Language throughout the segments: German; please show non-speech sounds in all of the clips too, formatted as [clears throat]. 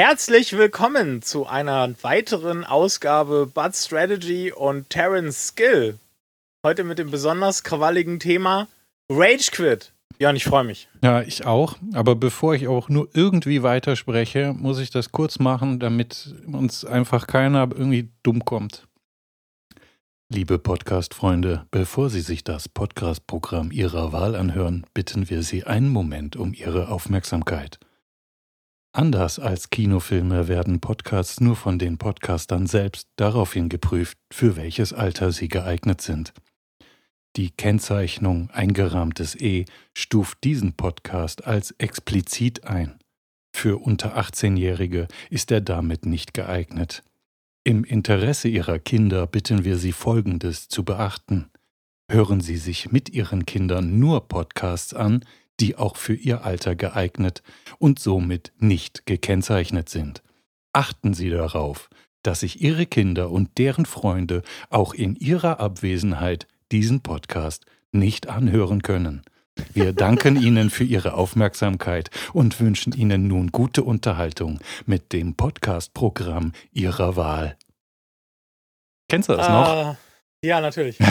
Herzlich willkommen zu einer weiteren Ausgabe Bud Strategy und Terrence Skill. Heute mit dem besonders krawalligen Thema Rage Quit. Ja, und ich freue mich. Ja, ich auch. Aber bevor ich auch nur irgendwie weiterspreche, muss ich das kurz machen, damit uns einfach keiner irgendwie dumm kommt. Liebe Podcast-Freunde, bevor Sie sich das Podcast-Programm Ihrer Wahl anhören, bitten wir Sie einen Moment um Ihre Aufmerksamkeit. Anders als Kinofilme werden Podcasts nur von den Podcastern selbst daraufhin geprüft, für welches Alter sie geeignet sind. Die Kennzeichnung eingerahmtes E stuft diesen Podcast als explizit ein. Für unter 18-Jährige ist er damit nicht geeignet. Im Interesse Ihrer Kinder bitten wir Sie Folgendes zu beachten. Hören Sie sich mit Ihren Kindern nur Podcasts an, die auch für Ihr Alter geeignet und somit nicht gekennzeichnet sind. Achten Sie darauf, dass sich Ihre Kinder und deren Freunde auch in Ihrer Abwesenheit diesen Podcast nicht anhören können. Wir danken [laughs] Ihnen für Ihre Aufmerksamkeit und wünschen Ihnen nun gute Unterhaltung mit dem Podcast-Programm Ihrer Wahl. Kennst du das uh, noch? Ja, natürlich. [laughs]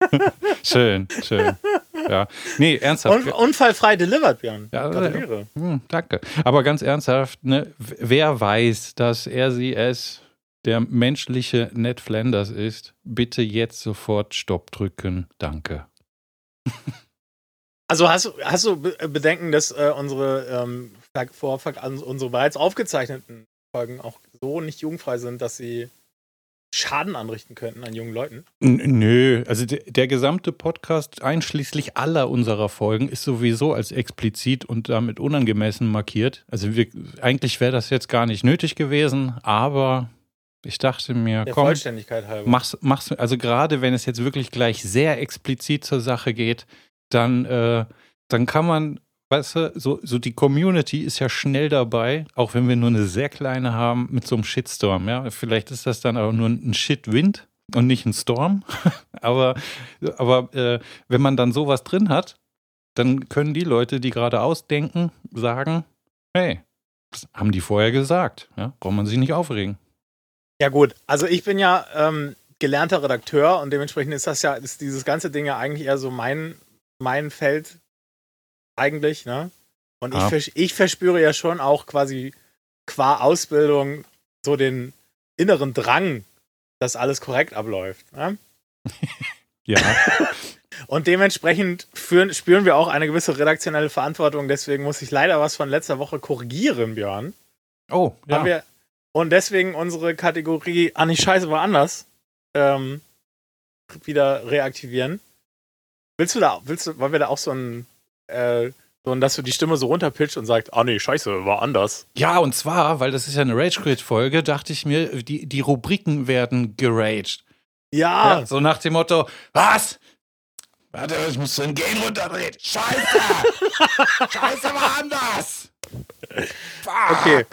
[laughs] schön, schön. Ja. Nee, ernsthaft. Un unfallfrei delivered, Björn. Ja, Gratuliere. Hm, danke. Aber ganz ernsthaft, ne, wer weiß, dass er sie es der menschliche Ned Flanders ist, bitte jetzt sofort Stopp drücken. Danke. [laughs] Also hast, hast du Bedenken, dass äh, unsere, ähm, vor, also unsere bereits aufgezeichneten Folgen auch so nicht jugendfrei sind, dass sie Schaden anrichten könnten an jungen Leuten? Nö, also der, der, gesamte Podcast, einschließlich aller unserer Folgen, ist sowieso als explizit und damit unangemessen markiert. Also wir, eigentlich wäre das jetzt gar nicht nötig gewesen, aber ich dachte mir, der komm, Vollständigkeit halber. Mach's, mach's, also gerade wenn es jetzt wirklich gleich sehr explizit zur Sache geht, dann, äh, dann kann man weißt du, so, so die Community ist ja schnell dabei, auch wenn wir nur eine sehr kleine haben, mit so einem Shitstorm. Ja, vielleicht ist das dann auch nur ein Shitwind und nicht ein Storm. [laughs] aber aber äh, wenn man dann sowas drin hat, dann können die Leute, die gerade ausdenken, sagen: Hey, das haben die vorher gesagt. Ja, braucht man sich nicht aufregen. Ja, gut. Also, ich bin ja ähm, gelernter Redakteur und dementsprechend ist das ja, ist dieses ganze Ding ja eigentlich eher so mein, mein Feld eigentlich, ne? Und ah. ich, ich verspüre ja schon auch quasi qua Ausbildung so den inneren Drang, dass alles korrekt abläuft. Ne? [laughs] ja. Und dementsprechend führen, spüren wir auch eine gewisse redaktionelle Verantwortung. Deswegen muss ich leider was von letzter Woche korrigieren, Björn. Oh, ja. Wir, und deswegen unsere Kategorie Ah, nicht scheiße, war anders ähm, wieder reaktivieren. Willst du da, willst du, wollen wir da auch so ein äh, sondern dass du die Stimme so runterpitcht und sagst, ah nee, scheiße, war anders. Ja, und zwar, weil das ist ja eine Rage Quit Folge, dachte ich mir, die, die Rubriken werden geraged. Ja. ja. So nach dem Motto, was? Warte, ich muss den Gain runterdrehen. Scheiße! [laughs] scheiße, war anders! Fuck. Okay.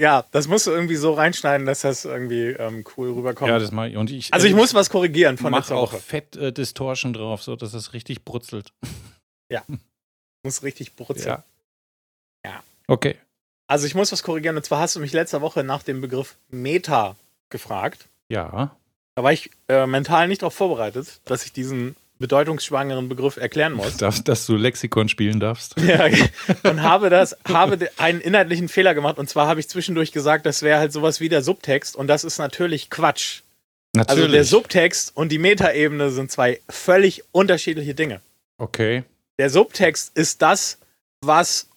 Ja, das musst du irgendwie so reinschneiden, dass das irgendwie ähm, cool rüberkommt. Ja, das mache ich. Und ich also ich äh, muss was korrigieren von letzter Woche. auch Fett äh, drauf, so dass es richtig brutzelt. Ja. [laughs] Muss richtig brutzeln. Ja. ja. Okay. Also ich muss was korrigieren. Und zwar hast du mich letzte Woche nach dem Begriff Meta gefragt. Ja. Da war ich äh, mental nicht darauf vorbereitet, dass ich diesen bedeutungsschwangeren Begriff erklären muss. [laughs] Dass, dass du Lexikon spielen darfst. Ja, [laughs] und habe das, habe einen inhaltlichen Fehler gemacht. Und zwar habe ich zwischendurch gesagt, das wäre halt sowas wie der Subtext. Und das ist natürlich Quatsch. Natürlich. Also der Subtext und die Metaebene sind zwei völlig unterschiedliche Dinge. Okay. Der Subtext ist das, was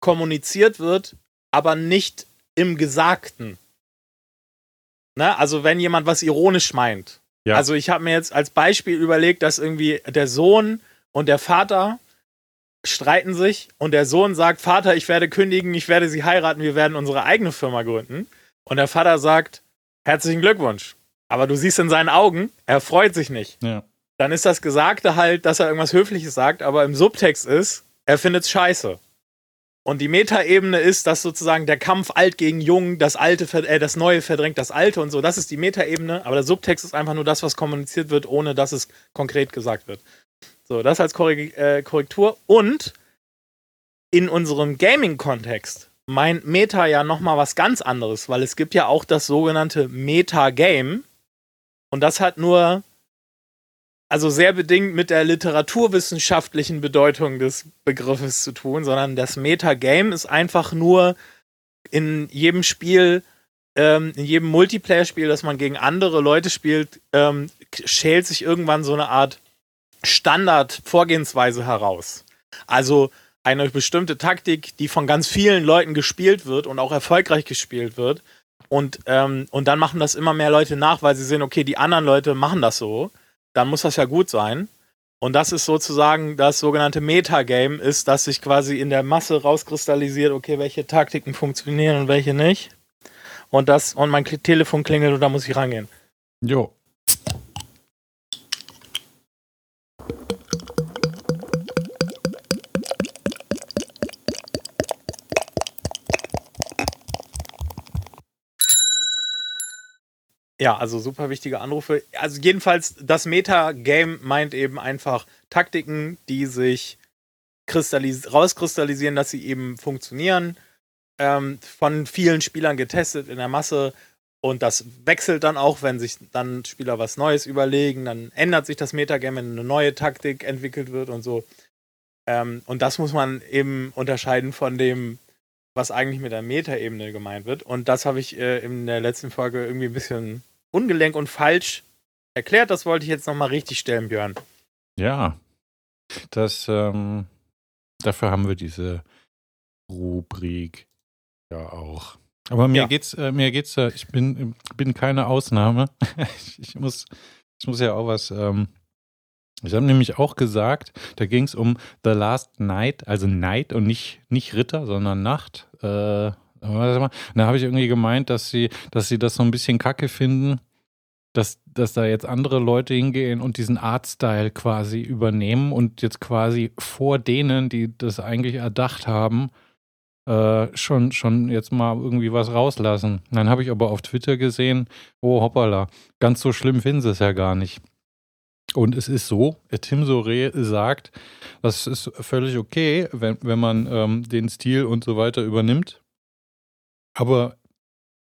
kommuniziert wird, aber nicht im Gesagten. Ne? Also wenn jemand was ironisch meint. Ja. Also ich habe mir jetzt als Beispiel überlegt, dass irgendwie der Sohn und der Vater streiten sich und der Sohn sagt, Vater, ich werde kündigen, ich werde sie heiraten, wir werden unsere eigene Firma gründen. Und der Vater sagt, herzlichen Glückwunsch. Aber du siehst in seinen Augen, er freut sich nicht. Ja dann ist das Gesagte halt, dass er irgendwas Höfliches sagt, aber im Subtext ist, er findet's scheiße. Und die Metaebene ist, dass sozusagen der Kampf alt gegen jung, das alte, äh, das Neue verdrängt das Alte und so. Das ist die Metaebene, aber der Subtext ist einfach nur das, was kommuniziert wird, ohne dass es konkret gesagt wird. So, das als Korrig äh, Korrektur. Und in unserem Gaming-Kontext meint Meta ja nochmal was ganz anderes, weil es gibt ja auch das sogenannte Meta-Game. Und das hat nur, also sehr bedingt mit der literaturwissenschaftlichen Bedeutung des Begriffes zu tun, sondern das Meta-Game ist einfach nur in jedem Spiel, ähm, in jedem Multiplayer-Spiel, das man gegen andere Leute spielt, ähm, schält sich irgendwann so eine Art Standard-Vorgehensweise heraus. Also eine bestimmte Taktik, die von ganz vielen Leuten gespielt wird und auch erfolgreich gespielt wird. Und, ähm, und dann machen das immer mehr Leute nach, weil sie sehen, okay, die anderen Leute machen das so. Dann muss das ja gut sein. Und das ist sozusagen das sogenannte Metagame, ist, dass sich quasi in der Masse rauskristallisiert, okay, welche Taktiken funktionieren und welche nicht. Und das, und mein Telefon klingelt und da muss ich rangehen. Jo. Ja, also super wichtige Anrufe. Also jedenfalls, das Meta-Game meint eben einfach Taktiken, die sich rauskristallisieren, dass sie eben funktionieren, ähm, von vielen Spielern getestet in der Masse und das wechselt dann auch, wenn sich dann Spieler was Neues überlegen, dann ändert sich das Metagame, wenn eine neue Taktik entwickelt wird und so. Ähm, und das muss man eben unterscheiden von dem, was eigentlich mit der Meta-Ebene gemeint wird. Und das habe ich äh, in der letzten Folge irgendwie ein bisschen ungelenk und falsch erklärt. Das wollte ich jetzt nochmal richtig stellen, Björn. Ja, das, ähm, dafür haben wir diese Rubrik ja auch. Aber mir ja. geht's, äh, mir geht's, äh, ich bin, bin keine Ausnahme. [laughs] ich, ich, muss, ich muss ja auch was, ähm, ich habe nämlich auch gesagt, da ging es um The Last Night, also Night und nicht, nicht Ritter, sondern Nacht. Äh, da habe ich irgendwie gemeint, dass sie, dass sie das so ein bisschen kacke finden, dass, dass da jetzt andere Leute hingehen und diesen Artstyle quasi übernehmen und jetzt quasi vor denen, die das eigentlich erdacht haben, äh, schon, schon jetzt mal irgendwie was rauslassen. Dann habe ich aber auf Twitter gesehen, oh hoppala, ganz so schlimm finden sie es ja gar nicht. Und es ist so, Tim Sore sagt, das ist völlig okay, wenn, wenn man ähm, den Stil und so weiter übernimmt. Aber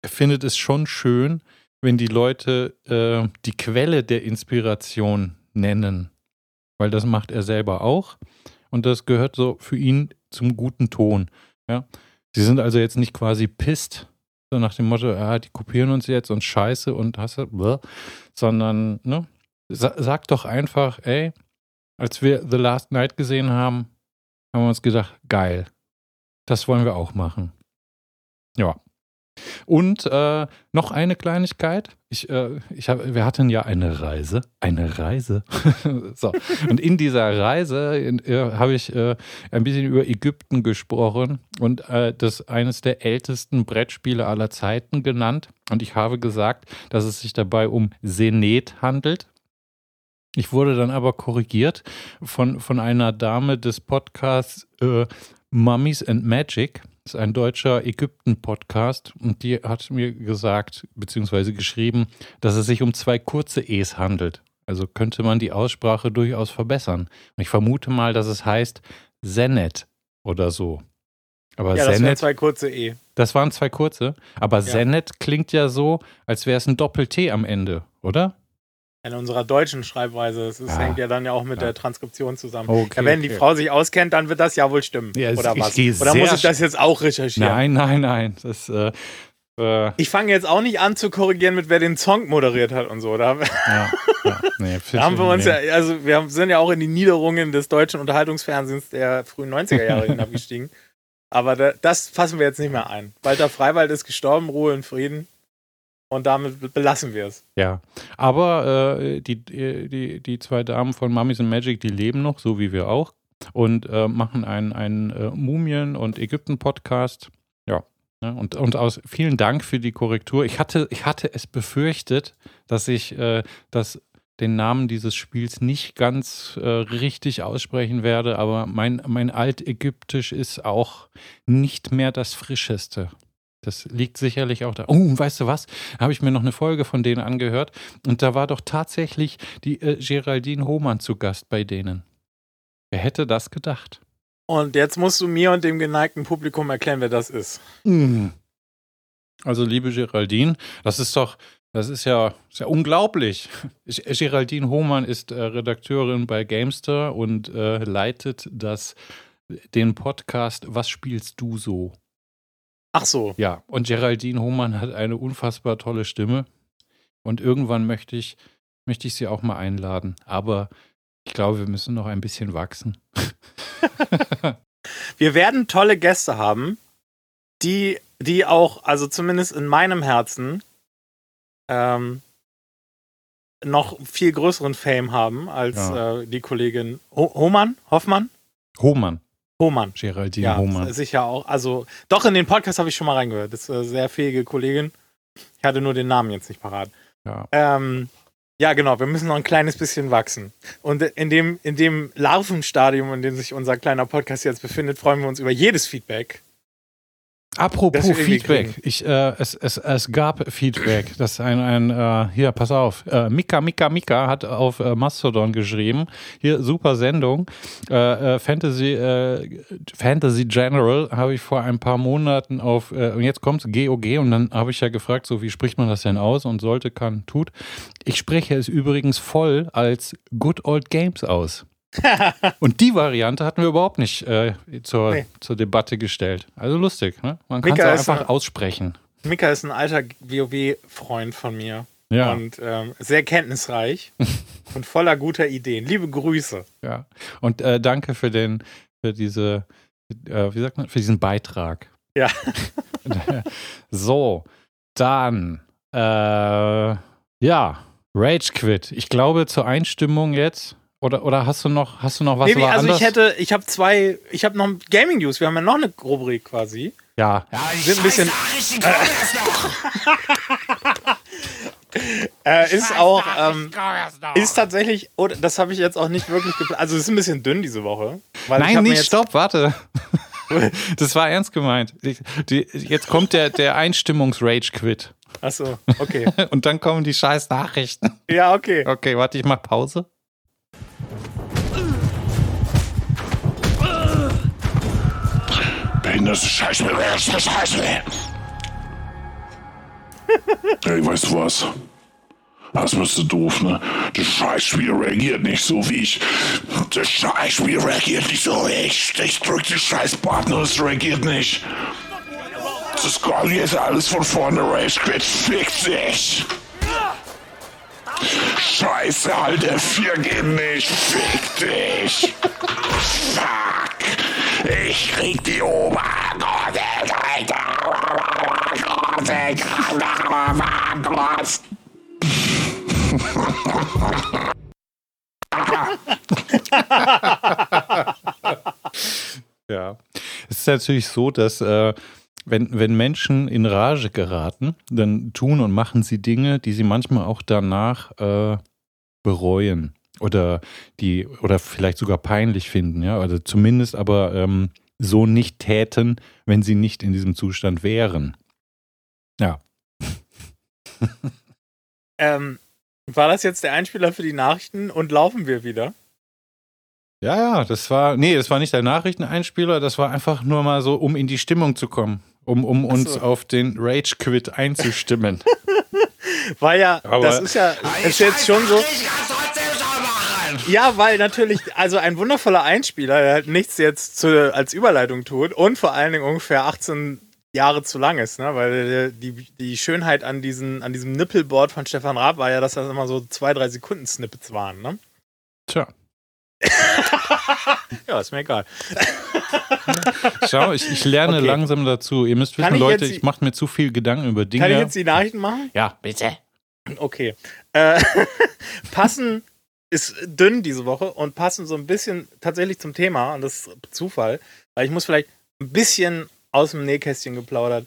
er findet es schon schön, wenn die Leute äh, die Quelle der Inspiration nennen. Weil das macht er selber auch. Und das gehört so für ihn zum guten Ton. Ja. Sie sind also jetzt nicht quasi pisst, so nach dem Motto, ja, die kopieren uns jetzt und scheiße und hast du, sondern, ne, sag doch einfach, ey, als wir The Last Night gesehen haben, haben wir uns gedacht, geil, das wollen wir auch machen. Ja. Und äh, noch eine Kleinigkeit. Ich, äh, ich hab, wir hatten ja eine Reise. Eine Reise. [laughs] so. Und in dieser Reise äh, habe ich äh, ein bisschen über Ägypten gesprochen und äh, das eines der ältesten Brettspiele aller Zeiten genannt. Und ich habe gesagt, dass es sich dabei um Senet handelt. Ich wurde dann aber korrigiert von, von einer Dame des Podcasts äh, Mummies and Magic ist ein deutscher Ägypten-Podcast und die hat mir gesagt, beziehungsweise geschrieben, dass es sich um zwei kurze E's handelt. Also könnte man die Aussprache durchaus verbessern. Ich vermute mal, dass es heißt Zenet oder so. Aber ja, Zenet, das waren zwei kurze E. Das waren zwei kurze. Aber ja. Zenet klingt ja so, als wäre es ein Doppel-T am Ende, oder? In unserer deutschen Schreibweise. Es ja. hängt ja dann ja auch mit ja. der Transkription zusammen. Okay, ja, wenn die Frau sich auskennt, dann wird das ja wohl stimmen. Ja, oder was? Oder muss ich das jetzt auch recherchieren? Nein, nein, nein. Das, äh, äh ich fange jetzt auch nicht an zu korrigieren, mit wer den Song moderiert hat und so. Da, nee, [laughs] da haben wir uns nee. ja, also wir sind ja auch in die Niederungen des deutschen Unterhaltungsfernsehens der frühen 90er Jahre [laughs] hinabgestiegen. Aber da, das fassen wir jetzt nicht mehr ein. Walter Freiwald ist gestorben, Ruhe in Frieden. Und damit belassen wir es. Ja, aber äh, die, die, die zwei Damen von Mummies and Magic, die leben noch, so wie wir auch, und äh, machen einen, äh, Mumien- und Ägypten-Podcast. Ja, ne? und, und aus, vielen Dank für die Korrektur. Ich hatte, ich hatte es befürchtet, dass ich äh, das den Namen dieses Spiels nicht ganz äh, richtig aussprechen werde, aber mein, mein Altägyptisch ist auch nicht mehr das Frischeste. Das liegt sicherlich auch da. Oh, weißt du was? Da habe ich mir noch eine Folge von denen angehört und da war doch tatsächlich die äh, Geraldine Hohmann zu Gast bei denen. Wer hätte das gedacht? Und jetzt musst du mir und dem geneigten Publikum erklären, wer das ist. Hm. Also, liebe Geraldine, das ist doch, das ist ja, ist ja unglaublich. Geraldine Hohmann ist äh, Redakteurin bei Gamester und äh, leitet das, den Podcast Was spielst du so? Ach so. Ja, und Geraldine Hohmann hat eine unfassbar tolle Stimme. Und irgendwann möchte ich, möchte ich sie auch mal einladen. Aber ich glaube, wir müssen noch ein bisschen wachsen. [laughs] wir werden tolle Gäste haben, die, die auch, also zumindest in meinem Herzen, ähm, noch viel größeren Fame haben als ja. äh, die Kollegin Ho Hohmann, Hoffmann? Hohmann. Hohmann. Geraldine ja, Hohmann. Sicher auch. Also, doch, in den Podcast habe ich schon mal reingehört. Das ist eine sehr fähige Kollegin. Ich hatte nur den Namen jetzt nicht parat. Ja. Ähm, ja, genau, wir müssen noch ein kleines bisschen wachsen. Und in dem, in dem Larvenstadium, in dem sich unser kleiner Podcast jetzt befindet, freuen wir uns über jedes Feedback. Apropos Feedback, ich, äh, es, es, es gab Feedback. Das ein, ein äh, hier, pass auf, äh, Mika, Mika, Mika hat auf äh, Mastodon geschrieben, hier, super Sendung, äh, äh, Fantasy, äh, Fantasy General habe ich vor ein paar Monaten auf, äh, und jetzt kommt GOG und dann habe ich ja gefragt, so wie spricht man das denn aus und sollte, kann, tut. Ich spreche es übrigens voll als Good Old Games aus. [laughs] und die Variante hatten wir überhaupt nicht äh, zur, nee. zur Debatte gestellt. Also lustig, ne? Man kann es einfach ein, aussprechen. Mika ist ein alter WoW-Freund von mir. Ja. Und ähm, sehr kenntnisreich [laughs] und voller guter Ideen. Liebe Grüße. Ja. Und äh, danke für den, für diese, äh, wie sagt man, für diesen Beitrag. Ja. [laughs] so, dann, äh, ja, Rage Quit. Ich glaube, zur Einstimmung jetzt oder, oder hast du noch, hast du noch was? Nee, also anders? ich hätte, ich habe zwei, ich habe noch Gaming News. Wir haben ja noch eine Rubrik quasi. Ja. Ja, ich sind ein bisschen. [laughs] äh, ist auch, ähm, ist tatsächlich, oder, das habe ich jetzt auch nicht wirklich geplant. Also, es ist ein bisschen dünn diese Woche. Nein, nicht, stopp, warte. [laughs] das war ernst gemeint. Die, jetzt kommt der, der Einstimmungs-Rage-Quit. Achso, okay. [laughs] Und dann kommen die scheiß Nachrichten. Ja, okay. Okay, warte, ich mach Pause. Behinderte Scheiße, behinderte Scheiße. [laughs] Ey, weißt du was? Das müsste doof, ne? Das Scheißspiel reagiert nicht so wie ich. Das Scheißspiel reagiert nicht so wie ich. Ich drück den Scheißbutton und es reagiert nicht. Das scroll jetzt alles von vorne. Rage Quit, fick dich. Scheiße, Alter, 4 geht nicht. Fick dich. [laughs] Fuck. Ich krieg die Ober. [laughs] ja. Es ist natürlich so, dass äh, wenn, wenn Menschen in Rage geraten, dann tun und machen sie Dinge, die sie manchmal auch danach äh, bereuen oder die oder vielleicht sogar peinlich finden, ja, also zumindest aber ähm, so nicht täten, wenn sie nicht in diesem Zustand wären. Ja. [laughs] ähm, war das jetzt der Einspieler für die Nachrichten und laufen wir wieder? Ja, ja, das war, nee, das war nicht der Nachrichteneinspieler, das war einfach nur mal so, um in die Stimmung zu kommen, um, um uns so. auf den Rage-Quit einzustimmen. [laughs] war ja, Aber das ist ja, ist jetzt schon so. [laughs] Ja, weil natürlich, also ein wundervoller Einspieler, der halt nichts jetzt zu, als Überleitung tut und vor allen Dingen ungefähr 18 Jahre zu lang ist, ne? Weil die, die Schönheit an, diesen, an diesem Nippelboard von Stefan Raab war ja, dass das immer so zwei, drei Sekunden Snippets waren, ne? Tja. [laughs] ja, ist mir egal. [laughs] Schau, ich, ich lerne okay. langsam dazu. Ihr müsst wissen, ich Leute, ich mache mir zu viel Gedanken über Dinge. Kann ich jetzt die Nachrichten machen? Ja, bitte. Okay. Äh, passen ist dünn diese Woche und passen so ein bisschen tatsächlich zum Thema und das ist Zufall, weil ich muss vielleicht ein bisschen aus dem Nähkästchen geplaudert.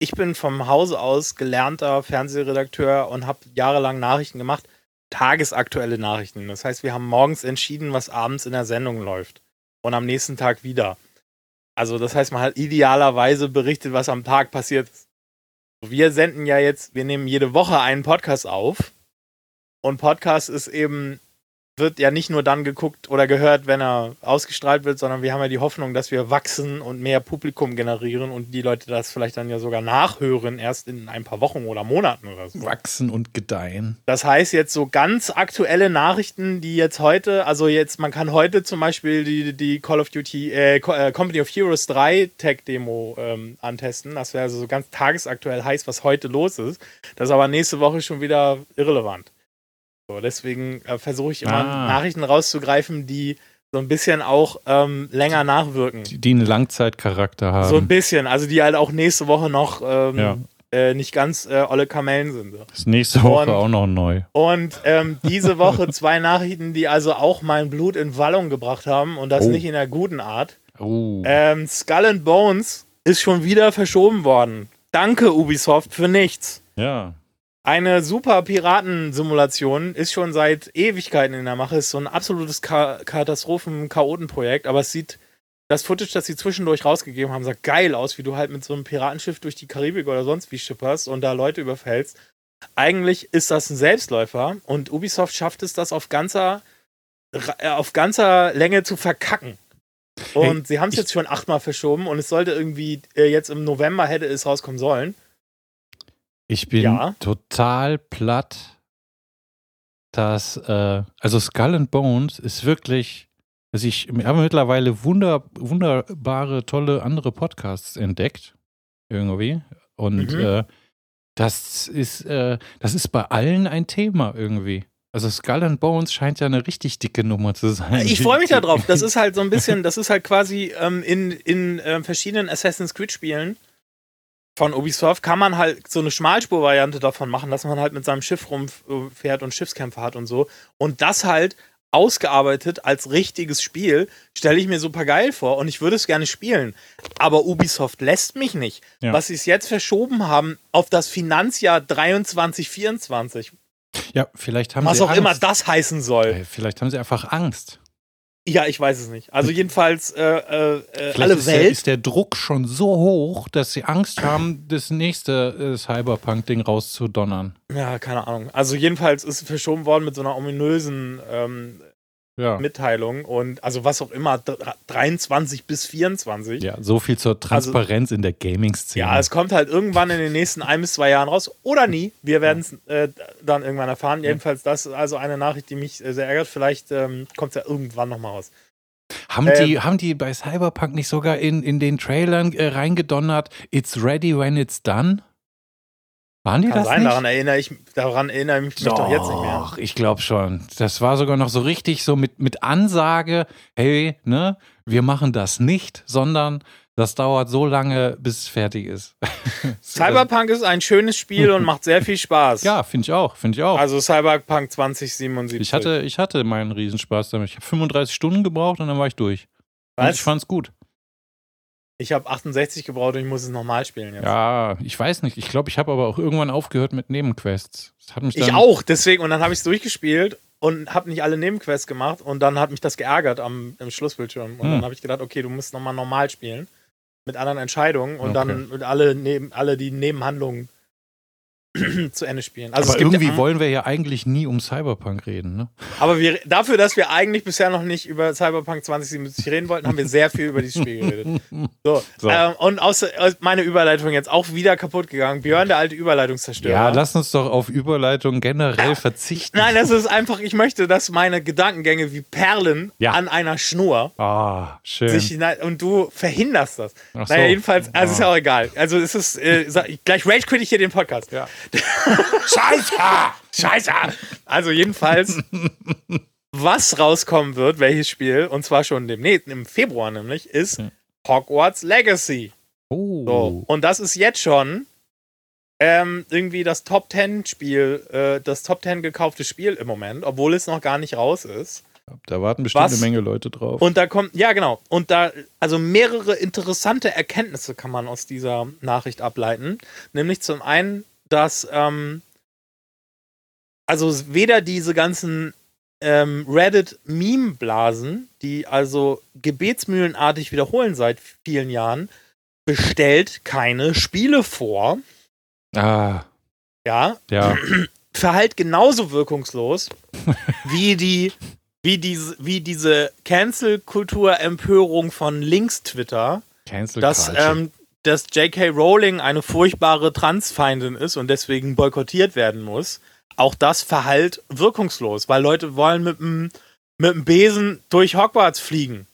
Ich bin vom Hause aus gelernter Fernsehredakteur und habe jahrelang Nachrichten gemacht, tagesaktuelle Nachrichten. Das heißt, wir haben morgens entschieden, was abends in der Sendung läuft und am nächsten Tag wieder. Also das heißt, man hat idealerweise berichtet, was am Tag passiert. Wir senden ja jetzt, wir nehmen jede Woche einen Podcast auf und Podcast ist eben wird ja nicht nur dann geguckt oder gehört, wenn er ausgestrahlt wird, sondern wir haben ja die Hoffnung, dass wir wachsen und mehr Publikum generieren und die Leute das vielleicht dann ja sogar nachhören, erst in ein paar Wochen oder Monaten oder so. Wachsen und gedeihen. Das heißt jetzt so ganz aktuelle Nachrichten, die jetzt heute, also jetzt, man kann heute zum Beispiel die, die Call of Duty, äh, äh Company of Heroes 3 Tech-Demo ähm, antesten. Das wäre also so ganz tagesaktuell heiß, was heute los ist. Das ist aber nächste Woche schon wieder irrelevant. So, deswegen äh, versuche ich immer ah. Nachrichten rauszugreifen, die so ein bisschen auch ähm, länger nachwirken. Die, die, einen Langzeitcharakter haben. So ein bisschen, also die halt auch nächste Woche noch ähm, ja. äh, nicht ganz äh, olle Kamellen sind. So. Ist nächste Woche und, auch noch neu. Und ähm, diese Woche [laughs] zwei Nachrichten, die also auch mein Blut in Wallung gebracht haben und das oh. nicht in der guten Art. Oh. Ähm, Skull and Bones ist schon wieder verschoben worden. Danke, Ubisoft, für nichts. Ja. Eine super Piratensimulation ist schon seit Ewigkeiten in der Mache. Ist so ein absolutes Ka Katastrophen-Chaoten-Projekt, aber es sieht, das Footage, das sie zwischendurch rausgegeben haben, sah geil aus, wie du halt mit so einem Piratenschiff durch die Karibik oder sonst wie schipperst und da Leute überfällst. Eigentlich ist das ein Selbstläufer und Ubisoft schafft es, das auf ganzer, äh, auf ganzer Länge zu verkacken. Und hey, sie haben es jetzt schon achtmal verschoben und es sollte irgendwie äh, jetzt im November hätte es rauskommen sollen. Ich bin ja. total platt, dass, äh, also Skull and Bones ist wirklich, also ich habe mittlerweile wunder, wunderbare, tolle andere Podcasts entdeckt, irgendwie. Und mhm. äh, das ist, äh, das ist bei allen ein Thema irgendwie. Also Skull and Bones scheint ja eine richtig dicke Nummer zu sein. Ich freue mich darauf. Das [laughs] ist halt so ein bisschen, das ist halt quasi ähm, in, in äh, verschiedenen Assassin's Creed Spielen von Ubisoft kann man halt so eine Schmalspur-Variante davon machen, dass man halt mit seinem Schiff rumfährt und Schiffskämpfe hat und so. Und das halt ausgearbeitet als richtiges Spiel, stelle ich mir super geil vor und ich würde es gerne spielen. Aber Ubisoft lässt mich nicht. Ja. Was sie es jetzt verschoben haben auf das Finanzjahr 23, 24. Ja, vielleicht haben Was sie auch Angst. immer das heißen soll. Vielleicht haben sie einfach Angst. Ja, ich weiß es nicht. Also jedenfalls äh, äh, äh alle ist Welt. Der, ist der Druck schon so hoch, dass sie Angst haben, das nächste äh, Cyberpunk-Ding rauszudonnern. Ja, keine Ahnung. Also jedenfalls ist es verschoben worden mit so einer ominösen ähm, ja. Mitteilung und also was auch immer, 23 bis 24. Ja, so viel zur also Transparenz also, in der Gaming-Szene. Ja, es kommt halt irgendwann in den nächsten ein bis zwei Jahren raus oder nie. Wir werden es äh, dann irgendwann erfahren. Ja. Jedenfalls, das ist also eine Nachricht, die mich äh, sehr ärgert. Vielleicht ähm, kommt es ja irgendwann nochmal raus. Haben, ähm, die, haben die bei Cyberpunk nicht sogar in, in den Trailern äh, reingedonnert, it's ready when it's done? Waren die Kann das sein, nicht? Daran erinnere ich, daran erinnere ich mich doch, doch jetzt nicht mehr. Ach, ich glaube schon. Das war sogar noch so richtig so mit, mit Ansage, hey, ne, wir machen das nicht, sondern das dauert so lange, bis es fertig ist. [laughs] Cyberpunk ist ein schönes Spiel und macht sehr viel Spaß. Ja, finde ich auch, finde ich auch. Also Cyberpunk 2077. Ich hatte, ich hatte meinen Riesenspaß damit. Ich habe 35 Stunden gebraucht und dann war ich durch. Was? Und ich fand's gut. Ich habe 68 gebraucht und ich muss es nochmal spielen jetzt. Ja, ich weiß nicht. Ich glaube, ich habe aber auch irgendwann aufgehört mit Nebenquests. ich auch, deswegen. Und dann habe ich es durchgespielt und habe nicht alle Nebenquests gemacht. Und dann hat mich das geärgert am im Schlussbildschirm. Und hm. dann habe ich gedacht, okay, du musst nochmal normal spielen. Mit anderen Entscheidungen und okay. dann alle, neben, alle die Nebenhandlungen [clears throat] zu Ende spielen. Also aber irgendwie ja, wollen wir ja eigentlich nie um Cyberpunk reden, ne? Aber wir, dafür, dass wir eigentlich bisher noch nicht über Cyberpunk 2077 reden wollten, haben wir sehr viel über dieses Spiel geredet. [laughs] So. so. Ähm, und außer, meine Überleitung jetzt auch wieder kaputt gegangen. Björn, der alte Überleitungszerstörer. Ja, lass uns doch auf Überleitung generell ja. verzichten. Nein, das ist einfach, ich möchte, dass meine Gedankengänge wie Perlen ja. an einer Schnur ah, schön. sich und du verhinderst das. Ach naja, so. jedenfalls, also oh. ist ja auch egal. Also es ist, äh, gleich rage quit ich hier den Podcast. Ja. [laughs] Scheiße! Scheiße! Also jedenfalls, was rauskommen wird, welches Spiel, und zwar schon demnächst, im Februar nämlich, ist Hogwarts Legacy. Oh. So, und das ist jetzt schon ähm, irgendwie das Top 10 Spiel, äh, das Top 10 gekaufte Spiel im Moment, obwohl es noch gar nicht raus ist. Da warten bestimmt Was? eine Menge Leute drauf. Und da kommt, ja genau, und da, also mehrere interessante Erkenntnisse kann man aus dieser Nachricht ableiten. Nämlich zum einen dass ähm, also weder diese ganzen ähm, Reddit-Meme-Blasen, die also gebetsmühlenartig wiederholen seit vielen Jahren, bestellt keine Spiele vor. Ah. Ja. Ja. [clears throat] Verhalt genauso wirkungslos [laughs] wie die wie diese, wie diese Cancel-Kultur-Empörung von Links-Twitter, Cancel dass, Culture. ähm, dass J.K. Rowling eine furchtbare Transfeindin ist und deswegen boykottiert werden muss, auch das verhallt wirkungslos, weil Leute wollen mit dem mit dem Besen durch Hogwarts fliegen.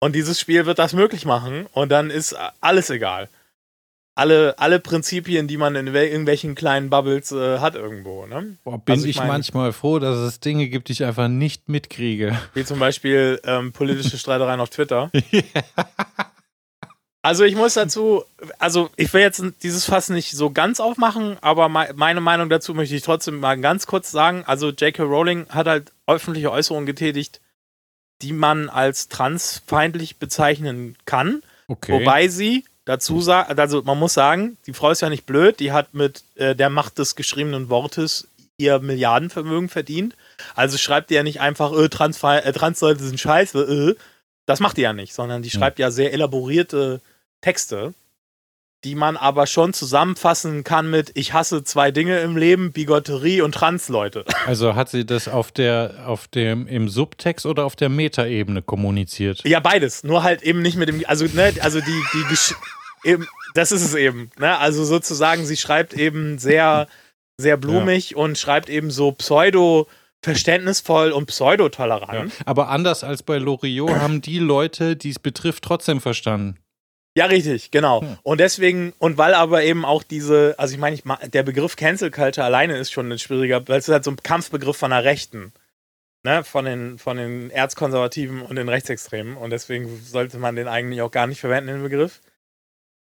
Und dieses Spiel wird das möglich machen und dann ist alles egal. Alle, alle Prinzipien, die man in wel- irgendwelchen kleinen Bubbles äh, hat irgendwo, ne? Boah, bin also ich ich, meine- manchmal froh, dass es Dinge gibt, die ich einfach nicht mitkriege. Wie zum Beispiel ähm, politische [laughs] Streitereien auf Twitter. Also ich muss dazu, also ich will jetzt dieses Fass nicht so ganz aufmachen, aber mei- meine Meinung dazu möchte ich trotzdem mal ganz kurz sagen. Also J.K. Rowling hat halt öffentliche Äußerungen getätigt, die man als transfeindlich bezeichnen kann. Okay. Wobei sie dazu sagt, also man muss sagen, die Frau ist ja nicht blöd, die hat mit äh, der Macht des geschriebenen Wortes ihr Milliardenvermögen verdient. Also schreibt die ja nicht einfach, äh, Transfe äh, Transleute sind scheiße, äh. Das macht die ja nicht, sondern die Hm. schreibt ja sehr elaborierte Texte, die man aber schon zusammenfassen kann mit Ich hasse zwei Dinge im Leben, Bigotterie und Transleute. [laughs] Also hat sie das auf der, auf dem, im Subtext oder auf der Metaebene kommuniziert? Ja, beides. Nur halt eben nicht mit dem, also, ne, also die, die, Gesch eben, das ist es eben, ne, also sozusagen, sie schreibt eben sehr, sehr blumig und schreibt eben so pseudo verständnisvoll und pseudotolerant. Ja. Aber anders als bei Loriot haben die Leute, die es betrifft, trotzdem verstanden. Ja, richtig, genau. Hm. Und deswegen, und weil aber eben auch diese, also ich meine, ich, der Begriff Cancel Culture alleine ist schon ein schwieriger, weil es ist halt so ein Kampfbegriff von der Rechten. Ne, von den, von den Erzkonservativen und den Rechtsextremen. Und deswegen sollte man den eigentlich auch gar nicht verwenden, den Begriff.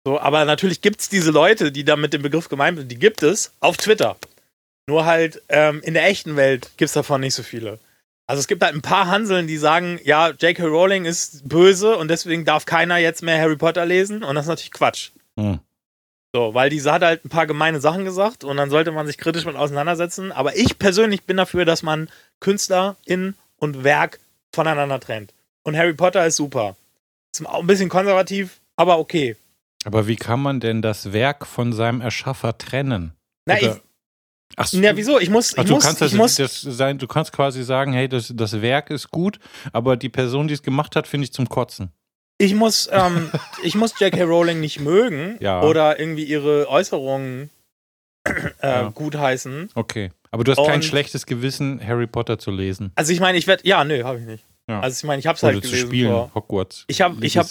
So, aber natürlich gibt es diese Leute, die da mit dem Begriff gemeint sind, die gibt es auf Twitter. Nur halt ähm, in der echten Welt gibt es davon nicht so viele. Also es gibt halt ein paar Hanseln, die sagen, ja, J.K. Rowling ist böse und deswegen darf keiner jetzt mehr Harry Potter lesen und das ist natürlich Quatsch. Hm. So, weil diese hat halt ein paar gemeine Sachen gesagt und dann sollte man sich kritisch mit auseinandersetzen. Aber ich persönlich bin dafür, dass man Künstler in und Werk voneinander trennt. Und Harry Potter ist super. Ist auch ein bisschen konservativ, aber okay. Aber wie kann man denn das Werk von seinem Erschaffer trennen? Na, ich, Ach so. na wieso? Ich muss, Ach, ich du muss, kannst das, ich muss, das sein, du kannst quasi sagen, hey, das, das Werk ist gut, aber die Person, die es gemacht hat, finde ich zum Kotzen. ich muss, ähm, [laughs] ich muss J.K. Rowling nicht mögen Ja. oder irgendwie ihre Äußerungen äh, Ja. gutheißen. Okay. Aber du hast kein Und- schlechtes Gewissen, Harry Potter zu lesen. Also ich meine, ich werde, ja, nö, habe ich nicht. Ja. Also ich meine, ich habe es halt zu gelesen spielen, vor, Hogwarts. Ich hab- ich hab-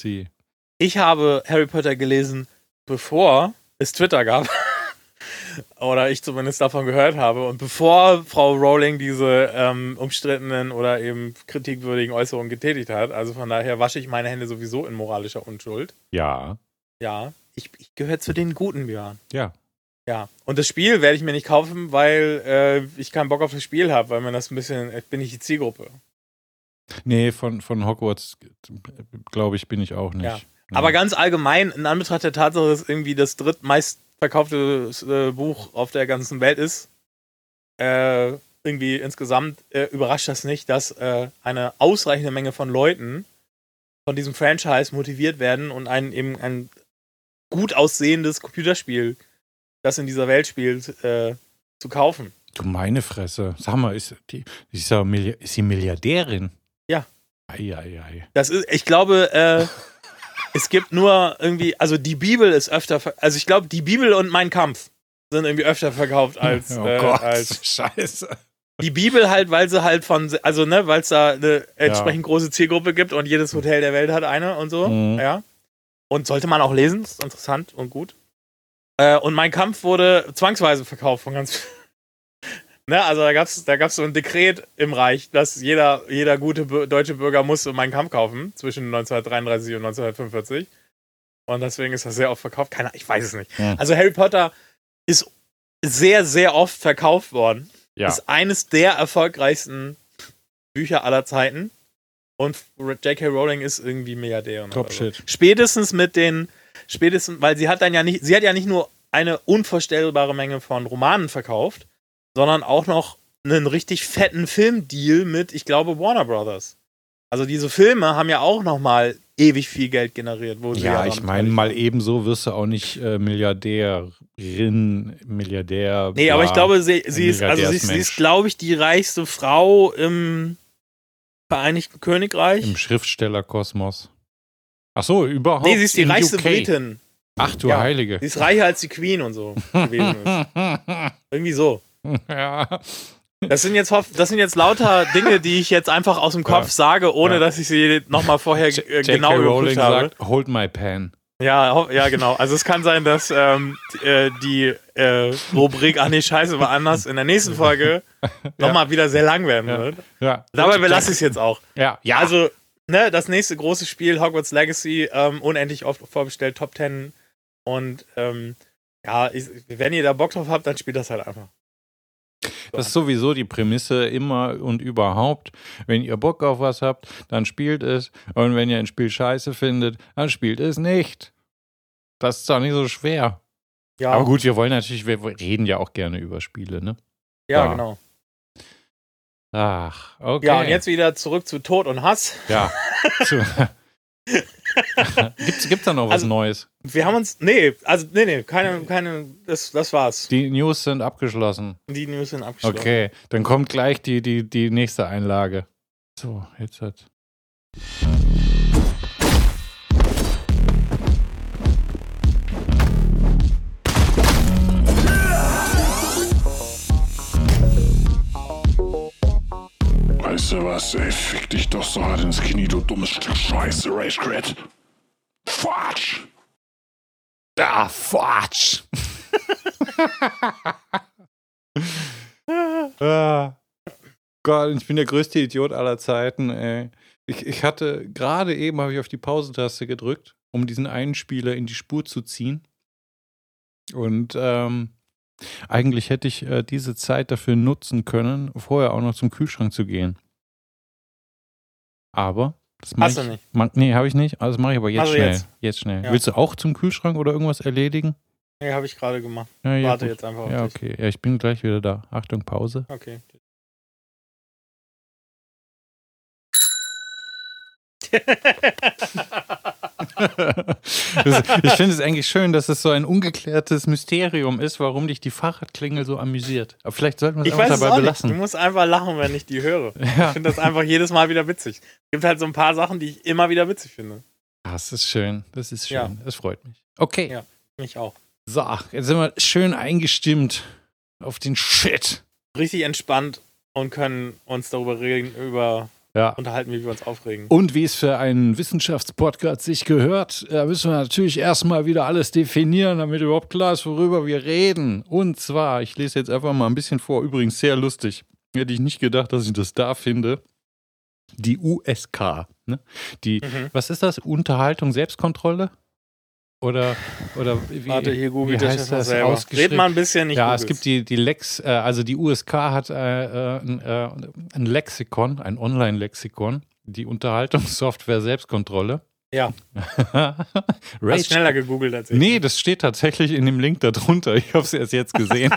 ich habe Harry Potter gelesen, bevor es Twitter gab. Oder ich zumindest davon gehört habe. Und bevor Frau Rowling diese ähm, umstrittenen oder eben kritikwürdigen Äußerungen getätigt hat. Also von daher wasche ich meine Hände sowieso in moralischer Unschuld. Ja. Ja, ich, ich gehöre zu den guten Björn. Ja. Ja. Und das Spiel werde ich mir nicht kaufen, weil äh, ich keinen Bock auf das Spiel habe, weil mir das ein bisschen, ich bin nicht die Zielgruppe. Nee, von, von Hogwarts, glaube ich, bin ich auch nicht. Ja. Aber ganz allgemein, in Anbetracht der Tatsache, dass irgendwie das drittmeistverkaufte äh, Buch auf der ganzen Welt ist, äh, irgendwie insgesamt äh, überrascht das nicht, dass äh, eine ausreichende Menge von Leuten von diesem Franchise motiviert werden und ein eben ein gut aussehendes Computerspiel, das in dieser Welt spielt, äh, zu kaufen. Du meine Fresse. Sag mal, ist, die, ist, sie Milliardärin? Ja. Eieiei. Das ist, ich glaube, äh, [laughs] es gibt nur irgendwie, also die Bibel ist öfter, also ich glaube, die Bibel und mein Kampf sind irgendwie öfter verkauft als, oh äh, Gott, als scheiße. die Bibel halt, weil sie halt von, also ne, weil es da eine entsprechend große Zielgruppe gibt und jedes Hotel der Welt hat eine und so, Mhm. ja. Und sollte man auch lesen, ist interessant und gut. Äh, und mein Kampf wurde zwangsweise verkauft von ganz Ne, also da gab's da gab's so ein Dekret im Reich, dass jeder, jeder gute deutsche Bürger musste meinen Kampf kaufen zwischen 1933 und 1945. Und deswegen ist das sehr oft verkauft. Keiner, ich weiß es nicht. Ja. Also Harry Potter ist sehr, sehr oft verkauft worden. Ja. Ist eines der erfolgreichsten Bücher aller Zeiten. Und J.K. Rowling ist irgendwie Milliardärin. Top oder so. shit. Spätestens mit den, spätestens, weil sie hat dann ja nicht, sie hat ja nicht nur eine unvorstellbare Menge von Romanen verkauft, sondern auch noch einen richtig fetten Filmdeal mit, ich glaube, Warner Brothers. Also diese Filme haben ja auch noch mal ewig viel Geld generiert. Wo sie Ja, daran ich meine, mal ebenso wirst du auch nicht äh, Milliardärin, Milliardär. Nee, aber ich glaube, sie, sie ist, also sie, sie ist, glaube ich, die reichste Frau im, Vereinigten Königreich. Im Schriftstellerkosmos. Ach so, überhaupt. nee, sie ist die reichste UK. Britin. Ach du Ja. Heilige. Sie ist reicher als die Queen und so gewesen ist. [laughs] Irgendwie so. [laughs] ja. Das sind jetzt das sind jetzt lauter Dinge, die ich jetzt einfach aus dem Kopf Ja. sage, ohne Ja. dass ich sie nochmal vorher äh, genau überprüft habe. sagt, hold my pen. Ja, ja, genau. Also es kann sein, dass ähm, die, äh, die äh, Rubrik Ach nee, scheiße, war anders in der nächsten Folge [laughs] nochmal wieder sehr lang werden Ja. wird. Ja. Dabei belasse ich es jetzt auch. Ja, ja. Also, ne, das nächste große Spiel, Hogwarts Legacy, ähm, unendlich oft vorbestellt, Top 10. Und ähm, ja, ich, wenn ihr da Bock drauf habt, dann spielt das halt einfach. Das ist sowieso die Prämisse immer und überhaupt. Wenn ihr Bock auf was habt, dann spielt es. Und wenn ihr ein Spiel scheiße findet, dann spielt es nicht. Das ist doch nicht so schwer. Ja, Aber gut, wir wollen natürlich, wir reden ja auch gerne über Spiele, ne? ja, ja. genau. Ach, okay. Ja, und jetzt wieder zurück zu Tod und Hass. Ja. [laughs] [laughs] Gibt's, gibt's da noch was Also- Neues? Wir haben uns, nee, also, nee, nee, keine, keine, das, das war's. Die News sind abgeschlossen. Die News sind abgeschlossen. Okay, dann kommt gleich die, die, die nächste Einlage. So, jetzt hat. Weißt du was, ey, fick dich doch so hart ins Knie, du dummes Stück Scheiße, Rage Crit. Quatsch! Ah, Quatsch! [laughs] ah. Gott, ich bin der größte Idiot aller Zeiten, ey. Ich, ich hatte, gerade eben habe ich auf die Pausentaste gedrückt, um diesen einen Spieler in die Spur zu ziehen. Und ähm, eigentlich hätte ich äh, diese Zeit dafür nutzen können, vorher auch noch zum Kühlschrank zu gehen. Aber das mach Hast du ich, nicht. Ma nee, habe ich nicht. Also das mache ich aber jetzt Also schnell. jetzt. Jetzt, schnell. Ja. Willst du auch zum Kühlschrank oder irgendwas erledigen? Nee, habe ich gerade gemacht. Ja, ja, Warte gut. jetzt einfach auf Ja, dich. okay. Ja, ich bin gleich wieder da. Achtung, Pause. Okay. [laughs] das, ich finde es eigentlich schön, dass es so ein ungeklärtes Mysterium ist, warum dich die Fahrradklingel so amüsiert. Aber vielleicht sollten wir es einfach dabei auch nicht. Du belassen. musst einfach lachen, wenn ich die höre. Ja. [laughs] Ich finde das einfach jedes Mal wieder witzig. Es gibt halt so ein paar Sachen, die ich immer wieder witzig finde. Ah, Das ist schön. Das ist schön. Ja. Das freut mich. Okay. Ja. Mich auch. So, jetzt sind wir schön eingestimmt auf den Shit. Richtig entspannt und können uns darüber reden, über Ja. unterhalten, wie wir uns aufregen. Und wie es für einen Wissenschaftspodcast sich gehört, da müssen wir natürlich erstmal wieder alles definieren, damit überhaupt klar ist, worüber wir reden. Und zwar, ich lese jetzt einfach mal ein bisschen vor, übrigens sehr lustig. Hätte ich nicht gedacht, dass ich das da finde. Die USK. Ne? Die, Mhm. was ist das? Unterhaltung, Selbstkontrolle? Oder, oder wie, Warte, hier googelt das das selber. ausgeschrieben? Red mal ein bisschen, ich ja, es gibt die, die Lex, äh, also die USK hat äh, äh, ein, äh, ein Lexikon, ein Online-Lexikon, die Unterhaltungssoftware Selbstkontrolle. Ja. [laughs] Hast schneller gegoogelt als ich. Nee, das steht tatsächlich in dem Link darunter. Ich habe es erst jetzt gesehen.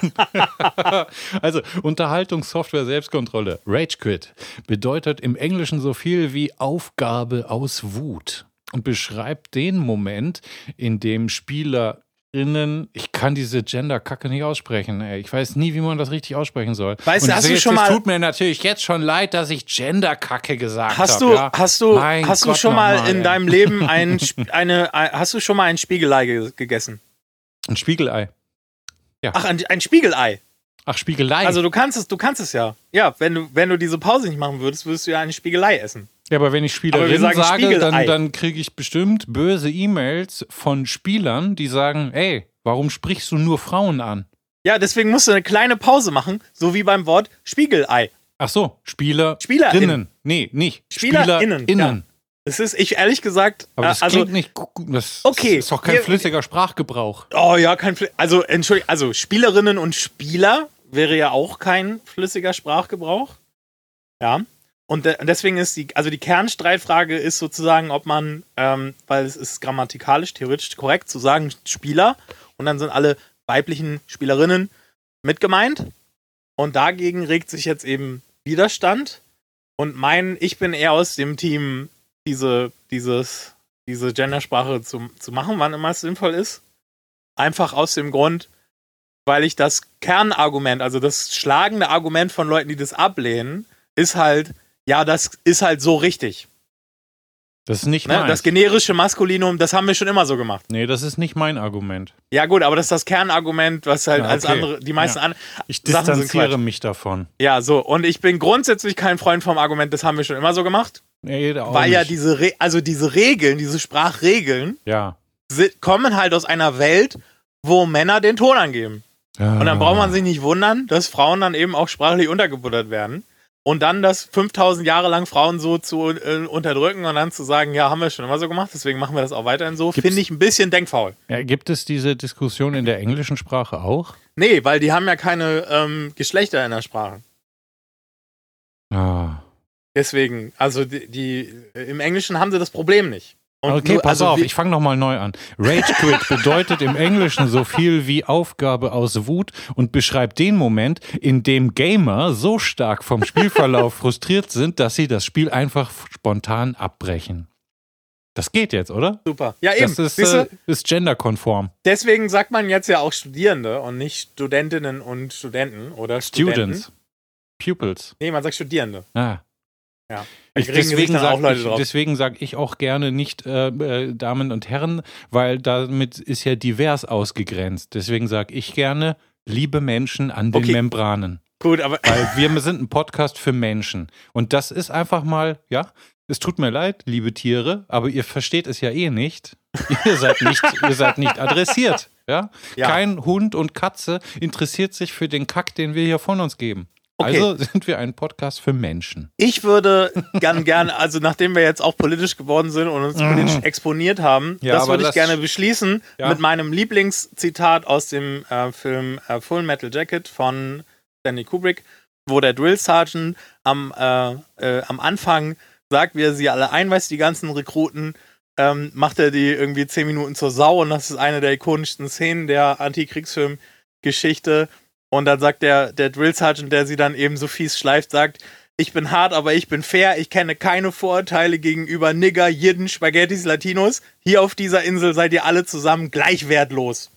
[laughs] also, Unterhaltungssoftware Selbstkontrolle. Rage Quit bedeutet im Englischen so viel wie Aufgabe aus Wut und beschreibt den Moment, in dem SpielerInnen, ich kann diese Gender-Kacke nicht aussprechen, ey. Ich weiß nie, wie man das richtig aussprechen soll. Weißt du, hast du es- schon es mal- tut mir natürlich jetzt schon leid, dass ich Gender-Kacke gesagt habe. Hast du, ja? hast du, Mein hast du Gott, schon mal in ey. deinem Leben [laughs] ein, eine, ein, hast du schon mal ein Spiegelei ge gegessen? Ein Spiegelei. Ach, ein, ein Spiegelei. Ach, Spiegelei. Also du kannst es, du kannst es ja. Ja, wenn du, wenn du diese Pause nicht machen würdest, würdest du ja eine Spiegelei essen. Ja, aber wenn ich Spielerin sage, dann, dann kriege ich bestimmt böse E-Mails von Spielern, die sagen, ey, warum sprichst du nur Frauen an? Ja, deswegen musst du eine kleine Pause machen, so wie beim Wort Spiegelei. Ach so, Spieler SpielerInnen. Nee, nicht. SpielerInnen, SpielerInnen. Es ist, ich ehrlich gesagt, Aber äh, das also, klingt nicht. Das Okay, ist doch kein wir- flüssiger Sprachgebrauch. oh ja, kein, also entschuldigung, also Spielerinnen und Spieler wäre ja auch kein flüssiger Sprachgebrauch. Ja. Und de deswegen ist die, also die Kernstreitfrage ist sozusagen, ob man, ähm, weil es ist grammatikalisch, theoretisch korrekt zu sagen Spieler und dann sind alle weiblichen Spielerinnen mit gemeint. Und dagegen regt sich jetzt eben Widerstand. Und mein, ich bin eher aus dem Team, diese, dieses, diese Gendersprache zu, zu machen, wann immer es sinnvoll ist. Einfach aus dem Grund, weil ich das Kernargument, also das schlagende Argument von Leuten, die das ablehnen, ist halt, ja, das ist halt so richtig. Das ist nicht Ne? meins. Das generische Maskulinum, das haben wir schon immer so gemacht. nee, das ist nicht mein Argument. Ja, gut, aber das ist das Kernargument, was halt Ja, als okay. andere, die meisten Ja. an. Ich distanziere mich davon. Ja, so. Und ich bin grundsätzlich kein Freund vom Argument, das haben wir schon immer so gemacht. Nee, auch weil ja nicht. diese, Re also diese Regeln, diese Sprachregeln, Ja. kommen halt aus einer Welt, wo Männer den Ton angeben. Und dann braucht man sich nicht wundern, dass Frauen dann eben auch sprachlich untergebuttert werden. Und dann das 5000 Jahre lang Frauen so zu äh, unterdrücken und dann zu sagen, ja, haben wir schon immer so gemacht, deswegen machen wir das auch weiterhin so, finde ich ein bisschen denkfaul. Ja, gibt es diese Diskussion in der englischen Sprache auch? Nee, weil die haben ja keine ähm, Geschlechter in der Sprache. Ah. Deswegen, also die, die im Englischen haben sie das Problem nicht. Und Okay, nur- pass also auf, ich fange nochmal neu an. Rage Quit bedeutet im Englischen so viel wie Aufgabe aus Wut und beschreibt den Moment, in dem Gamer so stark vom Spielverlauf [laughs] frustriert sind, dass sie das Spiel einfach spontan abbrechen. Das geht jetzt, oder? super. Ja, eben. Das ist, äh, ist genderkonform. Deswegen sagt man jetzt ja auch Studierende und nicht Studentinnen und Studenten oder Studenten. Students. Pupils. Nee, man sagt Studierende. Ah. Ja. Ich, deswegen sage ich, deswegen sag ich auch gerne nicht äh, äh, Damen und Herren, weil damit ist ja divers ausgegrenzt. Deswegen sage ich gerne liebe Menschen an den Okay. Membranen. Gut, aber Weil wir sind ein Podcast für Menschen. Und das ist einfach mal, ja, es tut mir leid, liebe Tiere, aber ihr versteht es ja eh nicht. [laughs] Ihr seid nicht, ihr seid nicht adressiert. Ja? Ja. Kein Hund und Katze interessiert sich für den Kack, den wir hier von uns geben. Okay. Also sind wir ein Podcast für Menschen. ich würde gern, gern, also nachdem wir jetzt auch politisch geworden sind und uns politisch exponiert haben, Ja, das würde ich das- gerne beschließen Ja. mit meinem Lieblingszitat aus dem äh, Film äh, Full Metal Jacket von Stanley Kubrick, wo der Drill Sergeant am, äh, äh, am Anfang sagt, wie er sie alle einweist, die ganzen Rekruten, ähm, macht er die irgendwie zehn Minuten zur Sau und das ist eine der ikonischsten Szenen der Antikriegsfilm-Geschichte. Und dann sagt der, der Drill Sergeant, der sie dann eben so fies schleift, sagt, ich bin hart, aber ich bin fair. Ich kenne keine Vorurteile gegenüber Nigger, Jidden, Spaghettis, Latinos. Hier auf dieser Insel seid ihr alle zusammen gleich wertlos.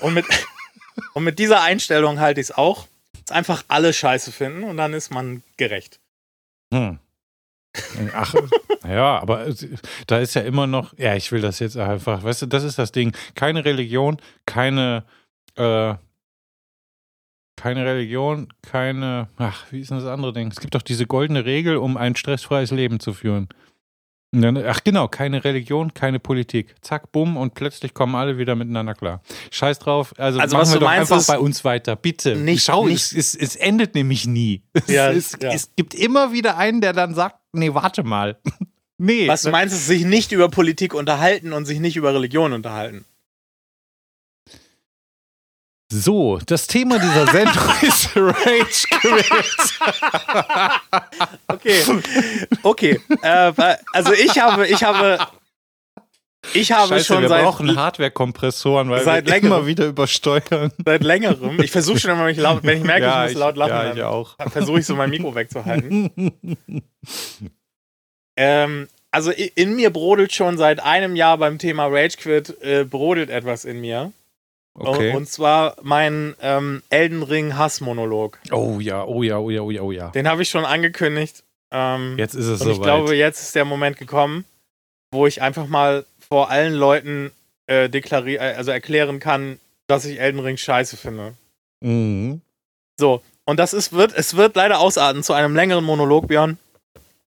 Und mit, [laughs] und mit dieser Einstellung halte ich es auch. Dass einfach alle Scheiße finden und dann ist man gerecht. Hm. Ach, ja, aber da ist ja immer noch, ja, ich will das jetzt einfach, weißt du, das ist das Ding. Keine Religion, keine, äh, keine Religion, keine, ach, wie ist denn das andere Ding? Es gibt doch diese goldene Regel, um ein stressfreies Leben zu führen. Dann, ach genau, keine Religion, keine Politik. Zack, bumm, und plötzlich kommen alle wieder miteinander klar. Scheiß drauf, also, Also, machen wir doch einfach bei uns weiter, bitte. nicht- Schau, nicht- es, es, es endet nämlich nie. [laughs] Ja, es, ja. es gibt immer wieder einen, der dann sagt, nee, warte mal. [laughs] nee. Was du meinst, ist sich nicht über Politik unterhalten und sich nicht über Religion unterhalten. So, das Thema dieser Sendung [laughs] ist Rage Quit. Okay. Okay. äh, also ich habe, ich habe, ich habe Scheiße, schon wir seit, brauchen Hardware-Kompressoren, weil Seit wir längerem. immer wieder übersteuern. seit längerem. Ich versuche schon immer, wenn ich, laut, wenn ich merke, ja, ich muss laut lachen, ja, dann ich auch. versuche ich so mein Mikro wegzuhalten. Ähm, also in mir brodelt schon seit einem Jahr beim Thema Rage Quit, äh, brodelt etwas in mir. Okay. Und zwar mein ähm, Elden Ring Hassmonolog. oh ja, oh ja, oh ja, oh ja, oh ja. Den habe ich schon angekündigt. Ähm, Jetzt ist es und ich soweit. glaube, jetzt ist der Moment gekommen, wo ich einfach mal vor allen Leuten äh, deklari- äh, also erklären kann, dass ich Elden Ring scheiße finde. mhm. So, und das ist, wird, es wird leider ausarten zu einem längeren Monolog, Björn.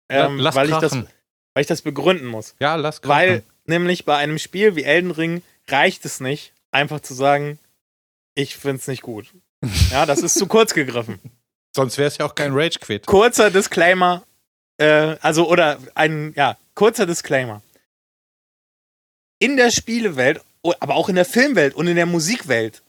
Ähm, Lass weil, ich das, krachen. weil ich das begründen muss. Ja, lass krachen. Weil nämlich bei einem Spiel wie Elden Ring reicht es nicht, einfach zu sagen, ich find's nicht gut. [laughs] Ja, das ist zu kurz gegriffen. Sonst wäre es ja auch kein Rage Quit. Kurzer Disclaimer, äh, also oder ein, ja, kurzer Disclaimer. In der Spielewelt, aber auch in der Filmwelt und in der Musikwelt,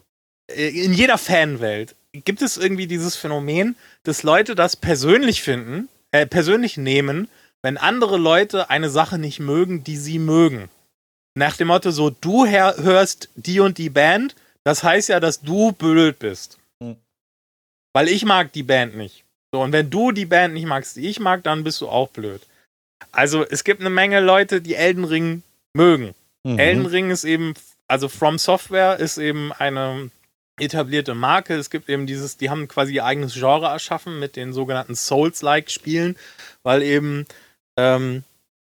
äh, in jeder Fanwelt, gibt es irgendwie dieses Phänomen, dass Leute das persönlich finden, äh, persönlich nehmen, wenn andere Leute eine Sache nicht mögen, die sie mögen. Nach dem Motto so, du hörst die und die Band, das heißt ja, dass du blöd bist. Hm. Weil ich mag die Band nicht. So, und wenn du die Band nicht magst, die ich mag, dann bist du auch blöd. Also, es gibt eine Menge Leute, die Elden Ring mögen. Mhm. Elden Ring ist eben, also From Software ist eben eine etablierte Marke. Es gibt eben dieses, die haben quasi ihr eigenes Genre erschaffen mit den sogenannten Souls-like-Spielen, weil eben ähm,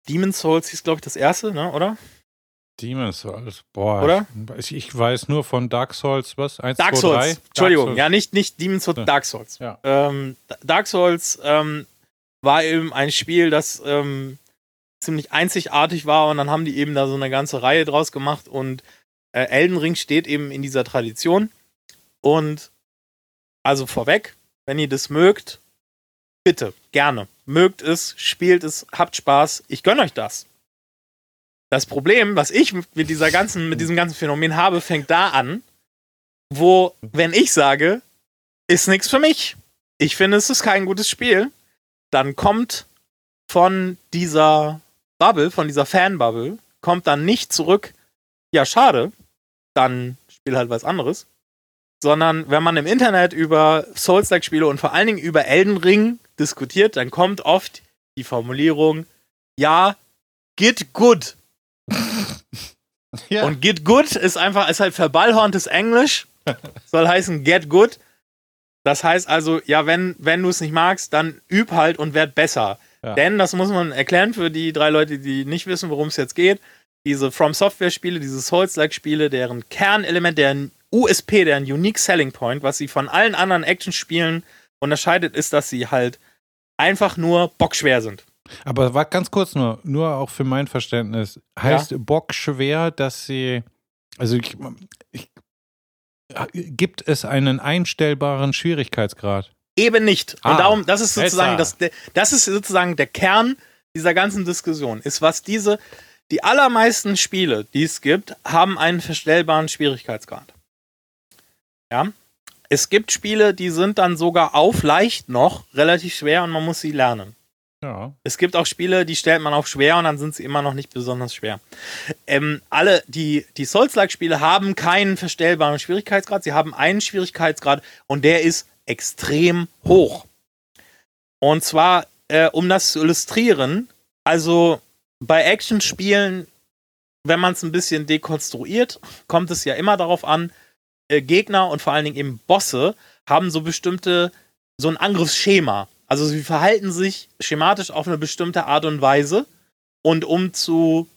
Demon's Souls hieß, glaube ich, das erste, ne, oder? Demon's Souls, boah. Oder? Ich, ich weiß nur von Dark Souls, was? 1, Dark 2, Souls, 3? Entschuldigung, Dark Souls. ja, nicht, nicht Demon's Souls, Ja. Dark Souls. Ja. Ähm, Dark Souls ähm, war eben ein Spiel, das ähm, ziemlich einzigartig war und dann haben die eben da so eine ganze Reihe draus gemacht und äh, Elden Ring steht eben in dieser Tradition und also vorweg, wenn ihr das mögt, bitte, gerne, mögt es, spielt es, habt Spaß, ich gönne euch das. Das Problem, was ich mit dieser ganzen, mit diesem ganzen Phänomen habe, fängt da an, wo, wenn ich sage, ist nichts für mich, ich finde, es ist kein gutes Spiel, dann kommt von dieser Bubble, von dieser Fanbubble, kommt dann nicht zurück, ja, schade, dann spiel halt was anderes. Sondern wenn man im Internet über Souls-like-Spiele und vor allen Dingen über Elden Ring diskutiert, dann kommt oft die Formulierung, ja, get good. Ja. Und get good ist einfach, ist halt verballhorntes Englisch. [laughs] Soll heißen get good. Das heißt also, ja, wenn, wenn du es nicht magst, dann üb halt und werd besser. Ja. Denn, das muss man erklären für die drei Leute, die nicht wissen, worum es jetzt geht. Diese From Software-Spiele, diese Souls-like-Spiele, deren Kernelement, deren USP, deren Unique Selling Point, was sie von allen anderen Action-Spielen unterscheidet, ist, dass sie halt einfach nur bockschwer sind. Aber war ganz kurz nur, nur auch für mein Verständnis. Heißt Bock schwer, dass sie, also ich, ich, gibt es einen einstellbaren Schwierigkeitsgrad? Eben nicht. Und Ah, darum, das ist sozusagen das, das ist sozusagen der Kern dieser ganzen Diskussion, ist, was diese, die allermeisten Spiele, die es gibt, haben einen verstellbaren Schwierigkeitsgrad. Ja. Es gibt Spiele, die sind dann sogar auf leicht noch relativ schwer und man muss sie lernen. Ja. Es gibt auch Spiele, die stellt man auf schwer und dann sind sie immer noch nicht besonders schwer. Ähm, alle, die, die Souls-like-Spiele haben keinen verstellbaren Schwierigkeitsgrad. Sie haben einen Schwierigkeitsgrad und der ist extrem hoch. Und zwar, äh, um das zu illustrieren, also bei Actionspielen, wenn man es ein bisschen dekonstruiert, kommt es ja immer darauf an, äh, Gegner und vor allen Dingen eben Bosse haben so bestimmte, so ein Angriffsschema. Also sie verhalten sich schematisch auf eine bestimmte Art und Weise. Und um zu.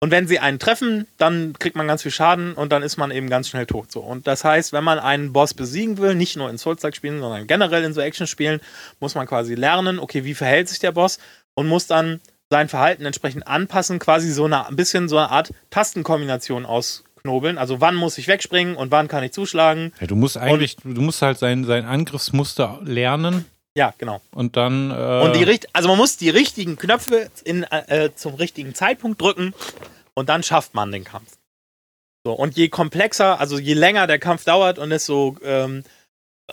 Und wenn sie einen treffen, dann kriegt man ganz viel Schaden und dann ist man eben ganz schnell tot. So. Und das heißt, wenn man einen Boss besiegen will, nicht nur in Souls-like-Spielen, sondern generell in so Action-Spielen, muss man quasi lernen, okay, wie verhält sich der Boss und muss dann sein Verhalten entsprechend anpassen, quasi so eine, ein bisschen so eine Art Tastenkombination ausknobeln. Also wann muss ich wegspringen und wann kann ich zuschlagen. ja du musst eigentlich, du musst halt sein, sein Angriffsmuster lernen Ja, genau. und dann. Äh, Und die richt also man muss die richtigen Knöpfe in, äh, zum richtigen Zeitpunkt drücken und dann schafft man den Kampf. So, und je komplexer, also je länger der Kampf dauert und desto ähm,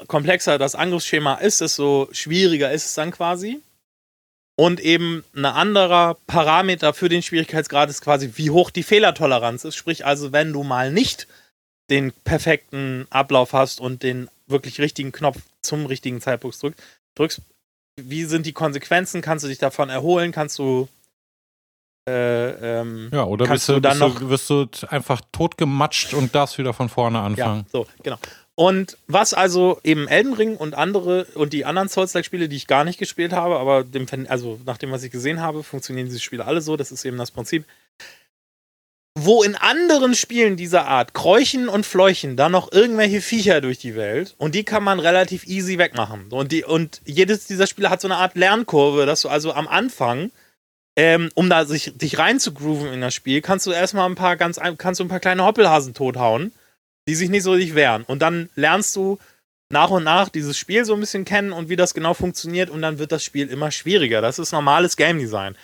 komplexer das Angriffsschema ist, desto schwieriger ist es dann quasi. Und eben ein anderer Parameter für den Schwierigkeitsgrad ist quasi, wie hoch die Fehlertoleranz ist. Sprich also, wenn du mal nicht den perfekten Ablauf hast und den wirklich richtigen Knopf zum richtigen Zeitpunkt drückst, drückst, wie sind die Konsequenzen? Kannst du dich davon erholen? Kannst du äh, ähm, ja, oder bist du, dann bist, du, wirst du einfach totgematscht und darfst wieder von vorne anfangen. Ja, so, genau. Und was also eben Elden Ring und andere und die anderen Souls-like-Spiele, die ich gar nicht gespielt habe, aber dem, also nach dem, was ich gesehen habe, funktionieren diese Spiele alle so. Das ist eben das Prinzip. Wo in anderen Spielen dieser Art kräuchen und fleuchen da noch irgendwelche Viecher durch die Welt und die kann man relativ easy wegmachen. Und, die, und jedes dieser Spiele hat so eine Art Lernkurve, dass du also am Anfang ähm, um da sich dich reinzugrooven in das Spiel, kannst du erstmal ein paar ganz kannst du ein paar kleine Hoppelhasen tothauen, die sich nicht so richtig wehren. Und dann lernst du nach und nach dieses Spiel so ein bisschen kennen und wie das genau funktioniert und dann wird das Spiel immer schwieriger. Das ist normales Game Design.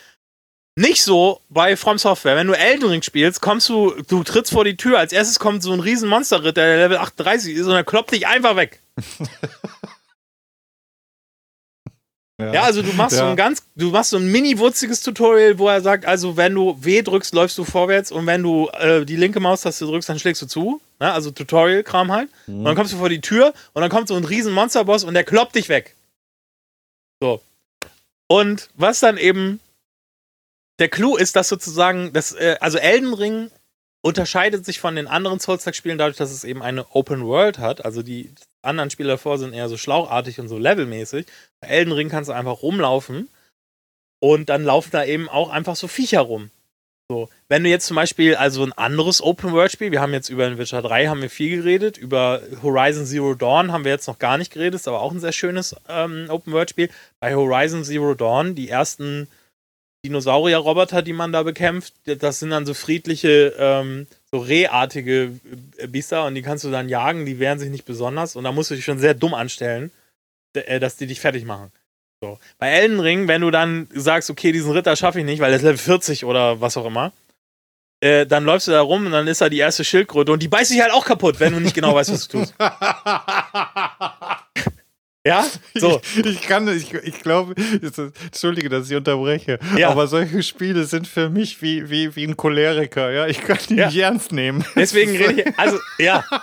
Nicht so bei From Software. Wenn du Elden Ring spielst, kommst du, du trittst vor die Tür, als erstes kommt so ein riesen Monsterritter, der Level 38 ist und er kloppt dich einfach weg. [laughs] Ja, also du machst so Ja. ein ganz, du machst so ein mini-wutziges Tutorial, wo er sagt, also wenn du W drückst, läufst du vorwärts und wenn du äh, die linke Maustaste drückst, dann schlägst du zu. Ne? Also Tutorial-Kram halt. Und dann kommst du vor die Tür und dann kommt so ein riesen Monsterboss und der kloppt dich weg. So. Und was dann eben der Clou ist, dass sozusagen, das, äh, also Elden Ring unterscheidet sich von den anderen Souls-like-Spielen dadurch, dass es eben eine Open World hat. Also die anderen Spiele davor sind eher so schlauchartig und so levelmäßig. Bei Elden Ring kannst du einfach rumlaufen und dann laufen da eben auch einfach so Viecher rum. So, wenn du jetzt zum Beispiel also ein anderes Open-World-Spiel, wir haben jetzt über den Witcher 3 haben wir viel geredet, über Horizon Zero Dawn haben wir jetzt noch gar nicht geredet, ist aber auch ein sehr schönes ähm, Open-World-Spiel. Bei Horizon Zero Dawn, die ersten Dinosaurier-Roboter, die man da bekämpft, das sind dann so friedliche, ähm, so Rehartige äh, Biester und die kannst du dann jagen, die wehren sich nicht besonders und da musst du dich schon sehr dumm anstellen, äh, dass die dich fertig machen. So. Bei Elden Ring, wenn du dann sagst, okay, diesen Ritter schaffe ich nicht, weil er ist Level 40 oder was auch immer, äh, dann läufst du da rum und dann ist da die erste Schildkröte und die beißt sich halt auch kaputt, wenn du nicht genau weißt, was du tust. [laughs] Ja, so. Ich, ich kann, ich, ich glaube, entschuldige, dass ich unterbreche, ja. aber solche Spiele sind für mich wie, wie, wie ein Choleriker, ja. Ich kann die ja. nicht ernst nehmen. Deswegen rede ich, also, ja. [laughs]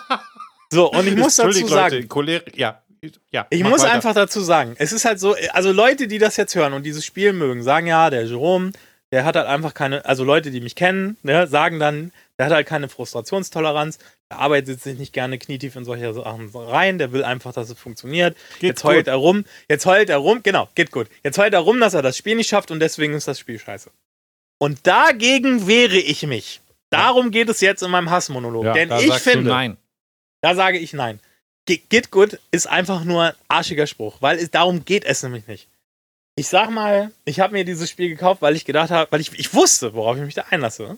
So, und ich muss dazu sagen. Leute, Choler ja, ja, ich muss weiter. einfach dazu sagen, es ist halt so, also Leute, die das jetzt hören und dieses Spiel mögen, sagen ja, der Jerome, der hat halt einfach keine, also Leute, die mich kennen, ne, sagen dann, der hat halt keine Frustrationstoleranz, der arbeitet sich nicht gerne knietief in solche Sachen rein, der will einfach, dass es funktioniert. Geht jetzt heult gut. er rum, jetzt heult er rum, genau, geht gut. Jetzt heult er rum, dass er das Spiel nicht schafft und deswegen ist das Spiel scheiße. Und dagegen wehre ich mich. Darum geht es jetzt in meinem Hassmonolog. Ja, Denn ich finde, nein. da sage ich nein. Geht gut ist einfach nur ein arschiger Spruch, weil es, darum geht es nämlich nicht. Ich sag mal, ich habe mir dieses Spiel gekauft, weil ich gedacht habe, weil ich, ich wusste, worauf ich mich da einlasse.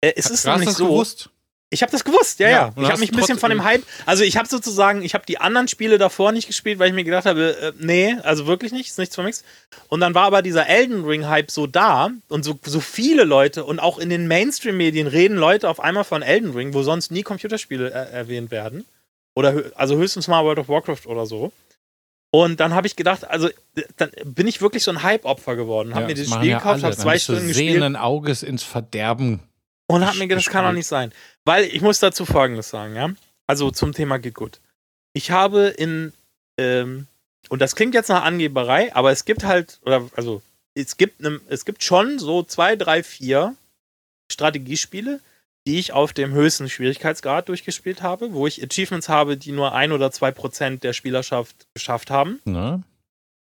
Äh, es ist nämlich so. Gewusst? Ich habe das gewusst, ja, ja. ja. Ich habe mich ein bisschen von dem Hype, also ich habe sozusagen, ich habe die anderen Spiele davor nicht gespielt, weil ich mir gedacht habe, äh, nee, also wirklich nicht, ist nichts für mich. Und dann war aber dieser Elden Ring Hype so da und so, so viele Leute und auch in den Mainstream-Medien reden Leute auf einmal von Elden Ring, wo sonst nie Computerspiele äh, erwähnt werden. Oder also höchstens mal World of Warcraft oder so. Und dann habe ich gedacht, also dann bin ich wirklich so ein Hype-Opfer geworden. Hab ja, mir dieses Spiel gekauft, habe zwei Stunden gespielt. sehenden Auges ins Verderben. Und habe mir gedacht, das kann doch nicht sein. Weil ich muss dazu Folgendes sagen, ja. Also zum Thema geht gut. Ich habe in, ähm, und das klingt jetzt nach Angeberei, aber es gibt halt, oder also es gibt, ne, es gibt schon so zwei, drei, vier Strategiespiele, die ich auf dem höchsten Schwierigkeitsgrad durchgespielt habe, wo ich Achievements habe, die nur ein oder zwei Prozent der Spielerschaft geschafft haben. Na?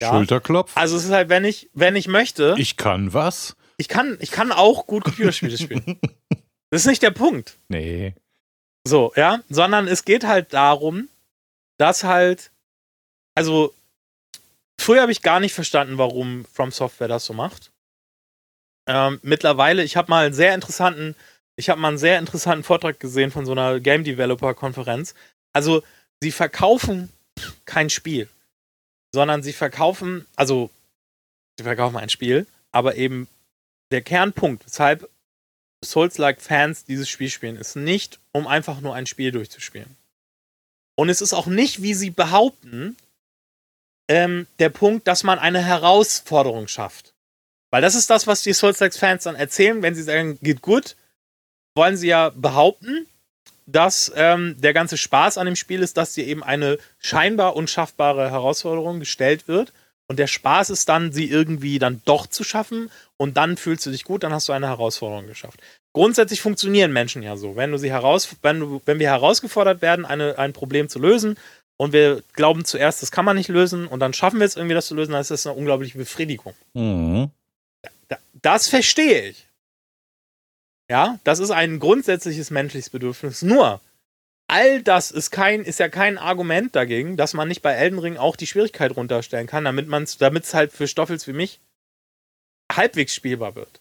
Ja. Schulterklopf. Also es ist halt, wenn ich, wenn ich möchte. Ich kann was. Ich kann, ich kann auch gut Computerspiele spielen. [laughs] Das ist nicht der Punkt. Nee. So, ja, sondern es geht halt darum, dass halt, also früher habe ich gar nicht verstanden, warum From Software das so macht. Ähm, mittlerweile, ich habe mal einen sehr interessanten ich habe mal einen sehr interessanten Vortrag gesehen von so einer Game Developer Konferenz. Also, sie verkaufen kein Spiel, sondern sie verkaufen, also, sie verkaufen ein Spiel, aber eben der Kernpunkt, weshalb Souls-like Fans dieses Spiel spielen, ist nicht, um einfach nur ein Spiel durchzuspielen. Und es ist auch nicht, wie sie behaupten, ähm, der Punkt, dass man eine Herausforderung schafft. Weil das ist das, was die Souls-like Fans dann erzählen, wenn sie sagen, geht gut, wollen sie ja behaupten, dass ähm, der ganze Spaß an dem Spiel ist, dass dir eben eine scheinbar unschaffbare Herausforderung gestellt wird. Und der Spaß ist dann, sie irgendwie dann doch zu schaffen und dann fühlst du dich gut, dann hast du eine Herausforderung geschafft. Grundsätzlich funktionieren Menschen ja so. Wenn du sie heraus, wenn, du, wenn wir herausgefordert werden, eine, ein Problem zu lösen und wir glauben zuerst, das kann man nicht lösen und dann schaffen wir es irgendwie, das zu lösen, dann ist das eine unglaubliche Befriedigung. Mhm. Das verstehe ich. Ja, das ist ein grundsätzliches menschliches Bedürfnis. Nur, all das ist, kein, ist ja kein Argument dagegen, dass man nicht bei Elden Ring auch die Schwierigkeit runterstellen kann, damit es halt für Stoffels wie mich halbwegs spielbar wird.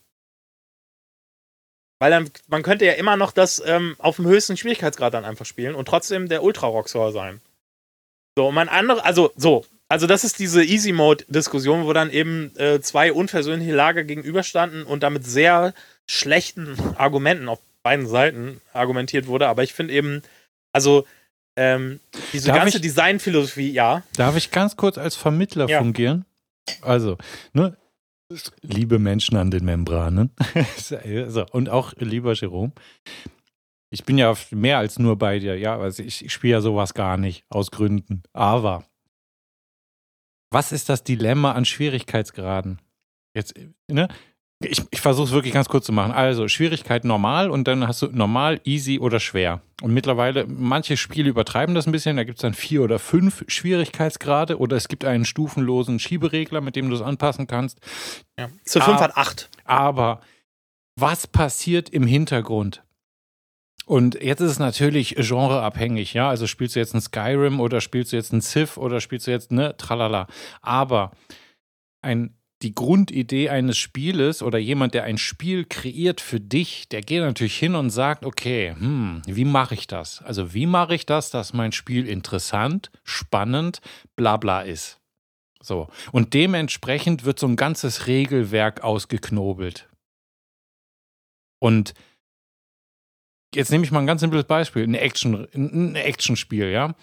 Weil dann, man könnte ja immer noch das ähm, auf dem höchsten Schwierigkeitsgrad dann einfach spielen und trotzdem der Ultra-Rockstar sein. So, und mein anderer, also, so, also das ist diese Easy-Mode-Diskussion, wo dann eben äh, zwei unversöhnliche Lager gegenüberstanden und damit sehr schlechten Argumenten auf beiden Seiten argumentiert wurde. Aber ich finde eben, also ähm, diese darf ganze Designphilosophie, ja. Darf ich ganz kurz als Vermittler ja. fungieren? Also, ne, liebe Menschen an den Membranen [laughs] so, und auch lieber Jerome. Ich bin ja mehr als nur bei dir, ja, also ich, ich spiele ja sowas gar nicht aus Gründen. Aber was ist das Dilemma an Schwierigkeitsgraden? Jetzt, ne? Ich, ich versuche es wirklich ganz kurz zu machen. Also Schwierigkeit normal und dann hast du normal, easy oder schwer. Und mittlerweile, manche Spiele übertreiben das ein bisschen. Da gibt es dann vier oder fünf Schwierigkeitsgrade oder es gibt einen stufenlosen Schieberegler, mit dem du es anpassen kannst. Ja. Zu 5 hat 8. Aber was passiert im Hintergrund? Und jetzt ist es natürlich genreabhängig, ja. Also spielst du jetzt ein Skyrim oder spielst du jetzt ein Civ oder spielst du jetzt, ne, tralala. Aber ein die Grundidee eines Spieles oder jemand, der ein Spiel kreiert für dich, der geht natürlich hin und sagt, okay, hm, wie mache ich das? Also wie mache ich das, dass mein Spiel interessant, spannend, bla bla ist? So. Und dementsprechend wird so ein ganzes Regelwerk ausgeknobelt. Und jetzt nehme ich mal ein ganz simples Beispiel, ein Action, ein Actionspiel, ja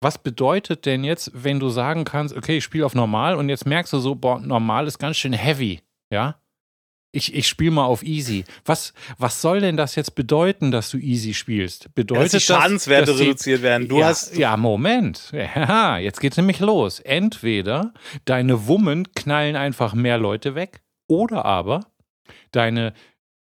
was bedeutet denn jetzt, wenn du sagen kannst, okay, ich spiele auf normal und jetzt merkst du so, boah, normal ist ganz schön heavy, ja? Ich, ich spiele mal auf easy. Was, was soll denn das jetzt bedeuten, dass du easy spielst? Bedeutet dass die Schadenswerte dass, dass reduziert werden. Du ja, hast ja, Moment. Ja, jetzt geht's nämlich los. Entweder deine Wummen knallen einfach mehr Leute weg oder aber deine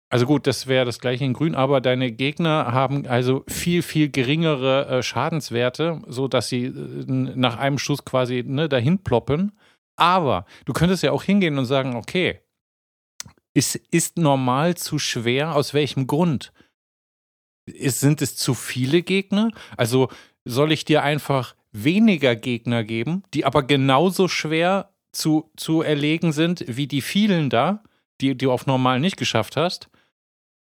also gut, das wäre das gleiche in Grün, aber deine Gegner haben also viel, viel geringere äh, Schadenswerte, so dass sie äh, nach einem Schuss quasi ne, dahin ploppen. Aber du könntest ja auch hingehen und sagen, okay, ist, ist normal zu schwer? Aus welchem Grund? Ist, sind es zu viele Gegner? Also soll ich dir einfach weniger Gegner geben, die aber genauso schwer zu, zu erlegen sind wie die vielen da, die, die du auf normal nicht geschafft hast?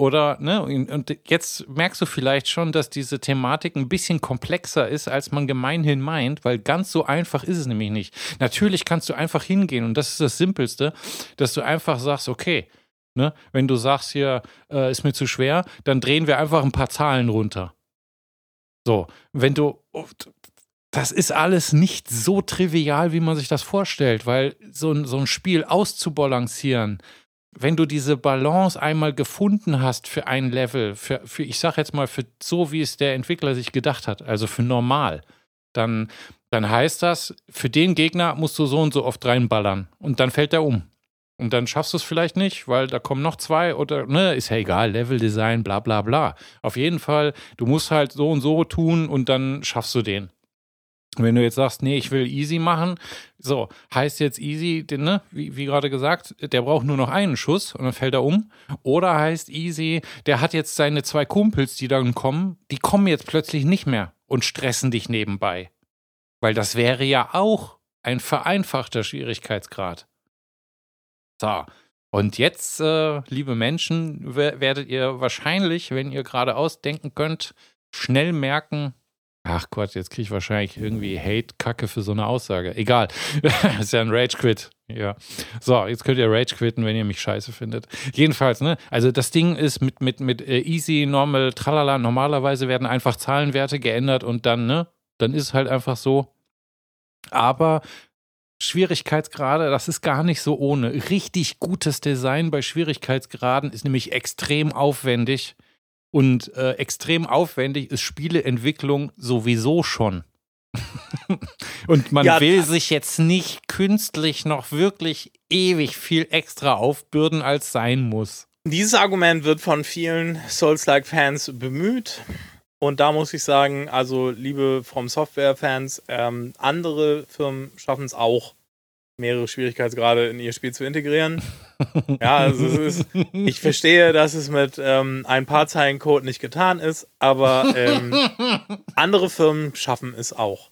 Oder, ne, und jetzt merkst du vielleicht schon, dass diese Thematik ein bisschen komplexer ist, als man gemeinhin meint, weil ganz so einfach ist es nämlich nicht. Natürlich kannst du einfach hingehen und das ist das Simpelste, dass du einfach sagst, okay, ne, wenn du sagst hier, äh, ist mir zu schwer, dann drehen wir einfach ein paar Zahlen runter. So, wenn du, das ist alles nicht so trivial, wie man sich das vorstellt, weil so so ein Spiel auszubalancieren, wenn du diese Balance einmal gefunden hast für ein Level, für, für ich sag jetzt mal, für so wie es der Entwickler sich gedacht hat, also für normal, dann, dann heißt das, für den Gegner musst du so und so oft reinballern und dann fällt er um. Und dann schaffst du es vielleicht nicht, weil da kommen noch zwei oder, ne, ist ja egal, Leveldesign, bla bla bla. Auf jeden Fall, du musst halt so und so tun und dann schaffst du den. Wenn du jetzt sagst, nee, ich will easy machen, so, heißt jetzt easy, ne, wie, wie gerade gesagt, der braucht nur noch einen Schuss und dann fällt er um. Oder heißt easy, der hat jetzt seine zwei Kumpels, die dann kommen, die kommen jetzt plötzlich nicht mehr und stressen dich nebenbei. Weil das wäre ja auch ein vereinfachter Schwierigkeitsgrad. So, und jetzt, äh, liebe Menschen, werdet ihr wahrscheinlich, wenn ihr gerade ausdenken könnt, schnell merken, Ach Gott, jetzt kriege ich wahrscheinlich irgendwie Hate-Kacke für so eine Aussage. Egal. [laughs] ist ja ein Rage-Quit. Ja. So, jetzt könnt ihr Rage quitten, wenn ihr mich scheiße findet. Jedenfalls, ne? Also das Ding ist mit, mit, mit äh, easy, normal, tralala. Normalerweise werden einfach Zahlenwerte geändert und dann, ne? Dann ist es halt einfach so. Aber Schwierigkeitsgrade, das ist gar nicht so ohne. Richtig gutes Design bei Schwierigkeitsgraden ist nämlich extrem aufwendig. Und äh, extrem aufwendig ist Spieleentwicklung sowieso schon. [laughs] und man ja, will sich jetzt nicht künstlich noch wirklich ewig viel extra aufbürden, als sein muss. Dieses Argument wird von vielen Souls-like-Fans bemüht. Und da muss ich sagen, also liebe From Software-Fans, ähm, andere Firmen schaffen es auch mehrere Schwierigkeitsgrade in ihr Spiel zu integrieren. [laughs] ja, also ist, ich verstehe, dass es mit ähm, ein paar Zeilen Code nicht getan ist, aber ähm, [laughs] andere Firmen schaffen es auch.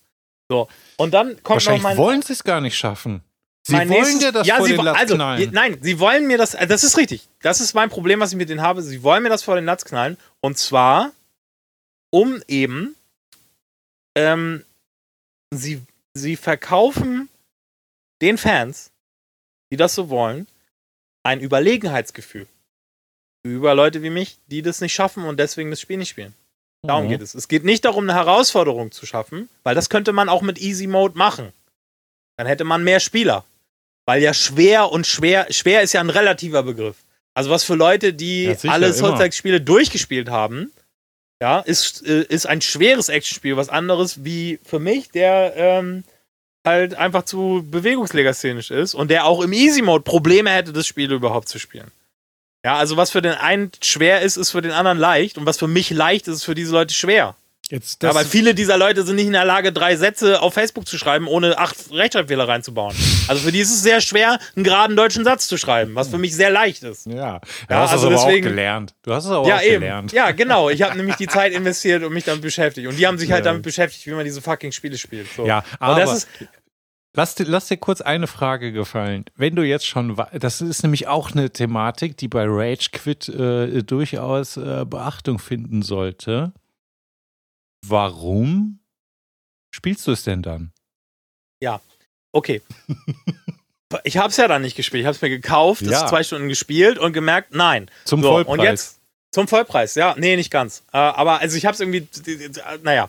So, und dann kommt Wahrscheinlich noch mein, wollen sie es gar nicht schaffen. Sie wollen nächstes, dir das ja, vor sie, den Latz also, knallen. Nein, sie wollen mir das, das ist richtig. Das ist mein Problem, was ich mit denen habe. Sie wollen mir das vor den Latz knallen. Und zwar, um eben, ähm, sie, sie verkaufen den Fans, die das so wollen, ein Überlegenheitsgefühl über Leute wie mich, die das nicht schaffen und deswegen das Spiel nicht spielen. Darum mhm. geht es. Es geht nicht darum, eine Herausforderung zu schaffen, weil das könnte man auch mit Easy Mode machen. Dann hätte man mehr Spieler. Weil ja schwer und schwer, schwer ist ja ein relativer Begriff. Also was für Leute, die ja, alle Souls-like-Spiele durchgespielt haben, ja, ist, äh, ist ein schweres Actionspiel, was anderes wie für mich, der ähm, halt einfach zu bewegungslegasthenisch ist und der auch im Easy Mode Probleme hätte, das Spiel überhaupt zu spielen. Ja, also was für den einen schwer ist, ist für den anderen leicht und was für mich leicht ist, ist für diese Leute schwer. Jetzt Ja, weil viele dieser Leute sind nicht in der Lage, drei Sätze auf Facebook zu schreiben, ohne acht Rechtschreibfehler reinzubauen. Also für die ist es sehr schwer, einen geraden deutschen Satz zu schreiben, was für mich sehr leicht ist. ja, du Ja, hast also es aber deswegen- auch gelernt. Du hast es aber Ja, auch eben. gelernt. Ja, genau. Ich habe [laughs] nämlich die Zeit investiert und mich damit beschäftigt. Und die haben sich halt damit beschäftigt, wie man diese fucking Spiele spielt. So. Ja, und aber das ist, lass, dir, lass dir kurz eine Frage gefallen. Wenn du jetzt schon, das ist nämlich auch eine Thematik, die bei Rage Quit äh, durchaus äh, Beachtung finden sollte. Warum spielst du es denn dann? okay. [laughs] Ich habe es ja dann nicht gespielt. Ich habe es mir gekauft, Ja. zwei Stunden gespielt und gemerkt, nein. Zum So, Vollpreis. und jetzt zum Vollpreis, ja. Nee, nicht ganz. Äh, aber also ich habe es irgendwie, naja.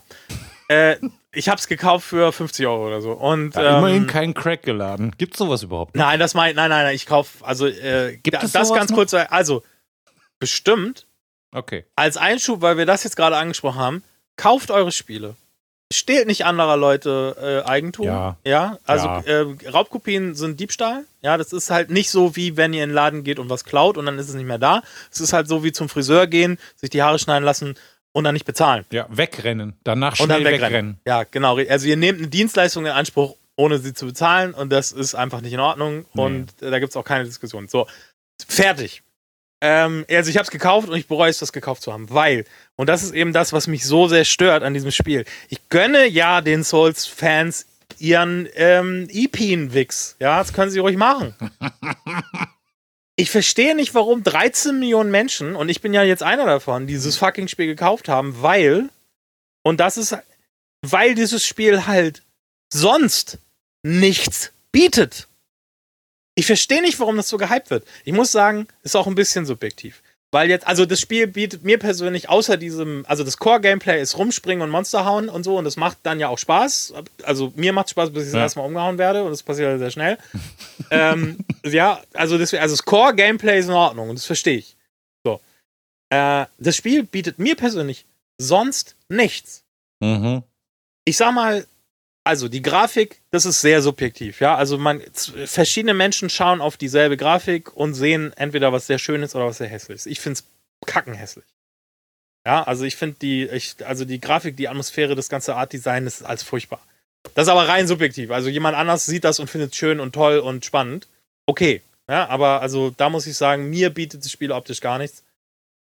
Äh, ich habe es gekauft für 50 Euro oder so. Und, Ja, immerhin ähm, kein Crack geladen. Gibt sowas überhaupt nicht? Nein, das mein, nein, nein, nein, ich kaufe, also äh, Gibt das sowas ganz noch? kurz, also bestimmt Okay. als Einschub, weil wir das jetzt gerade angesprochen haben, kauft eure Spiele. Stehlt nicht anderer Leute äh, Eigentum. Ja. Ja, also Ja. Äh, Raubkopien sind Diebstahl. Ja, das ist halt nicht so, wie wenn ihr in den Laden geht und was klaut und dann ist es nicht mehr da. Es ist halt so wie zum Friseur gehen, sich die Haare schneiden lassen und dann nicht bezahlen. Ja, wegrennen. Danach Und schnell dann wegrennen. wegrennen. Ja, genau. Also ihr nehmt eine Dienstleistung in Anspruch, ohne sie zu bezahlen und das ist einfach nicht in Ordnung Nee. und äh, da gibt es auch keine Diskussion. So, fertig. Ähm, also ich habe es gekauft und ich bereue es, das gekauft zu haben, weil, und das ist eben das, was mich so sehr stört an diesem Spiel. Ich gönne ja den Souls-Fans ihren ähm, EP-Wix. Ja, das können sie ruhig machen. [laughs] Ich verstehe nicht, warum 13 Millionen Menschen, und ich bin ja jetzt einer davon, dieses fucking Spiel gekauft haben, weil, und das ist, weil dieses Spiel halt sonst nichts bietet. Ich verstehe nicht, warum das so gehypt wird. Ich muss sagen, ist auch ein bisschen subjektiv. Weil jetzt, also das Spiel bietet mir persönlich außer diesem, also das Core-Gameplay ist rumspringen und Monster hauen und so und das macht dann ja auch Spaß. Also mir macht Spaß, bis ich das Ja. erste Mal umgehauen werde und das passiert sehr schnell. [laughs] ähm, ja, also, deswegen, also das Core-Gameplay ist in Ordnung und das verstehe ich. So. Äh, das Spiel bietet mir persönlich sonst nichts Mhm. ich sag mal, also die Grafik, das ist sehr subjektiv, ja. Also man, verschiedene Menschen schauen auf dieselbe Grafik und sehen entweder was sehr Schönes oder was sehr Hässliches. Ich find's kackenhässlich. Ja, also ich finde die, ich, also die Grafik, die Atmosphäre, das ganze Art-Design ist als furchtbar. Das ist aber rein subjektiv. Also jemand anders sieht das und findet es schön und toll und spannend. Okay. Ja, aber also da muss ich sagen, mir bietet das Spiel optisch gar nichts.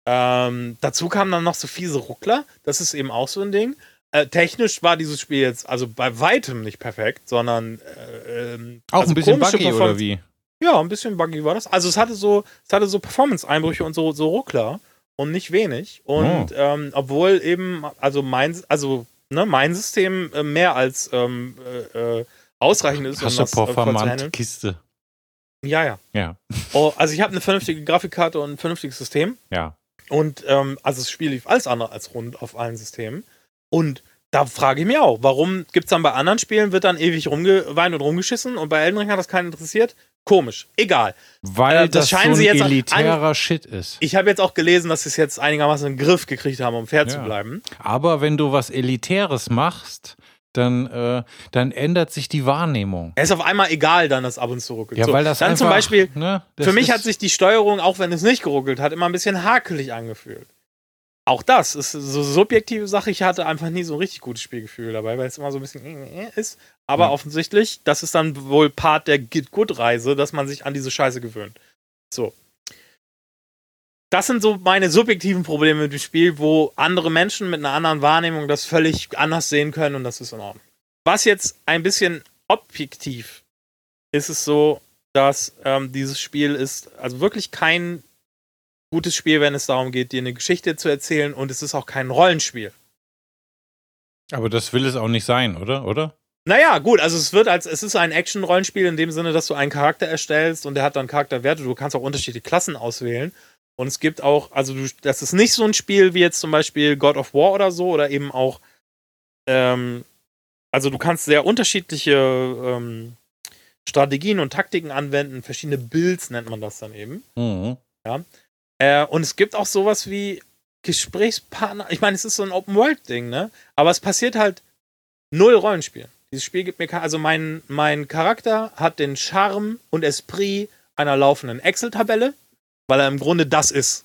Ähm, dazu kamen dann noch so fiese Ruckler. Das ist eben auch so ein Ding. Äh, technisch war dieses Spiel jetzt also bei weitem nicht perfekt, sondern äh, ähm, Auch also ein bisschen buggy oder wie? Ja, ein bisschen buggy war das. Also es hatte so, es hatte so Performance-Einbrüche und so, so Ruckler und nicht wenig. Und ähm, obwohl eben, also mein, also ne, mein System äh, mehr als ähm, äh, ausreichend ist, Hast du das, äh, voll zu performant handeln. Kiste? Ja, ja. Ja. [laughs] Oh, also ich habe eine vernünftige Grafikkarte und ein vernünftiges System. Ja. Und ähm, also das Spiel lief alles andere als rund auf allen Systemen. Und da frage ich mich auch, warum gibt es dann bei anderen Spielen, wird dann ewig rumgeweint und rumgeschissen und bei Elden Ring hat das keinen interessiert? Komisch. Egal. Weil Äh, das das, scheinen so sie ein jetzt an- elitärer Shit ist. Ich habe jetzt auch gelesen, dass sie es jetzt einigermaßen in den Griff gekriegt haben, um fair zu Ja. bleiben. Aber wenn du was Elitäres machst, dann, äh, dann ändert sich die Wahrnehmung. Es ist auf einmal egal, dann das ab und zu ruckelt. Ja, so, weil das dann einfach, zum Beispiel, ne, das für mich hat sich die Steuerung, auch wenn es nicht geruckelt hat, immer ein bisschen hakelig angefühlt. Auch das ist so eine subjektive Sache. Ich hatte einfach nie so ein richtig gutes Spielgefühl dabei, weil es immer so ein bisschen äh, äh, ist. Aber Ja. offensichtlich, das ist dann wohl Part der Git-Good-Reise, dass man sich an diese Scheiße gewöhnt. So. Das sind so meine subjektiven Probleme mit dem Spiel, wo andere Menschen mit einer anderen Wahrnehmung das völlig anders sehen können und das ist in Ordnung. Was jetzt ein bisschen objektiv ist es so, dass ähm, dieses Spiel ist also wirklich kein gutes Spiel, wenn es darum geht, dir eine Geschichte zu erzählen und es ist auch kein Rollenspiel. Aber das will es auch nicht sein, oder? Oder? Naja, gut, also es wird als, es ist ein Action-Rollenspiel in dem Sinne, dass du einen Charakter erstellst und der hat dann Charakterwerte, du kannst auch unterschiedliche Klassen auswählen. Und es gibt auch, also du, das ist nicht so ein Spiel wie jetzt zum Beispiel God of War oder so, oder eben auch, ähm, also du kannst sehr unterschiedliche ähm, Strategien und Taktiken anwenden, verschiedene Builds nennt man das dann eben. Mhm. Äh, und es gibt auch sowas wie Gesprächspartner. Ich meine, es ist so ein Open-World-Ding, ne? Aber es passiert halt null Rollenspiel. Dieses Spiel gibt mir kein, also mein, mein Charakter hat den Charme und Esprit einer laufenden Excel-Tabelle, weil er im Grunde das ist.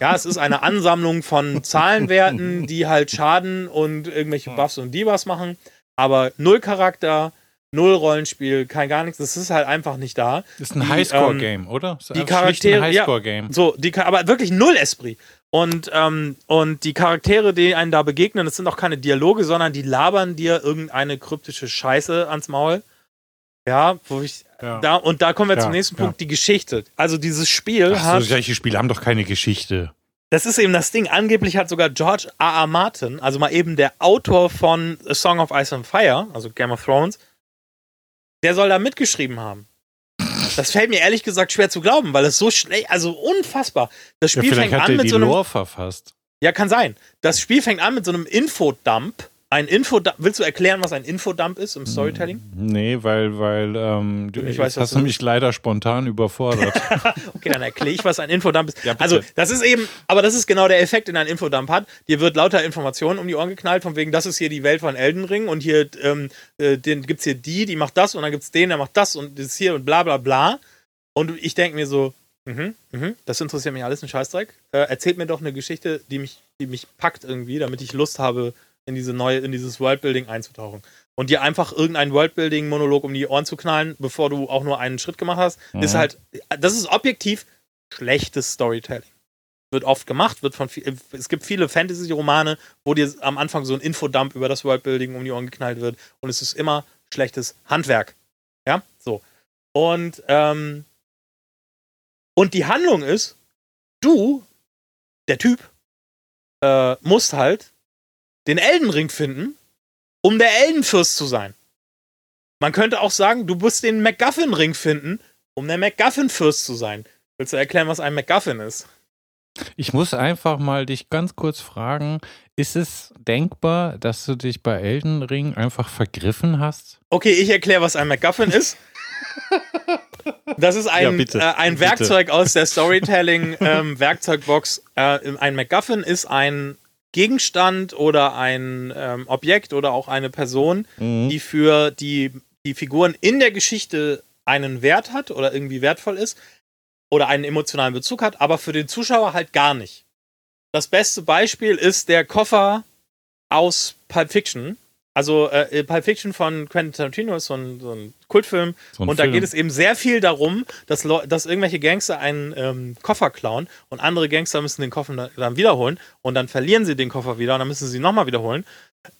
Ja, es ist eine Ansammlung von [laughs] Zahlenwerten, die halt Schaden und irgendwelche Buffs und Debuffs machen, aber null Charakter, null Rollenspiel, kein gar nichts. Das ist halt einfach nicht da. Das ist ein Highscore-Game, ähm, oder? Das ist die Charaktere- ein ja. Highscore-Game. So, die, aber wirklich null Esprit. Und, ähm, und die Charaktere, die einen da begegnen, das sind auch keine Dialoge, sondern die labern dir irgendeine kryptische Scheiße ans Maul. Ja, wo ich. Ja. Da, und da kommen wir Ja, zum nächsten ja. Punkt, die Geschichte. Also dieses Spiel Ach hat. so, solche Spiele haben doch keine Geschichte. Das ist eben das Ding. Angeblich hat sogar George R. R. Martin, also mal eben der Autor von A Song of Ice and Fire, also Game of Thrones, der soll da mitgeschrieben haben. Das fällt mir ehrlich gesagt schwer zu glauben, weil es so schlecht, also unfassbar. Das Ja, Spiel vielleicht fängt an mit so einem. Lore verfasst. Ja, kann sein. Das Spiel fängt an mit so einem Infodump. Ein Infodump. Willst du erklären, was ein Infodump ist im Storytelling? Nee, weil, weil ähm, du Ich weiß, hast du- mich leider spontan überfordert. [laughs] Okay, dann erkläre ich, was ein Infodump ist. Ja, also, das ist eben, aber das ist genau der Effekt, den ein Infodump hat. Dir wird lauter Informationen um die Ohren geknallt, von wegen, das ist hier die Welt von Elden Ring und hier ähm, äh, den gibt's hier die, die macht das und dann gibt's den, der macht das und das hier und bla bla bla. Und ich denke mir so, mhm, mhm, das interessiert mich alles ein Scheißdreck. Äh, erzählt mir doch eine Geschichte, die mich, die mich packt irgendwie, damit ich Lust habe, in diese neue, in dieses Worldbuilding einzutauchen. Und dir einfach irgendeinen Worldbuilding-Monolog um die Ohren zu knallen, bevor du auch nur einen Schritt gemacht hast, ist Mhm. halt, das ist objektiv schlechtes Storytelling. Wird oft gemacht, wird von viel, es gibt viele Fantasy-Romane, wo dir am Anfang so ein Infodump über das Worldbuilding um die Ohren geknallt wird und es ist immer schlechtes Handwerk. Ja, so. Und, ähm, und die Handlung ist, du, der Typ, äh, musst halt den Eldenring finden, um der Eldenfürst zu sein. Man könnte auch sagen, du musst den MacGuffin-Ring finden, um der MacGuffin-Fürst zu sein. Willst du erklären, was ein MacGuffin ist? Ich muss einfach mal dich ganz kurz fragen, ist es denkbar, dass du dich bei Elden Ring einfach vergriffen hast? Okay, ich erkläre, was ein MacGuffin ist. [laughs] Das ist Ja, ein, bitte. äh, ein Bitte. Werkzeug aus der Storytelling-Werkzeugbox. äh, ein MacGuffin ist ein Gegenstand oder ein ähm, Objekt oder auch eine Person, Mhm. die für die, die Figuren in der Geschichte einen Wert hat oder irgendwie wertvoll ist oder einen emotionalen Bezug hat, aber für den Zuschauer halt gar nicht. Das beste Beispiel ist der Koffer aus Pulp Fiction. Also äh, Pulp Fiction von Quentin Tarantino ist so ein, so ein Kultfilm So ein und da Film. geht es eben sehr viel darum, dass, dass irgendwelche Gangster einen ähm, Koffer klauen und andere Gangster müssen den Koffer da- dann wiederholen und dann verlieren sie den Koffer wieder und dann müssen sie ihn nochmal wiederholen.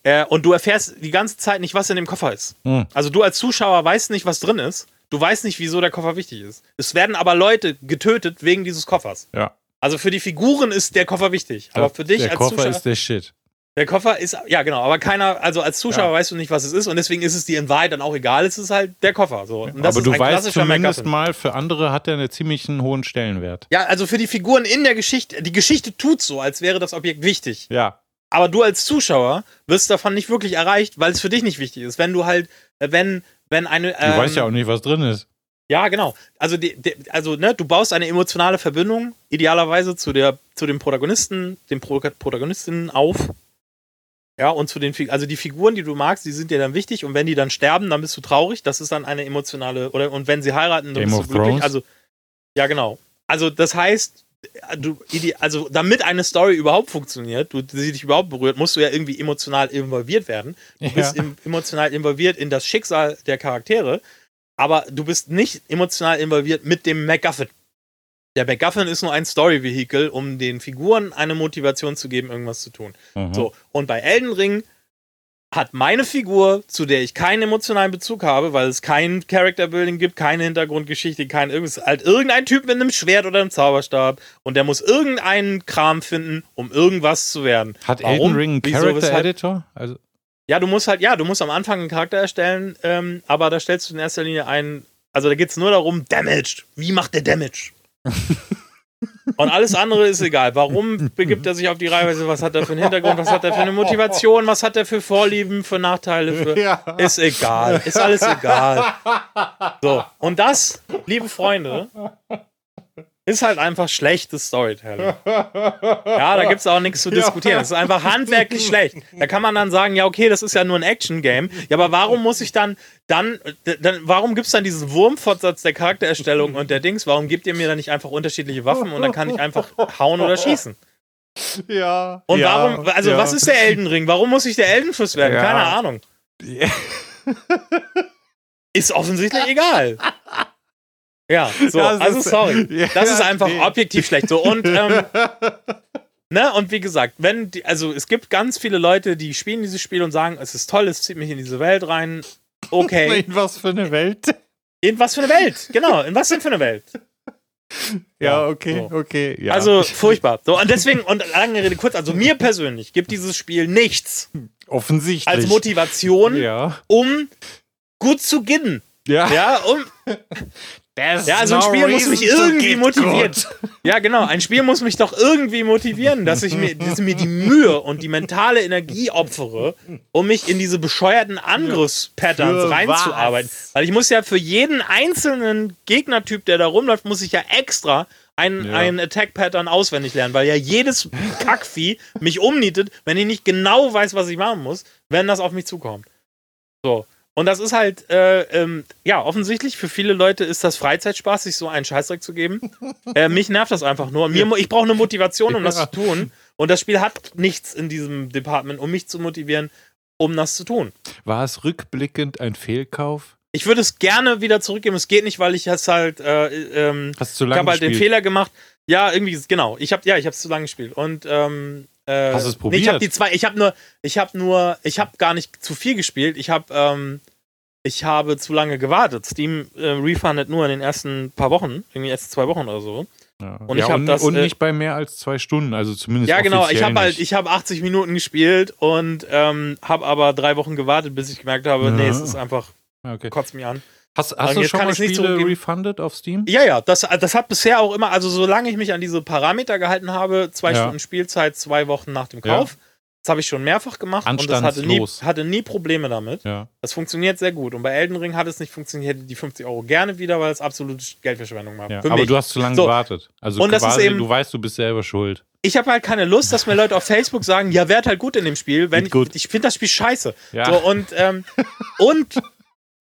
Äh, und du erfährst die ganze Zeit nicht, was in dem Koffer ist. Hm. Also du als Zuschauer weißt nicht, was drin ist. Du weißt nicht, wieso der Koffer wichtig ist. Es werden aber Leute getötet wegen dieses Koffers. Ja. Also für die Figuren ist der Koffer wichtig. Aber für dich der als Koffer Zuschauer. ist der Shit. Der Koffer ist, ja genau, aber keiner, also als Zuschauer Ja. weißt du nicht, was es ist und deswegen ist es dir in Wahrheit dann auch egal, es ist halt der Koffer. So. Aber du weißt zumindest mal, für andere hat er einen ziemlich hohen Stellenwert. Ja, also für die Figuren in der Geschichte, die Geschichte tut so, als wäre das Objekt wichtig. Ja. Aber du als Zuschauer wirst davon nicht wirklich erreicht, weil es für dich nicht wichtig ist. Wenn du halt, äh, wenn, wenn eine. Du ähm, weißt ja auch nicht, was drin ist. Ja, genau. Also, die, die, also ne, du baust eine emotionale Verbindung, idealerweise zu, der, zu dem Protagonisten, den Pro Protagonistinnen auf. Ja, und zu den Fig- also die Figuren, die du magst, die sind dir dann wichtig und wenn die dann sterben, dann bist du traurig. Das ist dann eine emotionale, oder und wenn sie heiraten, dann Game bist du glücklich. Thrones? Also, ja, genau. Also, das heißt, du, also damit eine Story überhaupt funktioniert, du, sie dich überhaupt berührt, musst du ja irgendwie emotional involviert werden. Du bist Ja. im, emotional involviert in das Schicksal der Charaktere, aber du bist nicht emotional involviert mit dem MacGuffin. Der MacGuffin ist nur ein Story-Vehikel, um den Figuren eine Motivation zu geben, irgendwas zu tun. Mhm. So, und bei Elden Ring hat meine Figur, zu der ich keinen emotionalen Bezug habe, weil es kein Character-Building gibt, keine Hintergrundgeschichte, kein irgendwas, halt irgendein Typ mit einem Schwert oder einem Zauberstab und der muss irgendeinen Kram finden, um irgendwas zu werden. Hat Warum? Elden Ring einen Wieso? Character Weshalb? Editor? Also, Ja, du musst halt, ja, du musst am Anfang einen Charakter erstellen, ähm, aber da stellst du in erster Linie einen, also da geht es nur darum, Damaged. Wie macht der Damage? [laughs] Und alles andere ist egal. Warum begibt er sich auf die Reihweise? Was hat er für einen Hintergrund? Was hat er für eine Motivation? Was hat er für Vorlieben, für Nachteile? Für ja. ist egal. Ist alles egal. So, und das, liebe Freunde, ist halt einfach schlechtes Storytelling. Ja, da gibt es auch nichts zu diskutieren. Das ist einfach handwerklich schlecht. Da kann man dann sagen, ja, okay, das ist ja nur ein Action-Game. Ja, aber warum muss ich dann, dann, dann warum gibt es dann diesen Wurmfortsatz der Charaktererstellung und der Dings? Warum gebt ihr mir dann nicht einfach unterschiedliche Waffen und dann kann ich einfach hauen oder schießen? Ja. Und ja, warum, also ja. was ist der Elden Ring? Warum muss ich der Eldenfluss werden? Ja. Keine Ahnung. Ist offensichtlich egal. Ja, so, Das also ist- sorry. [laughs] Ja, Das ist einfach nee. objektiv schlecht. So, und, ähm, [laughs] ne, und wie gesagt, wenn die, also es gibt ganz viele Leute, die spielen dieses Spiel und sagen, es ist toll, es zieht mich in diese Welt rein. Okay. [laughs] In was für eine Welt? In was für eine Welt? Genau, in was denn für eine Welt? Ja, okay, so. okay. Ja. Also furchtbar. So, und deswegen, und lange Rede kurz, also mir persönlich gibt dieses Spiel nichts offensichtlich. als Motivation, Ja. um gut zu gewinnen. Ja. Ja, um, There's Ja, also ein no Spiel muss mich irgendwie motivieren. good. [laughs] Ja, genau. Ein Spiel muss mich doch irgendwie motivieren, dass ich mir, dass ich mir die Mühe und die mentale Energie opfere, um mich in diese bescheuerten Angriffspatterns reinzuarbeiten. was? Weil ich muss ja für jeden einzelnen Gegnertyp, der da rumläuft, muss ich ja extra ein, Ja. ein Attack-Pattern auswendig lernen, weil ja jedes Kackvieh mich umnietet, wenn ich nicht genau weiß, was ich machen muss, wenn das auf mich zukommt. So. Und das ist halt, äh, ähm, ja, offensichtlich für viele Leute ist das Freizeitspaß, sich so einen Scheißdreck zu geben. [laughs] äh, mich nervt das einfach nur. Mir, ich brauche eine Motivation, um das zu tun. Und das Spiel hat nichts in diesem Department, um mich zu motivieren, um das zu tun. War es rückblickend ein Fehlkauf? Ich würde es gerne wieder zurückgeben. Es geht nicht, weil ich es halt, äh, ähm, Hast ich lange habe halt den? Fehler gemacht. Ja, irgendwie, genau. Ich habe, ja, ich habe es zu lange gespielt. Und, ähm, äh, Hast du es Nee, ich probiert? habe die zwei, ich habe nur, ich habe nur, ich habe gar nicht zu viel gespielt. Ich habe, ähm, ich habe zu lange gewartet. Steam äh, refundet nur in den ersten paar Wochen, irgendwie erst zwei Wochen oder so. Ja. Und ja, ich hab und, das, und äh, nicht bei mehr als zwei Stunden, also zumindest Ja, genau. Ich habe halt, ich habe 80 Minuten gespielt und ähm, habe aber drei Wochen gewartet, bis ich gemerkt habe, nee, Ja. es ist einfach, okay. kotzt mich an. Hast, hast du jetzt schon kann mal Spiele zurückgeben. refunded auf Steam? Ja, ja, das, das hat bisher auch immer, also solange ich mich an diese Parameter gehalten habe, zwei Ja. Stunden Spielzeit, zwei Wochen nach dem Ja. Kauf. Das habe ich schon mehrfach gemacht und das hatte nie, hatte nie Probleme damit. Ja. Das funktioniert sehr gut. Und bei Elden Ring hat es nicht funktioniert, hätte die 50 Euro gerne wieder, weil es absolute Geldverschwendung war. ja. Aber mich. du hast zu lange So. gewartet. Also Und das ist quasi, eben- du weißt, du bist selber schuld. ich habe halt keine Lust, dass mir Leute auf Facebook sagen, ja, werd halt gut in dem Spiel, wenn Geht ich, gut. ich finde das Spiel scheiße. Ja. So, und, ähm, und [laughs]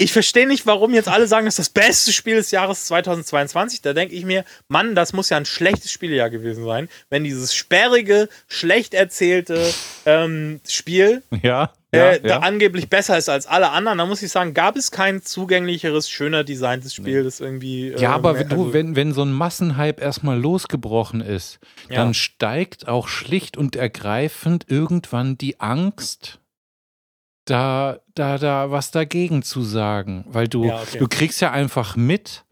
ich verstehe nicht, warum jetzt alle sagen, das ist das beste Spiel des Jahres 2022. Da denke ich mir, Mann, das muss ja ein schlechtes Spielejahr gewesen sein, wenn dieses sperrige, schlecht erzählte ähm, Spiel Ja. ja, äh, da ja. angeblich besser ist als alle anderen. Da muss ich sagen, gab es kein zugänglicheres, schöner designtes Spiel, das irgendwie. äh, Ja, aber wenn du, also- wenn, wenn so ein Massenhype erstmal losgebrochen ist, Ja. dann steigt auch schlicht und ergreifend irgendwann die Angst, da, da, da was dagegen zu sagen. Weil du, Ja, okay. du kriegst ja einfach mit,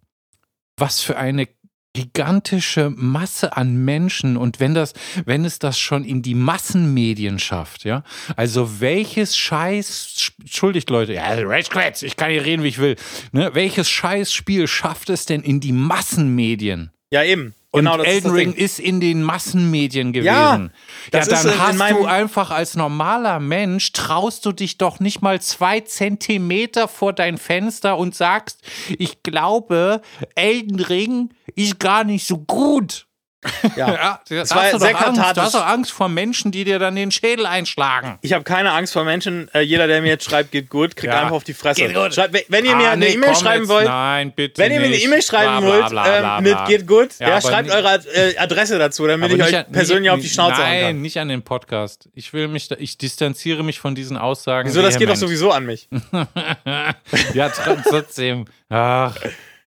was für eine gigantische Masse an Menschen und wenn das, wenn es das schon in die Massenmedien schafft, ja, also welches Scheiß, entschuldigt Leute, ja, Rage ich kann hier reden, wie ich will, ne, welches Scheißspiel schafft es denn in die Massenmedien? ja, eben. Und genau, ist Elden Ring ist in den Massenmedien gewesen. Ja, Ja, ist dann in hast du einfach als normaler Mensch, traust du dich doch nicht mal zwei Zentimeter vor dein Fenster und sagst, ich glaube, Elden Ring ist gar nicht so gut. [laughs] Ja. da war hast du sehr doch Angst, da hast du Angst vor Menschen, die dir dann den Schädel einschlagen. Ich habe keine Angst vor Menschen. Äh, jeder, der mir jetzt schreibt, geht gut, kriegt Ja. einfach auf die Fresse. Geht gut. Schreibt, wenn- ihr mir Ah, eine nee, E-Mail schreiben jetzt. wollt, Nein, bitte wenn ihr mir eine. E-Mail schreiben Bla, bla, wollt, bla, bla, ähm, bla. mit geht gut, Ja, ja, schreibt nicht- eure äh, Adresse dazu, damit Aber ich euch an- persönlich nicht- auf die Schnauze Nein, kann. nicht an den Podcast. Ich will mich, da, ich distanziere mich von diesen Aussagen. Wieso, das geht doch sowieso an mich. [laughs] ja, tr- trotzdem. Ach.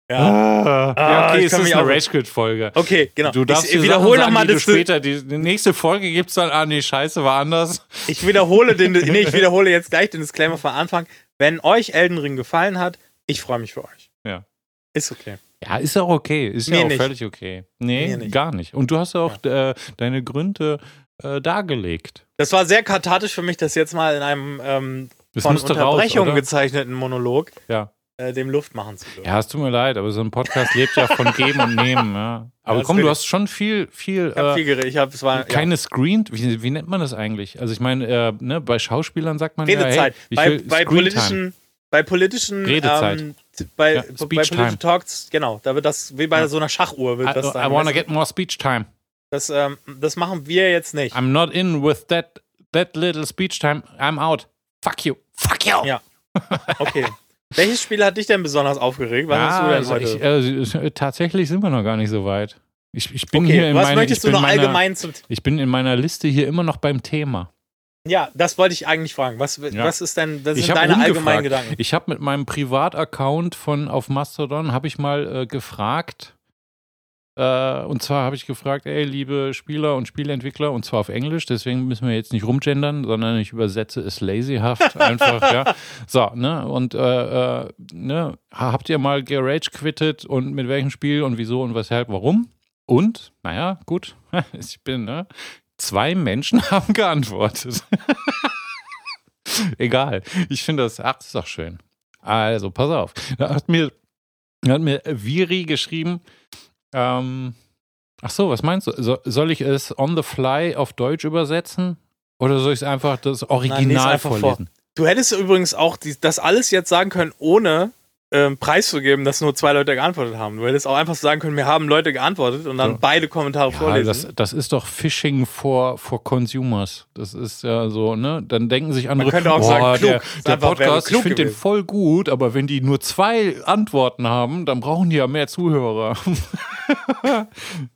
Ja. Ah. Ah, ja, okay, ich es ist eine Rage Quit Folge. Okay, genau. Du darfst ich wiederhole nochmal das. du später. Die, die nächste Folge gibt's dann. Ah, nee, Scheiße, war anders. Ich wiederhole den. [laughs] Nee, ich wiederhole jetzt gleich den Disclaimer von Anfang. Wenn euch Elden Ring gefallen hat, ich freue mich für euch. Ja. Ist okay. Ja, ist auch okay. Ist Mir ja auch nicht. völlig okay. Nee, Mir nicht. gar nicht. Und du hast auch äh, deine Gründe äh, dargelegt. Das war sehr kathartisch für mich, das jetzt mal in einem ähm, von raus, Unterbrechung oder? gezeichneten Monolog Ja. Äh, dem Luft machen zu dürfen. Ja, es tut mir leid, aber so ein Podcast lebt ja von Geben und Nehmen. Ja. Aber das komm, du hast schon viel, viel. Ich habe äh, viel geredet. Ich habe es war ja. keine Screen, wie, wie nennt man das eigentlich? Also ich meine, äh, ne, bei Schauspielern sagt man Redezeit. ja, hey, bei bei politischen bei politischen Redezeit. Ähm, bei, Ja, bei Time. Talks, genau, da wird das wie bei Ja. so einer Schachuhr wird I, das dann. I wanna get more speech time. das, ähm, das machen wir jetzt nicht. I'm not in with that, that little speech time. I'm out. Fuck you. Fuck you. Ja. [laughs] Okay. Welches Spiel hat dich denn besonders aufgeregt? Was hast du denn also heute? ich, äh, äh, tatsächlich sind wir noch gar nicht so weit. Ich, ich bin okay, hier in was meiner, möchtest du noch meiner, allgemein zum. Ich bin in meiner Liste hier immer noch beim Thema. Ja, das wollte ich eigentlich fragen. Was, Ja. was ist denn, was Ich sind deine rumgefragt. allgemeinen Gedanken? Ich habe mit meinem Privataccount von auf Mastodon habe ich mal äh, gefragt. Äh, und zwar habe ich gefragt, ey, liebe Spieler und Spieleentwickler, und zwar auf Englisch, deswegen müssen wir jetzt nicht rumgendern, sondern ich übersetze es lazyhaft [laughs] einfach, ja. So, ne? Und äh, äh, ne, habt ihr mal Garage quittet und mit welchem Spiel und wieso und weshalb, warum? Und, naja, gut, [laughs] ich bin, ne? Zwei Menschen [laughs] haben geantwortet. Egal. Ich finde das, ach, ist doch schön. Also, pass auf. Da hat mir, da hat mir Viri geschrieben, ähm, ach so, was meinst du? So, soll ich es on the fly auf Deutsch übersetzen? Oder soll ich es einfach das Original vor. vorlesen? Du hättest übrigens auch die, das alles jetzt sagen können, ohne ähm, preiszugeben, dass nur zwei Leute geantwortet haben. Du hättest auch einfach sagen können, wir haben Leute geantwortet und dann So. beide Kommentare Ja, vorlesen. das, das ist doch Phishing for, for Consumers. Das ist ja so, ne? Dann denken sich andere, könnte auch boah, sagen, klug. der, der Podcast, ich klug finde den voll gut, aber wenn die nur zwei Antworten haben, dann brauchen die ja mehr Zuhörer. [laughs]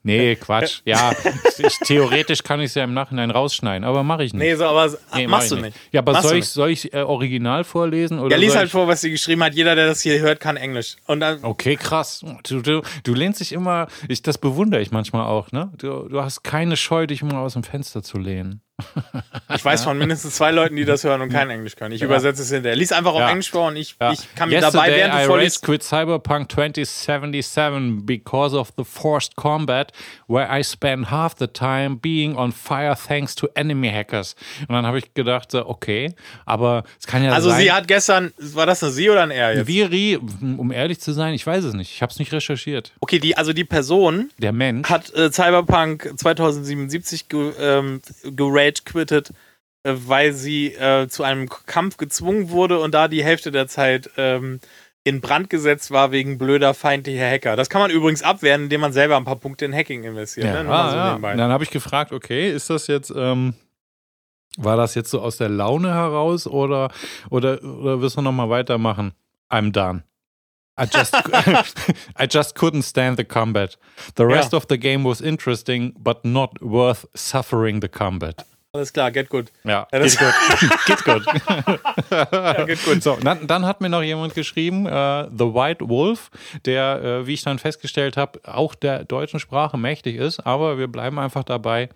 nee, Quatsch. Ja, ich, theoretisch kann ich es ja im Nachhinein rausschneiden, aber mache ich nicht. nee, so, aber Nee, mach machst ich du nicht. Ja, aber Machst soll ich, soll ich äh, original vorlesen? Oder Ja, lies halt ich, vor, was sie geschrieben hat. Jeder, der das hier hört, kann Englisch. Okay, krass. Du, du, du lehnst dich immer, ich, das bewundere ich manchmal auch, ne? Du, du hast keine Scheu, dich immer aus dem Fenster zu lehnen. Ich weiß von mindestens zwei Leuten, die das hören und kein Englisch können. Ich übersetze es hinterher. Lies einfach auf Ja. Englisch vor und ich, Ja. ich kann mir dabei, während I du vorliest, quit Cyberpunk 2077 because of the forced combat where I spent half the time being on fire thanks to enemy hackers. Und dann habe ich gedacht, okay, aber es kann ja Also sein. sie hat gestern, war das eine sie oder ein er jetzt? Viri, um ehrlich zu sein, ich weiß es nicht. Ich habe es nicht recherchiert. Okay, die, also die Person Der Mensch. hat äh, Cyberpunk 2077 ge, ähm, gerage quittet, äh, weil sie äh, zu einem Kampf gezwungen wurde und da die Hälfte der Zeit ähm, in Brand gesetzt war wegen blöder feindlicher Hacker. Das kann man übrigens abwehren, indem man selber ein paar Punkte in Hacking investiert. Ja, ne? Ah, so ja. dann habe ich gefragt, okay, ist das jetzt, ähm, war das jetzt so aus der Laune heraus oder, oder, oder wirst du nochmal weitermachen? I'm done. I just, [laughs] [laughs] I just couldn't stand the combat. The rest Ja. of the game was interesting, but not worth suffering the combat. Alles klar, get good. Ja, Ja, geht gut. geht gut. Ja, geht gut. So, dann, dann hat mir noch jemand geschrieben, äh, The White Wolf, der, äh, wie ich dann festgestellt habe, auch der deutschen Sprache mächtig ist, aber wir bleiben einfach dabei.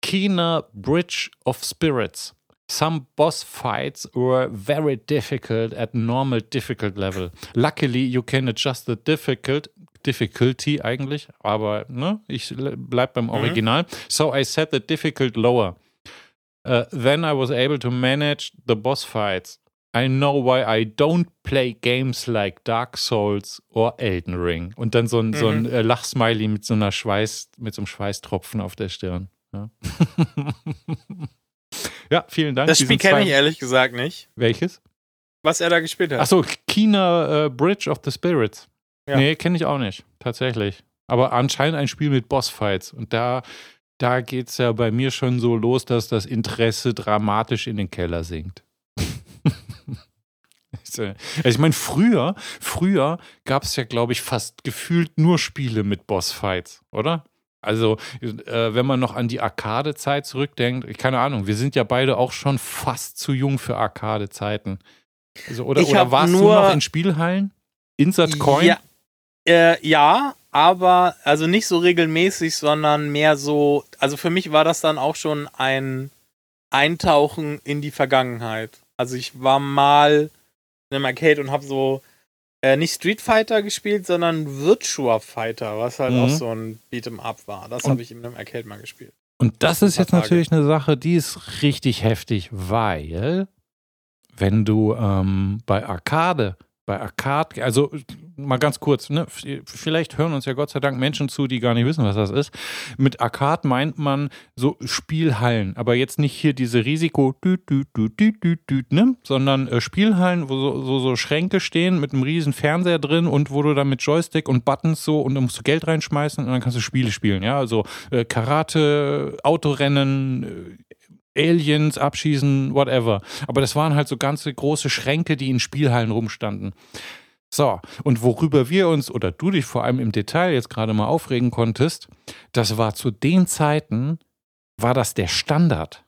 Keener Bridge of Spirits. Some boss fights were very difficult at normal difficult level. Luckily, you can adjust the difficult difficulty eigentlich, aber ne, ich bleib beim Original. So I set the difficult lower. Uh, then I was able to manage the boss fights. I know why I don't play games like Dark Souls or Elden Ring. Und dann so ein, so ein äh, Lachsmiley mit so einer Schweiß, mit so einem Schweißtropfen auf der Stirn. Ja, [laughs] ja vielen Dank. Das Spiel kenne ich ehrlich gesagt nicht, Welches? was er da gespielt hat. Achso, Kina äh, Bridge of the Spirits. Ja. Nee, kenne ich auch nicht, tatsächlich. Aber anscheinend ein Spiel mit Bossfights. Und da, da geht es ja bei mir schon so los, dass das Interesse dramatisch in den Keller sinkt. [laughs] Also ich meine, früher, früher gab es ja, glaube ich, fast gefühlt nur Spiele mit Bossfights, oder? Also, äh, wenn man noch an die Arcade-Zeit zurückdenkt, ich- keine Ahnung, wir sind ja beide auch schon fast zu jung für Arcade-Zeiten. Also, oder oder warst du nur- noch in Spielhallen? Insert Coin? Ja, äh, ja, aber also nicht so regelmäßig, sondern mehr so. Also für mich war das dann auch schon ein Eintauchen in die Vergangenheit. Also ich war mal in einem Arcade und habe so äh, nicht Street Fighter gespielt, sondern Virtua Fighter, was halt Mhm. auch so ein Beat'em Up war. Das habe ich in einem Arcade mal gespielt. Und das ist jetzt Tage. natürlich eine Sache, die ist richtig heftig, weil wenn du ähm, bei Arcade, bei Arcade, also mal ganz kurz, ne? vielleicht hören uns ja Gott sei Dank Menschen zu, die gar nicht wissen, was das ist. Mit Arcade meint man so Spielhallen, aber jetzt nicht hier diese Risiko, ne? sondern äh, Spielhallen, wo so, so, so, Schränke stehen mit einem riesen Fernseher drin und wo du dann mit Joystick und Buttons so und dann musst du Geld reinschmeißen und dann kannst du Spiele spielen, ja, also äh, Karate, Autorennen, äh, Aliens abschießen, whatever. Aber das waren halt so ganze große Schränke, die in Spielhallen rumstanden. So, und worüber wir uns oder du dich vor allem im Detail jetzt gerade mal aufregen konntest, das war zu den Zeiten, war das der Standard.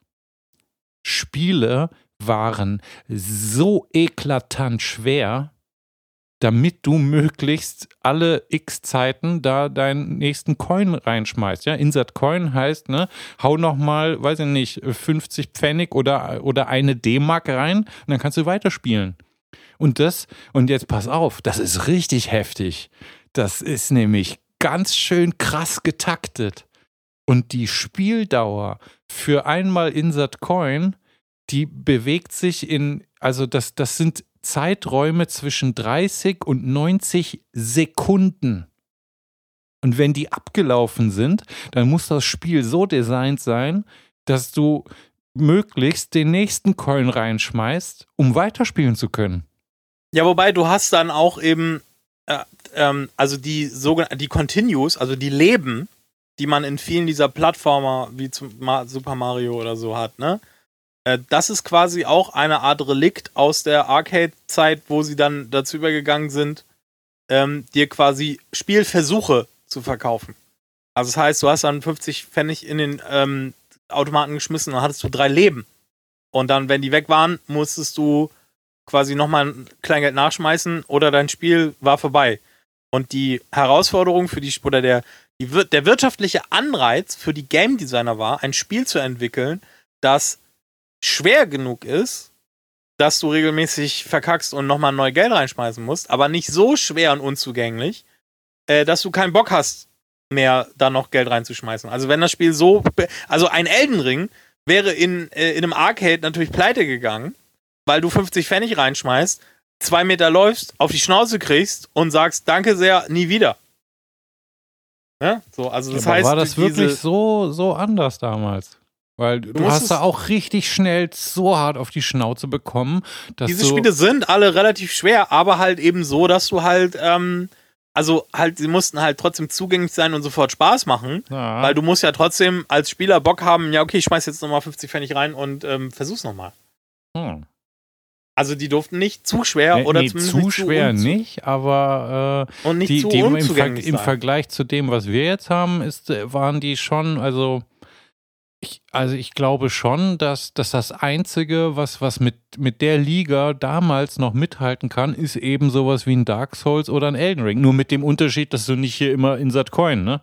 Spiele waren so eklatant schwer, damit du möglichst alle x Zeiten da deinen nächsten Coin reinschmeißt. Ja, Insert Coin heißt, ne, hau nochmal, weiß ich nicht, 50 Pfennig oder, oder eine D-Mark rein und dann kannst du weiterspielen. Und das, und jetzt pass auf, das ist richtig heftig. Das ist nämlich ganz schön krass getaktet. Und die Spieldauer für einmal Insert Coin, die bewegt sich in, also das, das sind Zeiträume zwischen 30 und 90 Sekunden. Und wenn die abgelaufen sind, dann muss das Spiel so designt sein, dass du möglichst den nächsten Coin reinschmeißt, um weiterspielen zu können. Ja, wobei du hast dann auch eben, äh, ähm, also die sogenannten, die Continues, also die Leben, die man in vielen dieser Plattformer wie zum Super Mario oder so hat, ne? Äh, das ist quasi auch eine Art Relikt aus der Arcade-Zeit, wo sie dann dazu übergegangen sind, ähm, dir quasi Spielversuche zu verkaufen. Also das heißt, du hast dann 50 Pfennig in den ähm, Automaten geschmissen und hattest du drei Leben. Und dann, wenn die weg waren, musstest du quasi nochmal ein Kleingeld nachschmeißen oder dein Spiel war vorbei. Und die Herausforderung für die, oder der, die, der wirtschaftliche Anreiz für die Game Designer war, ein Spiel zu entwickeln, das schwer genug ist, dass du regelmäßig verkackst und nochmal neu Geld reinschmeißen musst, aber nicht so schwer und unzugänglich, äh, dass du keinen Bock hast, mehr da noch Geld reinzuschmeißen. Also wenn das Spiel so, also ein Elden Ring wäre in, äh, in einem Arcade natürlich pleite gegangen, weil du 50 Pfennig reinschmeißt, zwei Meter läufst, auf die Schnauze kriegst und sagst, danke sehr, nie wieder. Ja, so, also das ja, heißt, war das wirklich so, so anders damals? Weil du, du hast da auch richtig schnell so hart auf die Schnauze bekommen. Dass diese Spiele sind alle relativ schwer, aber halt eben so, dass du halt, ähm, also halt, sie mussten halt trotzdem zugänglich sein und sofort Spaß machen. Ja. Weil du musst ja trotzdem als Spieler Bock haben, ja, okay, ich schmeiß jetzt nochmal 50 Pfennig rein und ähm, versuch's nochmal. Hm. Also die durften nicht zu schwer nee, oder nee, zumindest zu nicht schwer zu nicht, aber äh, und nicht die, zu die im, Ver im, Vergleich zu dem, was wir jetzt haben, ist, äh, waren die schon, also ich, also ich glaube schon, dass, dass das Einzige, was, was mit, mit der Liga damals noch mithalten kann, ist eben sowas wie ein Dark Souls oder ein Elden Ring. Nur mit dem Unterschied, dass du nicht hier immer Insert Coin, ne?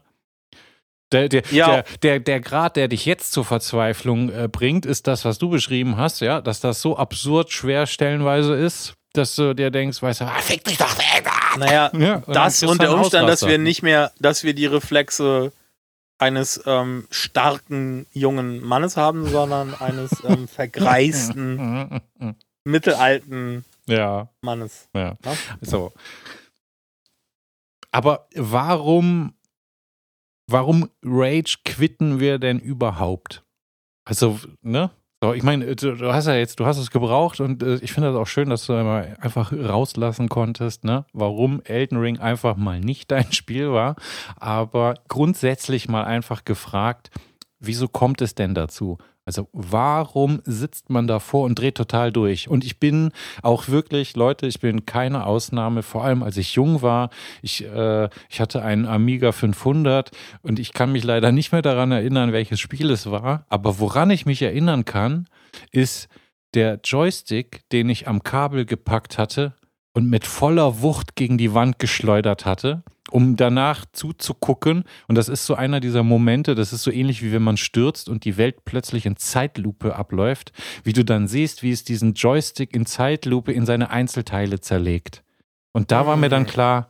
Der, der, ja. der, der, der Grad, der dich jetzt zur Verzweiflung äh, bringt, ist das, was du beschrieben hast, ja, dass das so absurd schwer stellenweise ist, dass du dir denkst, weißt du, ah, fick dich doch weg. Naja, [laughs] ja, das und der Umstand, dass wir nicht mehr, dass wir die Reflexe eines ähm, starken jungen Mannes haben, sondern eines ähm, [laughs] vergreisten, [laughs] mittelalten ja. Mannes. Ja. ja. So. Aber warum warum Rage quitten wir denn überhaupt? Also, ne? So, ich meine, du, du, hast ja jetzt, du hast es gebraucht und äh, ich finde das auch schön, dass du einmal einfach rauslassen konntest, ne? Warum Elden Ring einfach mal nicht dein [laughs] Spiel war. Aber grundsätzlich mal einfach gefragt, wieso kommt es denn dazu? Also warum sitzt man davor und dreht total durch? Und ich bin auch wirklich, Leute, ich bin keine Ausnahme, vor allem als ich jung war. Ich, äh, ich hatte einen Amiga 500 und ich kann mich leider nicht mehr daran erinnern, welches Spiel es war. Aber woran ich mich erinnern kann, ist der Joystick, den ich am Kabel gepackt hatte und mit voller Wucht gegen die Wand geschleudert hatte um danach zuzugucken. Und das ist so einer dieser Momente, das ist so ähnlich wie wenn man stürzt und die Welt plötzlich in Zeitlupe abläuft, wie du dann siehst, wie es diesen Joystick in Zeitlupe in seine Einzelteile zerlegt. Und da war mir dann mhm. klar,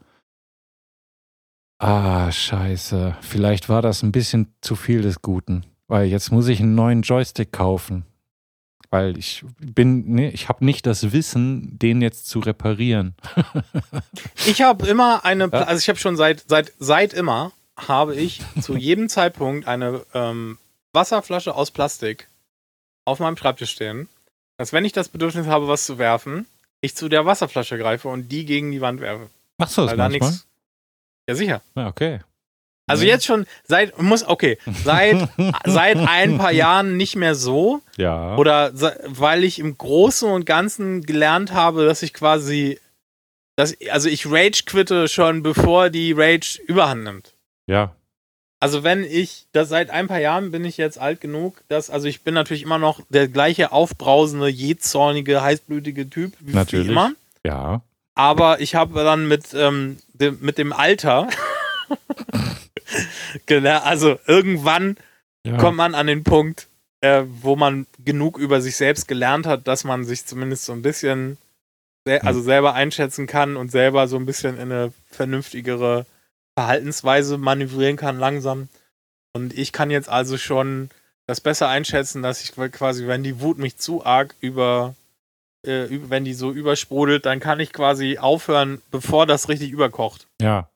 ah, scheiße, vielleicht war das ein bisschen zu viel des Guten, weil jetzt muss ich einen neuen Joystick kaufen. Weil ich bin, nee, ich habe nicht das Wissen, den jetzt zu reparieren. [laughs] ich habe immer eine, ja. also ich habe schon seit, seit, seit immer, habe ich zu [laughs] jedem Zeitpunkt eine ähm, Wasserflasche aus Plastik auf meinem Schreibtisch stehen, dass wenn ich das Bedürfnis habe, was zu werfen, ich zu der Wasserflasche greife und die gegen die Wand werfe. Machst du das Weil manchmal? Da nix, ja, sicher. Ja, okay. Also jetzt schon seit muss okay seit [laughs] seit ein paar Jahren nicht mehr so. Ja. Oder weil ich im Großen und Ganzen gelernt habe, dass ich quasi, dass also ich Rage quitte schon bevor die Rage Überhand nimmt. Ja. Also wenn ich das seit ein paar Jahren bin ich jetzt alt genug, dass also ich bin natürlich immer noch der gleiche aufbrausende, jähzornige, heißblütige Typ wie, natürlich. immer. Ja. Aber ich habe dann mit ähm, dem, mit dem Alter [laughs] [laughs] genau, also irgendwann ja. kommt man an den Punkt, äh, wo man genug über sich selbst gelernt hat, dass man sich zumindest so ein bisschen also selber einschätzen kann und selber so ein bisschen in eine vernünftigere Verhaltensweise manövrieren kann langsam. Und ich kann jetzt also schon das besser einschätzen, dass ich quasi, wenn die Wut mich zu arg über, äh, wenn die so übersprudelt, dann kann ich quasi aufhören, bevor das richtig überkocht. Ja.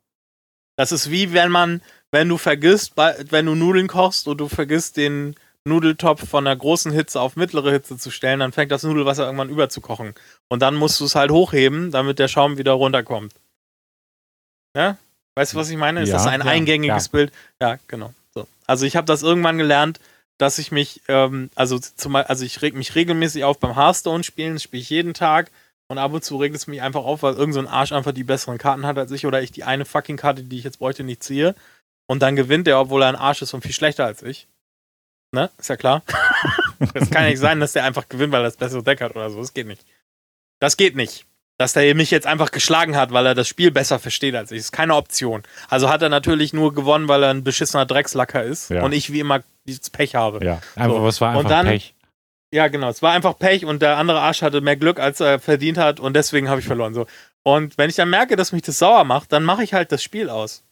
Das ist wie wenn man, wenn du vergisst, wenn du Nudeln kochst und du vergisst den Nudeltopf von einer großen Hitze auf mittlere Hitze zu stellen, dann fängt das Nudelwasser irgendwann überzukochen. Und dann musst du es halt hochheben, damit der Schaum wieder runterkommt. Ja? Weißt du, was ich meine? Ist ja, das ein ja, eingängiges. Bild? Ja, genau. So. Also ich habe das irgendwann gelernt, dass ich mich, ähm, also zumal, also ich reg mich regelmäßig auf beim Hearthstone spielen, spiele ich jeden Tag. Und ab und zu regt es mich einfach auf, weil irgendein so Arsch einfach die besseren Karten hat als ich oder ich die eine fucking Karte, die ich jetzt bräuchte, nicht ziehe. Und dann gewinnt er, obwohl er ein Arsch ist und viel schlechter als ich. Ne? Ist ja klar. [laughs] das kann ja nicht sein, dass der einfach gewinnt, weil er das bessere Deck hat oder so. Das geht nicht. Das geht nicht. Dass der mich jetzt einfach geschlagen hat, weil er das Spiel besser versteht als ich. Das ist keine Option. Also hat er natürlich nur gewonnen, weil er ein beschissener Dreckslacker ist ja. und ich wie immer dieses Pech habe. Ja, einfach, so. was war einfach und dann, Pech. Ja, genau. Es war einfach Pech und der andere Arsch hatte mehr Glück, als er verdient hat und deswegen habe ich verloren. So. Und wenn ich dann merke, dass mich das sauer macht, dann mache ich halt das Spiel aus.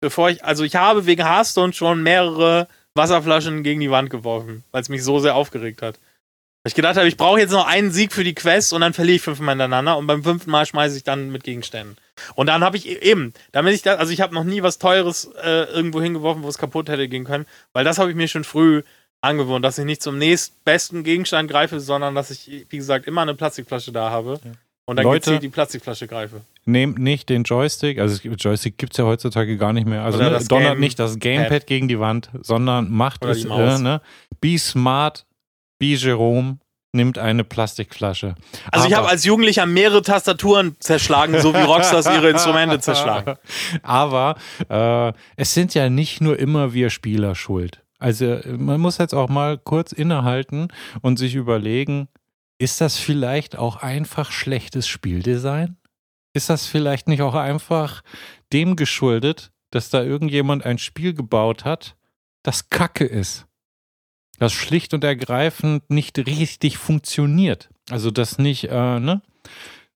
Bevor ich, also ich habe wegen Hearthstone schon mehrere Wasserflaschen gegen die Wand geworfen, weil es mich so sehr aufgeregt hat. Weil ich gedacht habe, ich brauche jetzt noch einen Sieg für die Quest und dann verliere ich fünfmal hintereinander und beim fünften Mal schmeiße ich dann mit Gegenständen. Und dann habe ich e-, eben, damit ich das, also ich habe noch nie was Teures äh, irgendwo hingeworfen, wo es kaputt hätte gehen können, weil das habe ich mir schon früh angewohnt, dass ich nicht zum nächstbesten Gegenstand greife, sondern dass ich, wie gesagt, immer eine Plastikflasche da habe ja. und dann Leute, gezielt die Plastikflasche greife. Nehmt nicht den Joystick, also Joystick gibt es ja heutzutage gar nicht mehr. Also ne, donnert Game nicht das Gamepad Pad. gegen die Wand, sondern macht Oder es, äh, ne? Be smart, be Jerome, nimmt eine Plastikflasche. Also Aber, ich habe als Jugendlicher mehrere Tastaturen zerschlagen, so wie Rockstars [laughs] ihre Instrumente zerschlagen. Aber äh, es sind ja nicht nur immer wir Spieler schuld. Also man muss jetzt auch mal kurz innehalten und sich überlegen, ist das vielleicht auch einfach schlechtes Spieldesign? Ist das vielleicht nicht auch einfach dem geschuldet, dass da irgendjemand ein Spiel gebaut hat, das Kacke ist? Das schlicht und ergreifend nicht richtig funktioniert. Also das nicht, äh, ne?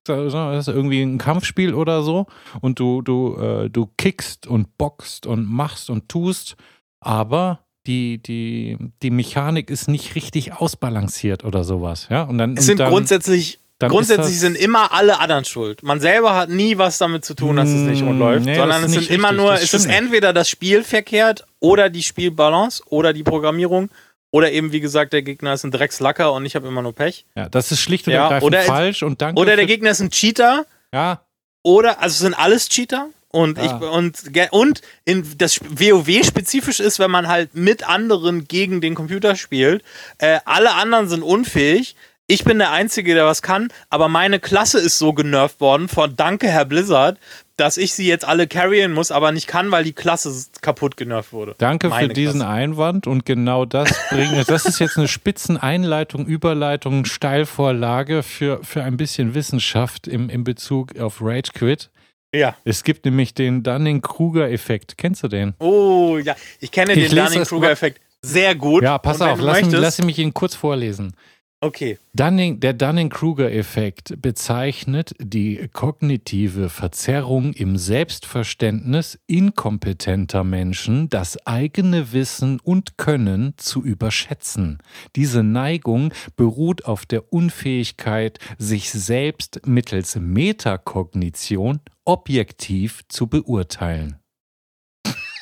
Das ist irgendwie ein Kampfspiel oder so und du, du, äh, du kickst und boxt und machst und tust, aber die, die, die Mechanik ist nicht richtig ausbalanciert oder sowas. Ja? Und dann, es sind dann, grundsätzlich, dann grundsätzlich sind immer alle anderen schuld. Man selber hat nie was damit zu tun, dass es nicht rund mm, läuft, nee, sondern es sind richtig. immer nur, es ist entweder das Spiel verkehrt oder die Spielbalance oder die Programmierung. Oder eben, wie gesagt, der Gegner ist ein Dreckslacker und ich habe immer nur Pech. Ja, das ist schlicht und ja, ergreifend falsch. Und danke oder der Gegner ist ein Cheater. Ja. Oder, also sind alles Cheater. Und ah. ich und und in das WoW spezifisch ist, wenn man halt mit anderen gegen den Computer spielt. Äh, alle anderen sind unfähig. Ich bin der Einzige, der was kann, aber meine Klasse ist so genervt worden von Danke, Herr Blizzard, dass ich sie jetzt alle carryen muss, aber nicht kann, weil die Klasse kaputt genervt wurde. Danke meine für diesen Klasse. Einwand und genau das bringt, [laughs] das ist jetzt eine Spitzeneinleitung, Überleitung, Steilvorlage für, für ein bisschen Wissenschaft im, im Bezug auf Rage Quit. Ja. Es gibt nämlich den Dunning-Kruger-Effekt. Kennst du den? Oh, ja. Ich kenne ich den Dunning-Kruger-Effekt sehr gut. Ja, pass auf, lass, lass mich ihn kurz vorlesen. Okay. Dunning, der Dunning-Kruger-Effekt bezeichnet die kognitive Verzerrung im Selbstverständnis inkompetenter Menschen, das eigene Wissen und Können zu überschätzen. Diese Neigung beruht auf der Unfähigkeit, sich selbst mittels Metakognition objektiv zu beurteilen.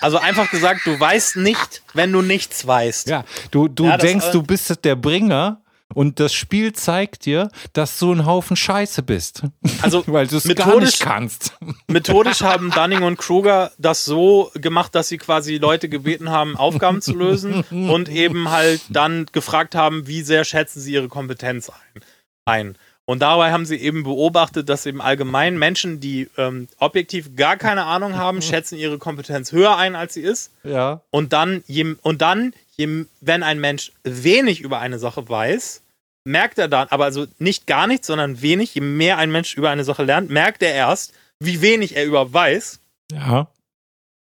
Also einfach gesagt, du weißt nicht, wenn du nichts weißt. Ja, du, du Ja, denkst, du bist der Bringer und das Spiel zeigt dir, dass du ein Haufen Scheiße bist. Also [laughs] Weil du es gar methodisch- nicht kannst. [laughs] Methodisch haben Dunning und Kruger das so gemacht, dass sie quasi Leute gebeten haben, Aufgaben zu lösen und eben halt dann gefragt haben, wie sehr schätzen sie ihre Kompetenz ein. ein. Und dabei haben sie eben beobachtet, dass eben allgemein Menschen, die ähm, objektiv gar keine Ahnung haben, schätzen ihre Kompetenz höher ein, als sie ist. Ja. Und dann, je, und dann je, wenn ein Mensch wenig über eine Sache weiß, merkt er dann, aber also nicht gar nichts, sondern wenig, je mehr ein Mensch über eine Sache lernt, merkt er erst, wie wenig er überhaupt weiß. Ja.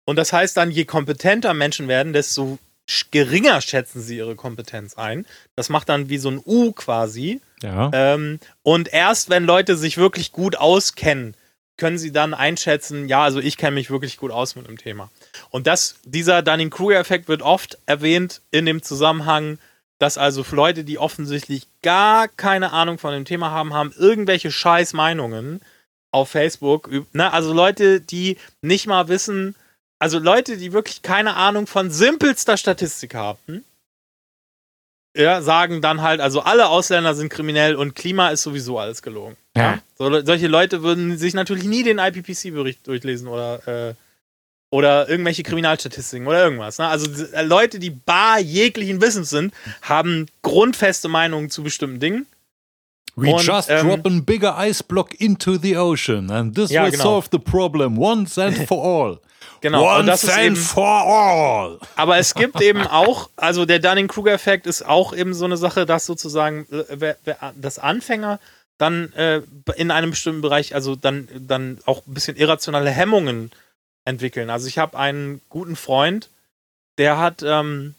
Und das heißt dann, je kompetenter Menschen werden, desto geringer schätzen sie ihre Kompetenz ein. Das macht dann wie so ein U quasi. Ja. Ähm, und erst wenn Leute sich wirklich gut auskennen, können sie dann einschätzen, ja, also ich kenne mich wirklich gut aus mit dem Thema. Und das, dieser Dunning-Kruger-Effekt wird oft erwähnt in dem Zusammenhang, dass also Leute, die offensichtlich gar keine Ahnung von dem Thema haben, haben irgendwelche scheiß Meinungen auf Facebook. Ne? Also Leute, die nicht mal wissen, also Leute, die wirklich keine Ahnung von simpelster Statistik haben, ja, sagen dann halt, also alle Ausländer sind kriminell und Klima ist sowieso alles gelogen. Ja. So, solche Leute würden sich natürlich nie den IPPC-Bericht durchlesen oder, äh, oder irgendwelche Kriminalstatistiken oder irgendwas. Ne? Also äh, Leute, die bar jeglichen Wissens sind, haben grundfeste Meinungen zu bestimmten Dingen. We Und, just ähm, drop a bigger ice block into the ocean and this Ja, will genau. solve the problem once and [laughs] for all. Genau. und Once das ist eben, for all. Aber es gibt eben auch, also der Dunning-Kruger-Effekt ist auch eben so eine Sache, dass sozusagen äh, das Anfänger dann äh, in einem bestimmten Bereich, also dann, dann auch ein bisschen irrationale Hemmungen entwickeln. Also ich habe einen guten Freund, der hat, ähm,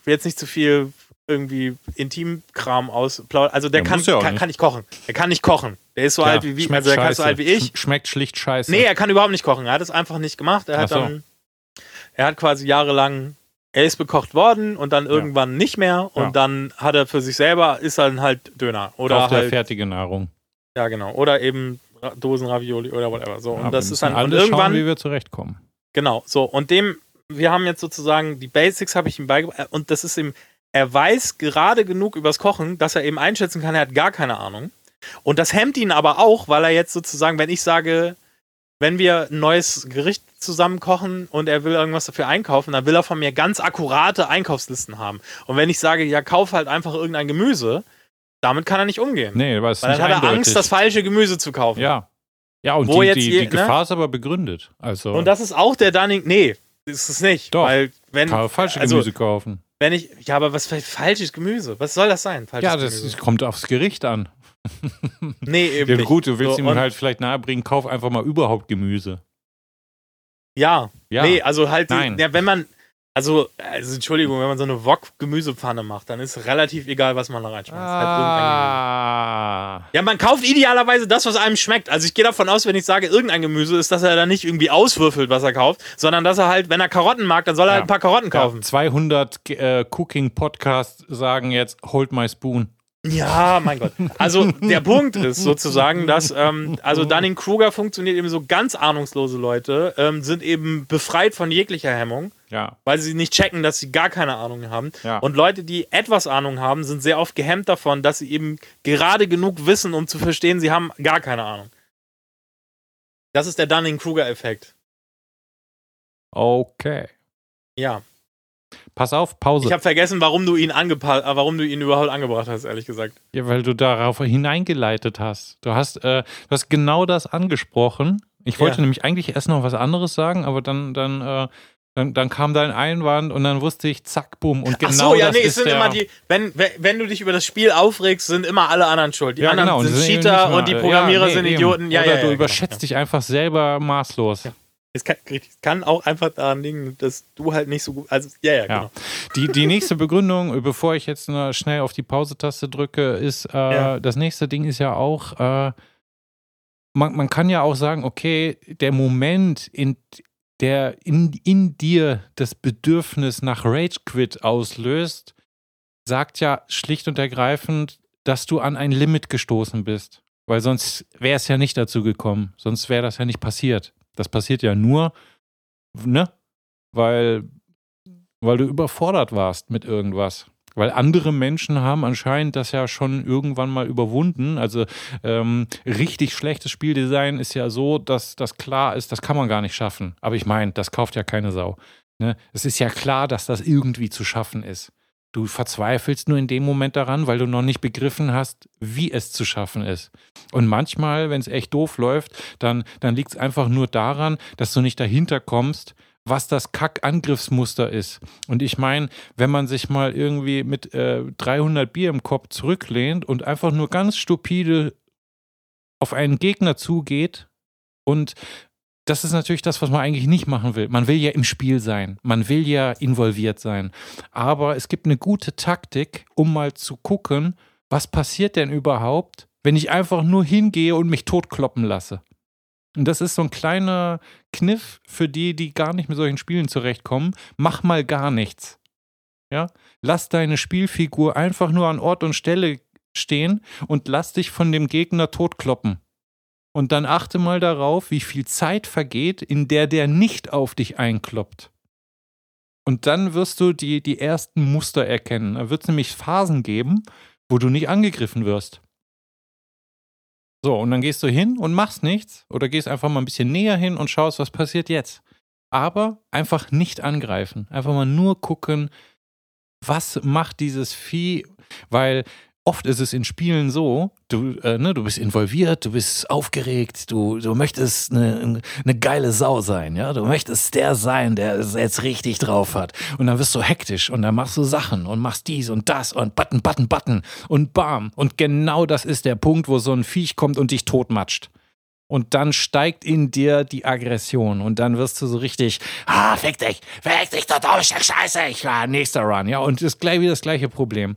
ich will jetzt nicht zu viel irgendwie Intimkram ausplaudern, also der Ja, kann, ja kann, nicht. kann nicht kochen. Der kann nicht kochen. Der ist so Tja, alt wie, wie also der kann so alt wie ich. Sch- Schmeckt schlicht scheiße. Nee, er kann überhaupt nicht kochen. Er hat es einfach nicht gemacht. Er hat so. dann, er hat quasi jahrelang, er ist bekocht worden und dann irgendwann nicht mehr und Ja. dann hat er für sich selber, ist dann halt Döner oder er halt, fertige Nahrung. ja genau, oder eben Dosen Ravioli oder whatever. So Ja, und das ist dann und irgendwann, schauen, wie wir zurechtkommen. genau, so und dem, wir haben jetzt sozusagen die Basics habe ich ihm beigebracht und das ist ihm, er weiß gerade genug übers Kochen, dass er eben einschätzen kann, er hat gar keine Ahnung. Und das hemmt ihn aber auch, weil er jetzt sozusagen, wenn ich sage, wenn wir ein neues Gericht zusammen kochen und er will irgendwas dafür einkaufen, dann will er von mir ganz akkurate Einkaufslisten haben. Und wenn ich sage, ja, kauf halt einfach irgendein Gemüse, damit kann er nicht umgehen. Nee, weil es weil nicht dann hat er eindeutig. Angst, das falsche Gemüse zu kaufen. Ja. Ja, und Wo die, jetzt die, die ne? Gefahr ist aber begründet. Also Und das ist auch der Dunning. Nee, ist es nicht. Doch. Weil, wenn, falsche also, Gemüse kaufen. Wenn ich. Ja, aber was für falsches Gemüse? Was soll das sein? Falsches Ja, das, Gemüse. das kommt aufs Gericht an. [laughs] Nee, eben. Ja, gut, du willst So, ihm halt vielleicht nahebringen, kauf einfach mal überhaupt Gemüse. Ja, Ja. Nee, also halt, Nein. ja, wenn man, also, also Entschuldigung, wenn man so eine Wok-Gemüsepfanne macht, dann ist relativ egal, was man da reinschmeißt. Halt. Ah. ja, man kauft idealerweise das, was einem schmeckt. Also ich gehe davon aus, wenn ich sage, irgendein Gemüse ist, dass er dann nicht irgendwie auswürfelt, was er kauft, sondern dass er halt, wenn er Karotten mag, dann soll er Ja. halt ein paar Karotten kaufen. Ja, 200 äh, Cooking-Podcasts sagen jetzt, hold my spoon. Ja, mein Gott. Also der [laughs] Punkt ist sozusagen, dass ähm, also Dunning-Kruger funktioniert eben so ganz ahnungslose Leute, ähm, sind eben befreit von jeglicher Hemmung. Ja. weil sie nicht checken, dass sie gar keine Ahnung haben. Ja. Und Leute, die etwas Ahnung haben, sind sehr oft gehemmt davon, dass sie eben gerade genug wissen, um zu verstehen, sie haben gar keine Ahnung. Das ist der Dunning-Kruger-Effekt. Okay. Ja. Pass auf, Pause. Ich habe vergessen, warum du ihn angepasst, äh, warum du ihn überhaupt angebracht hast, ehrlich gesagt. Ja, weil du darauf hineingeleitet hast. Du hast, äh, du hast genau das angesprochen. Ich wollte Ja. nämlich eigentlich erst noch was anderes sagen, aber dann, dann, äh, dann, dann kam dein Einwand und dann wusste ich, zack, bumm. Und genau Ach so, ja, das nee, es sind immer die, wenn, wenn- du dich über das Spiel aufregst, sind immer alle anderen schuld. Die ja, anderen genau. und sind eben Cheater und die Programmierer ja, nee, sind. Idioten. Ja, Oder ja, du ja, überschätzt dich einfach selber maßlos. Es kann, kann, auch einfach daran liegen, dass du halt nicht so gut. Also, ja, ja, genau. Die, die nächste Begründung, bevor ich jetzt schnell auf die Pause-Taste drücke, ist, äh, das nächste Ding ist ja auch, äh, man, man kann ja auch sagen, okay, der Moment, in der in, in dir das Bedürfnis nach Rage Quit auslöst, sagt ja schlicht und ergreifend, dass du an ein Limit gestoßen bist. Weil sonst wäre es ja nicht dazu gekommen. Sonst wäre das ja nicht passiert. Das passiert ja nur, ne? Weil, weil du überfordert warst mit irgendwas. Weil andere Menschen haben anscheinend das ja schon irgendwann mal überwunden. Also ähm, richtig schlechtes Spieldesign ist ja so, dass das klar ist, das kann man gar nicht schaffen. Aber ich meine, das kauft ja keine Sau. Ne? Es ist ja klar, dass das irgendwie zu schaffen ist. Du verzweifelst nur in dem Moment daran, weil du noch nicht begriffen hast, wie es zu schaffen ist. Und manchmal, wenn es echt doof läuft, dann, dann liegt es einfach nur daran, dass du nicht dahinter kommst, was das Kack-Angriffsmuster ist. Und ich meine, wenn man sich mal irgendwie mit äh, 300 Bier im Kopf zurücklehnt und einfach nur ganz stupide auf einen Gegner zugeht und das ist natürlich das, was man eigentlich nicht machen will. Man will ja im Spiel sein. Man will ja involviert sein. Aber es gibt eine gute Taktik, um mal zu gucken, was passiert denn überhaupt, wenn ich einfach nur hingehe und mich totkloppen lasse. Und das ist so ein kleiner Kniff für die, die gar nicht mit solchen Spielen zurechtkommen. Mach mal gar nichts. Ja? Lass deine Spielfigur einfach nur an Ort und Stelle stehen und lass dich von dem Gegner totkloppen. Und dann achte mal darauf, wie viel Zeit vergeht, in der der nicht auf dich einkloppt. Und dann wirst du die, die ersten Muster erkennen. Da wird es nämlich Phasen geben, wo du nicht angegriffen wirst. So, und dann gehst du hin und machst nichts oder gehst einfach mal ein bisschen näher hin und schaust, was passiert jetzt. Aber einfach nicht angreifen. Einfach mal nur gucken, was macht dieses Vieh, weil oft ist es in Spielen so, du, äh, ne, du bist involviert, du bist aufgeregt, du, du möchtest eine, eine geile Sau sein, ja, du möchtest der sein, der es jetzt richtig drauf hat. Und dann wirst du hektisch und dann machst du Sachen und machst dies und das und Button, Button, Button und bam. Und genau das ist der Punkt, wo so ein Viech kommt und dich totmatscht. Und dann steigt in dir die Aggression und dann wirst du so richtig, ah, fick dich, fick dich, da drauf, Scheiße, ich war nächster Run, ja, und ist gleich wieder das gleiche Problem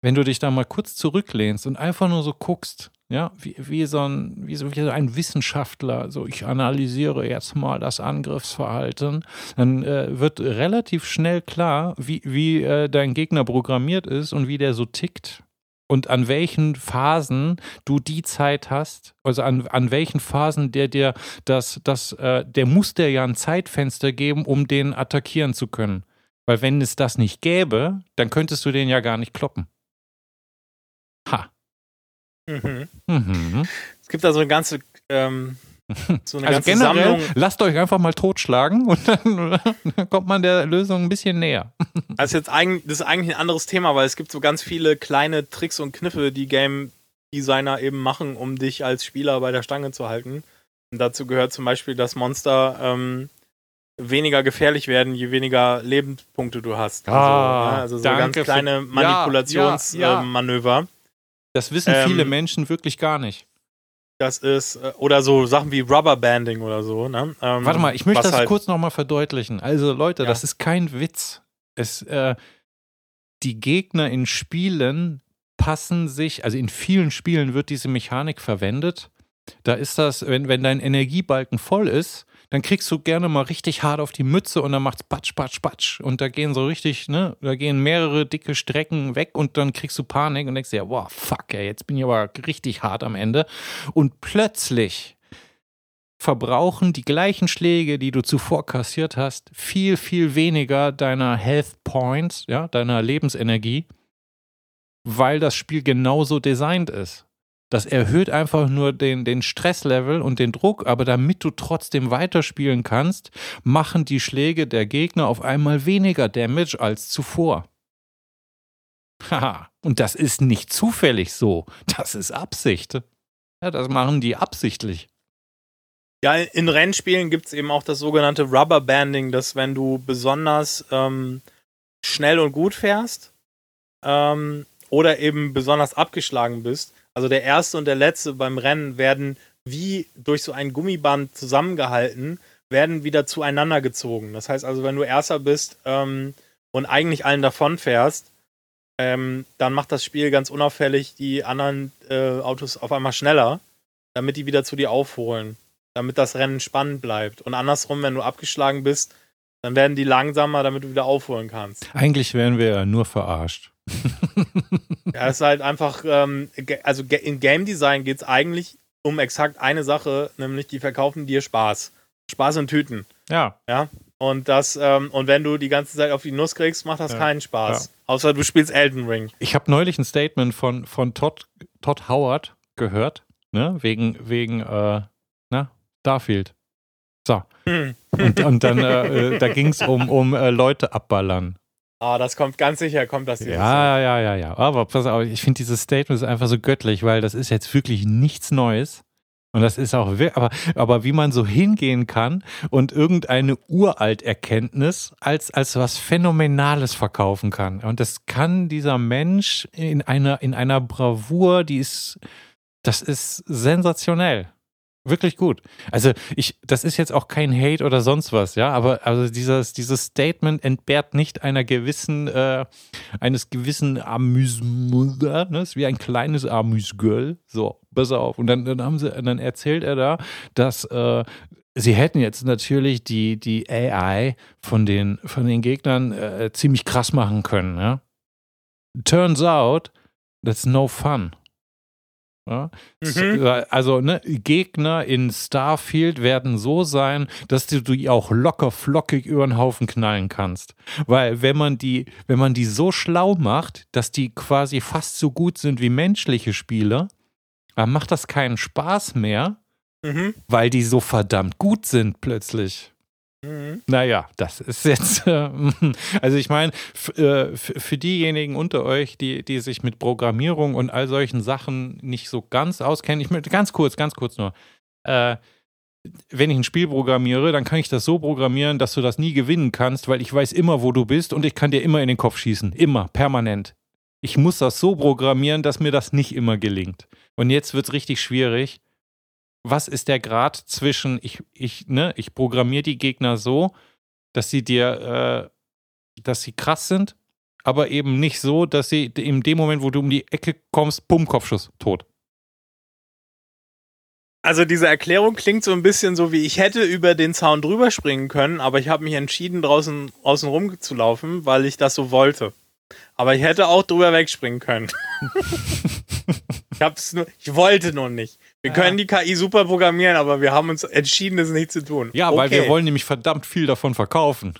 wenn du dich da mal kurz zurücklehnst und einfach nur so guckst, ja, wie, wie, so, ein, wie, so, wie so ein Wissenschaftler, so ich analysiere jetzt mal das Angriffsverhalten, dann äh, wird relativ schnell klar, wie, wie äh, dein Gegner programmiert ist und wie der so tickt und an welchen Phasen du die Zeit hast, also an, an welchen Phasen der dir das, das, äh, der muss dir ja ein Zeitfenster geben, um den attackieren zu können. Weil wenn es das nicht gäbe, dann könntest du den ja gar nicht kloppen. Ha. Mhm. Mhm. Es gibt da so eine ganze, ähm, so eine also ganze generell, Sammlung. Lasst euch einfach mal totschlagen und dann, dann kommt man der Lösung ein bisschen näher. Also jetzt eigentlich, das ist eigentlich ein anderes Thema, weil es gibt so ganz viele kleine Tricks und Kniffe, die Game Designer eben machen, um dich als Spieler bei der Stange zu halten. Und dazu gehört zum Beispiel, dass Monster ähm, weniger gefährlich werden, je weniger Lebenspunkte du hast. Also, ah, ja, also so ganz kleine Manipulationsmanöver. Ja, ja, das wissen ähm, viele Menschen wirklich gar nicht. Das ist, äh, oder so Sachen wie Rubberbanding oder so. Ne? Ähm, Warte mal, ich möchte das halt kurz nochmal verdeutlichen. Also Leute, ja. das ist kein Witz. Es, äh, die Gegner in Spielen passen sich, also in vielen Spielen wird diese Mechanik verwendet. Da ist das, wenn, wenn dein Energiebalken voll ist, dann kriegst du gerne mal richtig hart auf die Mütze und dann macht's patsch, patsch, patsch. Und da gehen so richtig, ne, da gehen mehrere dicke Strecken weg und dann kriegst du Panik und denkst dir, wow, fuck, ey, jetzt bin ich aber richtig hart am Ende. Und plötzlich verbrauchen die gleichen Schläge, die du zuvor kassiert hast, viel, viel weniger deiner Health Points, ja, deiner Lebensenergie, weil das Spiel genauso designt ist. Das erhöht einfach nur den, den Stresslevel und den Druck, aber damit du trotzdem weiterspielen kannst, machen die Schläge der Gegner auf einmal weniger Damage als zuvor. Haha, und das ist nicht zufällig so, das ist Absicht. Ja, das machen die absichtlich. Ja, in Rennspielen gibt es eben auch das sogenannte Rubberbanding, dass wenn du besonders ähm, schnell und gut fährst ähm, oder eben besonders abgeschlagen bist, also der erste und der letzte beim Rennen werden wie durch so ein Gummiband zusammengehalten werden wieder zueinander gezogen. Das heißt also, wenn du Erster bist ähm, und eigentlich allen davon fährst, ähm, dann macht das Spiel ganz unauffällig die anderen äh, Autos auf einmal schneller, damit die wieder zu dir aufholen, damit das Rennen spannend bleibt. Und andersrum, wenn du abgeschlagen bist, dann werden die langsamer, damit du wieder aufholen kannst. Eigentlich wären wir ja nur verarscht. [laughs] ja, es ist halt einfach, ähm, also in Game Design geht es eigentlich um exakt eine Sache, nämlich die verkaufen dir Spaß. Spaß in Tüten. Ja. Ja. Und das, ähm, und wenn du die ganze Zeit auf die Nuss kriegst, macht das ja. keinen Spaß. Ja. Außer du spielst Elden Ring. Ich habe neulich ein Statement von, von Todd, Todd Howard gehört, ne? Wegen, wegen, äh, na, Starfield. So. Hm. Und, und dann, [laughs] äh, äh da ging es um, um äh, Leute abballern. Ah, oh, das kommt ganz sicher, kommt das hier. Ja, ja, ja, ja. Aber pass auf, ich finde dieses Statement ist einfach so göttlich, weil das ist jetzt wirklich nichts Neues. Und das ist auch, aber, aber wie man so hingehen kann und irgendeine Uralterkenntnis als, als was Phänomenales verkaufen kann. Und das kann dieser Mensch in einer, in einer Bravour, die ist, das ist sensationell. Wirklich gut. Also ich, das ist jetzt auch kein Hate oder sonst was, ja, aber also dieses, dieses Statement entbehrt nicht einer gewissen, äh, eines gewissen Amüsement, ne? wie ein kleines Amüsgirl. So, pass auf. Und dann, dann haben sie, dann erzählt er da, dass äh, sie hätten jetzt natürlich die, die AI von den, von den Gegnern äh, ziemlich krass machen können, ja. Turns out, that's no fun. Ja? Mhm. Also ne, Gegner in Starfield werden so sein, dass du die auch locker flockig über den Haufen knallen kannst. Weil wenn man die, wenn man die so schlau macht, dass die quasi fast so gut sind wie menschliche Spieler, dann macht das keinen Spaß mehr, mhm. weil die so verdammt gut sind plötzlich. Mhm. Naja, das ist jetzt, [laughs] äh, also ich meine, äh, für diejenigen unter euch, die, die sich mit Programmierung und all solchen Sachen nicht so ganz auskennen, ich möchte ganz kurz, ganz kurz nur, äh, wenn ich ein Spiel programmiere, dann kann ich das so programmieren, dass du das nie gewinnen kannst, weil ich weiß immer, wo du bist und ich kann dir immer in den Kopf schießen. Immer, permanent. Ich muss das so programmieren, dass mir das nicht immer gelingt. Und jetzt wird es richtig schwierig, was ist der Grad zwischen, ich, ich, ne, ich programmiere die Gegner so, dass sie dir, äh, dass sie krass sind, aber eben nicht so, dass sie in dem Moment, wo du um die Ecke kommst, bumm, Kopfschuss, tot. Also diese Erklärung klingt so ein bisschen so, wie ich hätte über den Zaun drüber springen können, aber ich habe mich entschieden, draußen, draußen rumzulaufen, weil ich das so wollte. Aber ich hätte auch drüber wegspringen können. [laughs] ich hab's nur, ich wollte nur nicht. Wir können die KI super programmieren, aber wir haben uns entschieden, das nicht zu tun. Ja, okay. weil wir wollen nämlich verdammt viel davon verkaufen.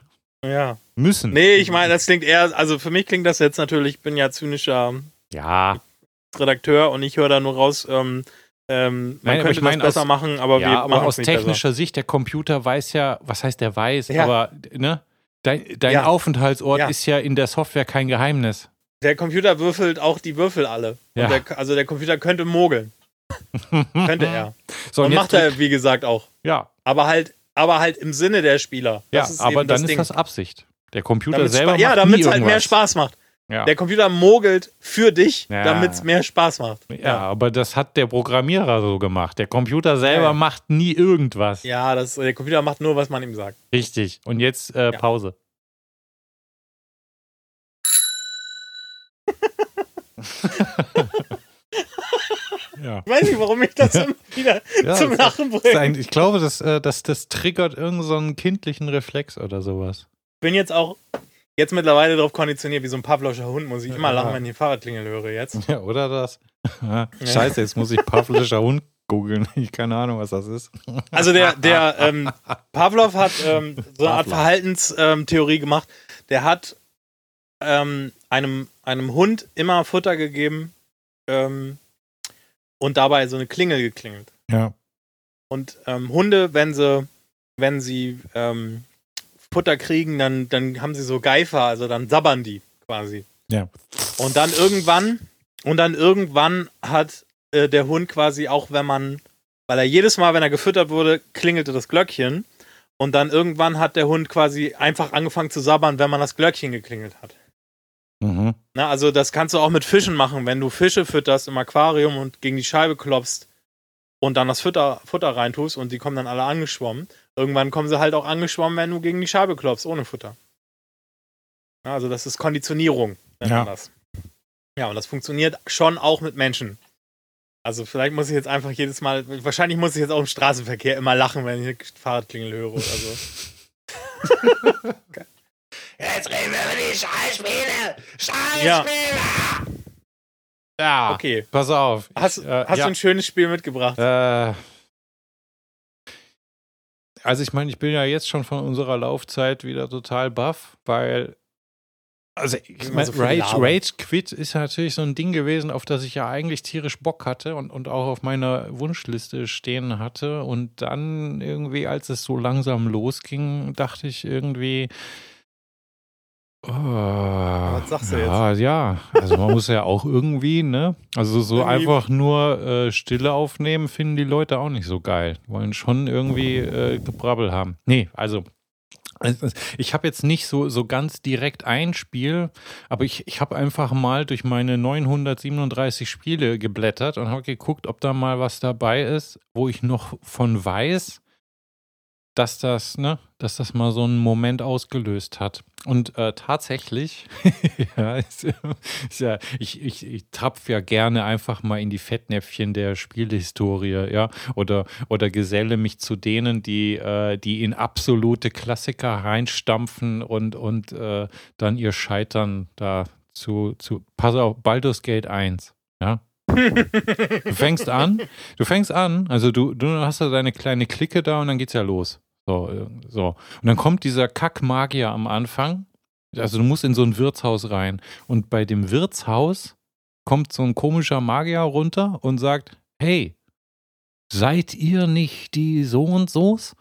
Ja. Müssen. Nee, ich meine, das klingt eher, also für mich klingt das jetzt natürlich, ich bin ja zynischer ja. Redakteur und ich höre da nur raus, ähm, ähm, man Nein, könnte ich mein, das besser aus, machen, aber ja, wir aber aus technischer besser. Sicht, der Computer weiß ja, was heißt der weiß, ja. aber ne, dein, dein ja. Aufenthaltsort ist ja in der Software kein Geheimnis. Der Computer würfelt auch die Würfel alle. Der, also der Computer könnte mogeln. Könnte er. So, und, und macht er, wie gesagt, auch. Ja. Aber halt, aber halt im Sinne der Spieler. Das ja, aber dann ist Ding. das Absicht. Der Computer damit's selber macht Ja, damit es halt mehr Spaß macht. Ja. Der Computer mogelt für dich, ja. damit es mehr Spaß macht. Ja, ja, aber das hat der Programmierer so gemacht. Der Computer selber macht nie irgendwas. Ja, das, der Computer macht nur, was man ihm sagt. Richtig. Und jetzt äh, Pause. [laughs] Ja. Ich weiß nicht, warum ich das immer wieder ja, zum Lachen bringe. Ich glaube, das, äh, das, das triggert irgendeinen so kindlichen Reflex oder sowas. Ich bin jetzt auch jetzt mittlerweile darauf konditioniert, wie so ein Pavloscher Hund muss ich immer lachen, wenn ich die Fahrradklingel höre jetzt. Ja, oder das? [laughs] Scheiße, jetzt muss ich Pavloscher Hund googeln. [laughs] Ich keine Ahnung, was das ist. Also der, der [laughs] ähm, Pavlov hat ähm, so eine Art Verhaltenstheorie ähm, gemacht. Der hat ähm, einem, einem Hund immer Futter gegeben, ähm, und dabei so eine Klingel geklingelt. Ja. Und ähm, Hunde, wenn sie, wenn sie ähm, Futter kriegen, dann, dann haben sie so Geifer, also dann sabbern die quasi. Ja. Und dann irgendwann, und dann irgendwann hat äh, der Hund quasi auch, wenn man, weil er jedes Mal, wenn er gefüttert wurde, klingelte das Glöckchen. Und dann irgendwann hat der Hund quasi einfach angefangen zu sabbern, wenn man das Glöckchen geklingelt hat. Mhm. Na, also das kannst du auch mit Fischen machen. Wenn du Fische fütterst im Aquarium und gegen die Scheibe klopfst, und dann das Futter, Futter reintust und die kommen dann alle angeschwommen. Irgendwann kommen sie halt auch angeschwommen, wenn du gegen die Scheibe klopfst, ohne Futter. Ja, also das ist Konditionierung, nennt Ja. man das. Ja, und das funktioniert schon auch mit Menschen. Also vielleicht muss ich jetzt einfach jedes Mal, wahrscheinlich muss ich jetzt auch im Straßenverkehr immer lachen, wenn ich eine Fahrradklingel höre oder so. [laughs] [laughs] Jetzt reden wir über die Scheißspiele! Ja. Scheißspiele! Ja, Okay. pass auf. Hast, Ich, äh, hast ja. du ein schönes Spiel mitgebracht? Äh, also ich meine, ich bin ja jetzt schon von unserer Laufzeit wieder total baff, weil also ich meine, so Rage. Rage Quit ist ja natürlich so ein Ding gewesen, auf das ich ja eigentlich tierisch Bock hatte und, und auch auf meiner Wunschliste stehen hatte. Und dann irgendwie, als es so langsam losging, dachte ich irgendwie, oh, was sagst du ja, ja, also man muss ja auch irgendwie, ne? Also so einfach nur äh, Stille aufnehmen, finden die Leute auch nicht so geil. Die wollen schon irgendwie äh, Gebrabbel haben. Nee, also also, ich habe jetzt nicht so, so ganz direkt ein Spiel, aber ich, ich habe einfach mal durch meine 937 Spiele geblättert und habe geguckt, ob da mal was dabei ist, wo ich noch von weiß, dass das, ne, dass das mal so einen Moment ausgelöst hat. Und äh, tatsächlich, [laughs] ja, ist, ist ja, ich, ich, ich tapf ja gerne einfach mal in die Fettnäpfchen der Spielhistorie, ja, oder, oder geselle mich zu denen, die, äh, die in absolute Klassiker reinstampfen und, und äh, dann ihr Scheitern da zu, zu, pass auf, Baldur's Gate 1, ja. Du fängst an, du fängst an, also du, du hast da deine kleine Clique da und dann geht's ja los. So, äh, so. Und dann kommt dieser Kack-Magier am Anfang. Also du musst in so ein Wirtshaus rein. Und bei dem Wirtshaus kommt so ein komischer Magier runter und sagt, hey, seid ihr nicht die so und so's?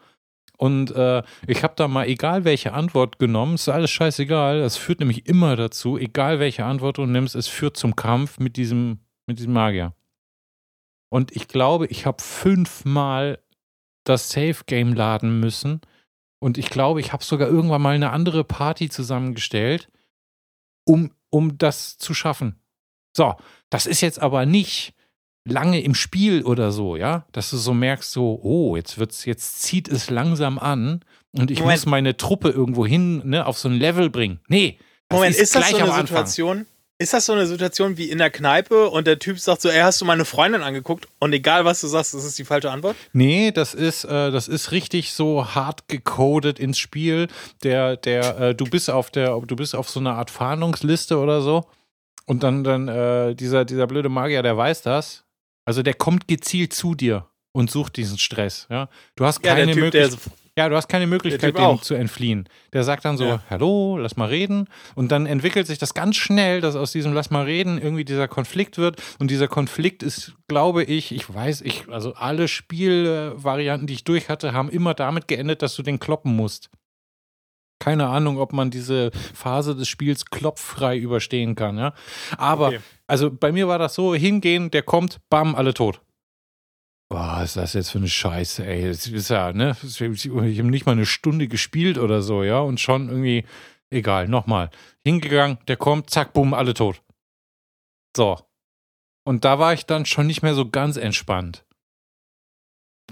Und äh, ich habe da mal egal welche Antwort genommen, ist alles scheißegal. Das führt nämlich immer dazu, egal welche Antwort du nimmst, es führt zum Kampf mit diesem, mit diesem Magier. Und ich glaube, ich habe fünfmal das Safe Game laden müssen. Und ich glaube, ich habe sogar irgendwann mal eine andere Party zusammengestellt, um, um das zu schaffen. So, das ist jetzt aber nicht lange im Spiel oder so, ja, dass du so merkst, so, oh, jetzt wird's, jetzt zieht es langsam an und ich Moment. muss meine Truppe irgendwo hin, ne, auf so ein Level bringen. Nee, das Moment, ist, das gleich so eine am Anfang. Situation? Ist das so eine Situation wie in der Kneipe und der Typ sagt so, ey, hast du meine Freundin angeguckt? Und egal was du sagst, das ist die falsche Antwort? Nee, das ist, äh, das ist richtig so hart gecodet ins Spiel. Der, der, äh, du bist auf der, du bist auf so einer Art Fahndungsliste oder so. Und dann, dann, äh, dieser, dieser blöde Magier, der weiß das. Also der kommt gezielt zu dir und sucht diesen Stress. Ja, du hast Ja, keine der Möglichkeit. Ja, du hast keine Möglichkeit, dem zu entfliehen. Der sagt dann so, Ja. hallo, lass mal reden. Und dann entwickelt sich das ganz schnell, dass aus diesem Lass mal reden irgendwie dieser Konflikt wird. Und dieser Konflikt ist, glaube ich, ich weiß, ich, also alle Spielvarianten, die ich durch hatte, haben immer damit geendet, dass du den kloppen musst. Keine Ahnung, ob man diese Phase des Spiels klopffrei überstehen kann, ja. Aber, Okay. also bei mir war das so, hingehen, der kommt, bam, alle tot. Boah, ist das jetzt für eine Scheiße, ey. Das ist ja, ne? Ich habe nicht mal eine Stunde gespielt oder so, ja, und schon irgendwie, egal, nochmal. Hingegangen, der kommt, zack, bumm, alle tot. So. Und da war ich dann schon nicht mehr so ganz entspannt.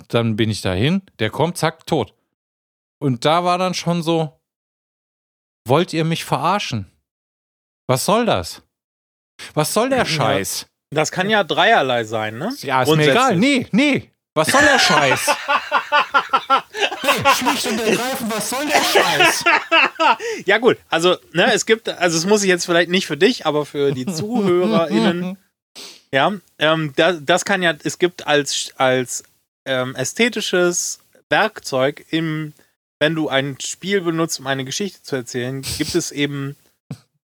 Dann bin ich dahin, der kommt, zack, tot. Und da war dann schon so, wollt ihr mich verarschen? Was soll das? Was soll der Ja. Scheiß? Das kann ja dreierlei sein, ne? Ja, ist mir egal. Nee, nee. Was soll der Scheiß? [laughs] schlicht und ergreifend, was soll der Scheiß? [laughs] Ja, gut. Also, ne, es gibt, also, es muss ich jetzt vielleicht nicht für dich, aber für die ZuhörerInnen, [laughs] ja, ähm, das, das kann ja, es gibt als, als ähm, ästhetisches Werkzeug im, wenn du ein Spiel benutzt, um eine Geschichte zu erzählen, gibt es eben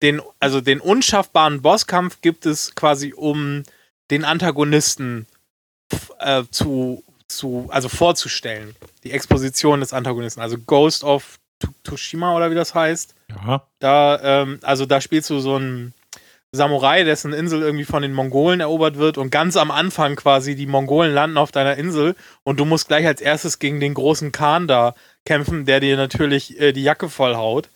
den, also den unschaffbaren Bosskampf gibt es quasi um den Antagonisten äh, zu, zu, also vorzustellen. Die Exposition des Antagonisten, also Ghost of Tu- Tsushima oder wie das heißt. Ja, Da, ähm, also da spielst du so einen Samurai, dessen Insel irgendwie von den Mongolen erobert wird und ganz am Anfang quasi die Mongolen landen auf deiner Insel und du musst gleich als erstes gegen den großen Khan da kämpfen, der dir natürlich äh, die Jacke vollhaut.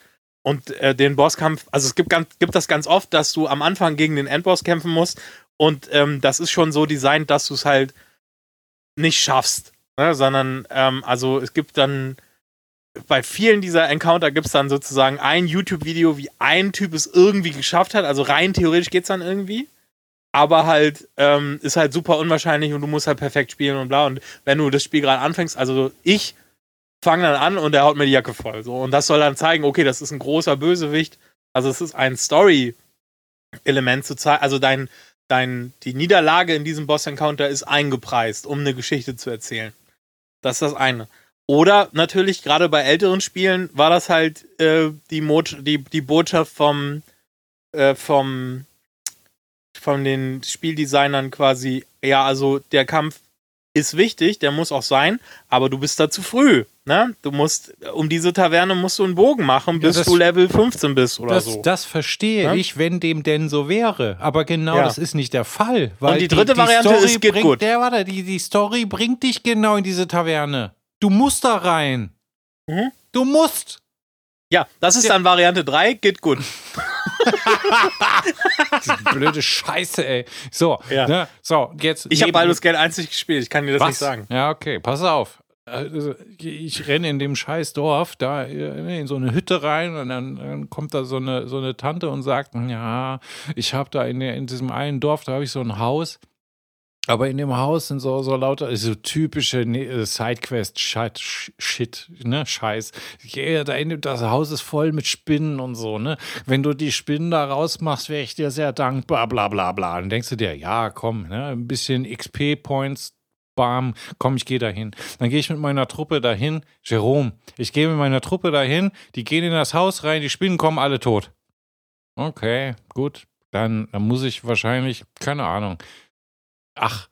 Und äh, den Bosskampf, also es gibt, ganz, gibt das ganz oft, dass du am Anfang gegen den Endboss kämpfen musst und ähm, das ist schon so designt, dass du es halt nicht schaffst. Ne? Sondern, ähm, also es gibt dann bei vielen dieser Encounter gibt es dann sozusagen ein YouTube-Video, wie ein Typ es irgendwie geschafft hat. Also rein theoretisch geht es dann irgendwie. Aber halt, ähm, ist halt super unwahrscheinlich und du musst halt perfekt spielen und bla. Und wenn du das Spiel gerade anfängst, also ich fange dann an und er haut mir die Jacke voll. So. Und das soll dann zeigen, okay, das ist ein großer Bösewicht. Also es ist ein Story-Element zu zeigen. Also dein, dein, die Niederlage in diesem Boss-Encounter ist eingepreist, um eine Geschichte zu erzählen. Das ist das eine. Oder natürlich, gerade bei älteren Spielen, war das halt äh, die, Mot die, die Botschaft vom, äh, vom, von den Spieldesignern quasi, ja, also der Kampf ist wichtig, der muss auch sein, aber du bist da zu früh. Ne? Du musst, um diese Taverne musst du einen Bogen machen, bis ja, das, du Level 15 bist oder das, so. Das verstehe ja? ich, wenn dem denn so wäre. Aber genau ja. das ist nicht der Fall. Weil Und die dritte die, die Variante Story ist geht gut. Der, warte, die, die Story bringt dich genau in diese Taverne. Du musst da rein. Mhm. Du musst. Ja, das ist dann Variante 3, geht gut. [laughs] [laughs] blöde Scheiße, ey. So, ja. ne, so jetzt. Ich habe Baldur's Gate 1 nicht gespielt, ich kann dir das Was? nicht sagen. Ja, okay, pass auf. Also, ich renne in dem scheiß Dorf da äh, in so eine Hütte rein und dann, dann kommt da so eine, so eine Tante und sagt, ja, ich habe da in, der, in diesem einen Dorf, da habe ich so ein Haus aber in dem Haus sind so, so lauter, so typische äh, Sidequest-Shit, Shit, ne, Scheiß. Yeah, das Haus ist voll mit Spinnen und so, ne. Wenn du die Spinnen da rausmachst, wäre ich dir sehr dankbar, bla, bla, bla. Dann denkst du dir, ja, komm, ne, ein bisschen XP-Points, bam, komm, ich gehe dahin. Dann gehe ich mit meiner Truppe dahin. Jerome, ich gehe mit meiner Truppe dahin, die gehen in das Haus rein, die Spinnen kommen alle tot. Okay, gut. Dann, dann muss ich wahrscheinlich, keine Ahnung, ach,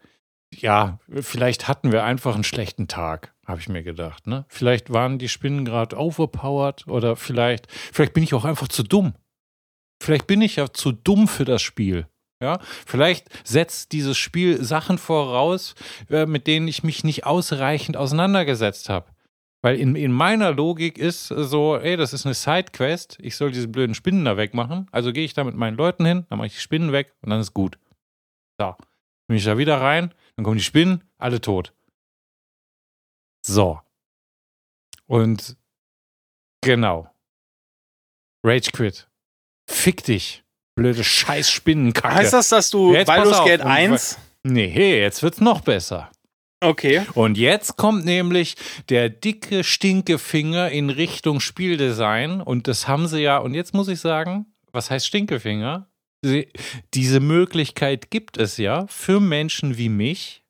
ja, vielleicht hatten wir einfach einen schlechten Tag, habe ich mir gedacht. Ne? Vielleicht waren die Spinnen gerade overpowered oder vielleicht, vielleicht bin ich auch einfach zu dumm. Vielleicht bin ich ja zu dumm für das Spiel. Ja, vielleicht setzt dieses Spiel Sachen voraus, äh, mit denen ich mich nicht ausreichend auseinandergesetzt habe. Weil in, in meiner Logik ist so, ey, das ist eine Sidequest, ich soll diese blöden Spinnen da wegmachen. Also gehe ich da mit meinen Leuten hin, dann mache ich die Spinnen weg und dann ist gut. So. Bin ich da wieder rein, dann kommen die Spinnen, alle tot. So. Und genau. Rage Quit. Fick dich. Blöde scheiß Spinnenkacke. Heißt das, dass du jetzt Baldur's Gate 1? Nee, jetzt wird's noch besser. Okay. Und jetzt kommt nämlich der dicke Stinkefinger in Richtung Spieldesign. Und das haben sie ja, und jetzt muss ich sagen, was heißt Stinkefinger? Diese Möglichkeit gibt es ja für Menschen wie mich,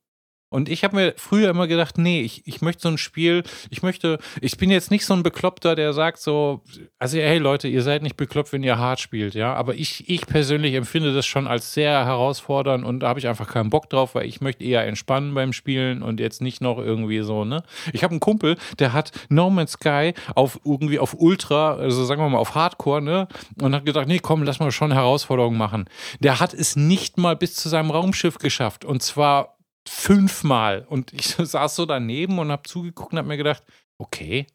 und ich habe mir früher immer gedacht, nee, ich, ich möchte so ein Spiel, ich möchte, ich bin jetzt nicht so ein Bekloppter, der sagt so, also hey Leute, ihr seid nicht bekloppt, wenn ihr hart spielt, ja, aber ich, ich persönlich empfinde das schon als sehr herausfordernd und da habe ich einfach keinen Bock drauf, weil ich möchte eher entspannen beim Spielen und jetzt nicht noch irgendwie so, ne. Ich habe einen Kumpel, der hat No Man's Sky auf irgendwie auf Ultra, also sagen wir mal auf Hardcore, ne, und hat gedacht, nee, komm, lass mal schon Herausforderungen machen. Der hat es nicht mal bis zu seinem Raumschiff geschafft und zwar fünfmal. Und ich [laughs] saß so daneben und habe zugeguckt und habe mir gedacht, okay,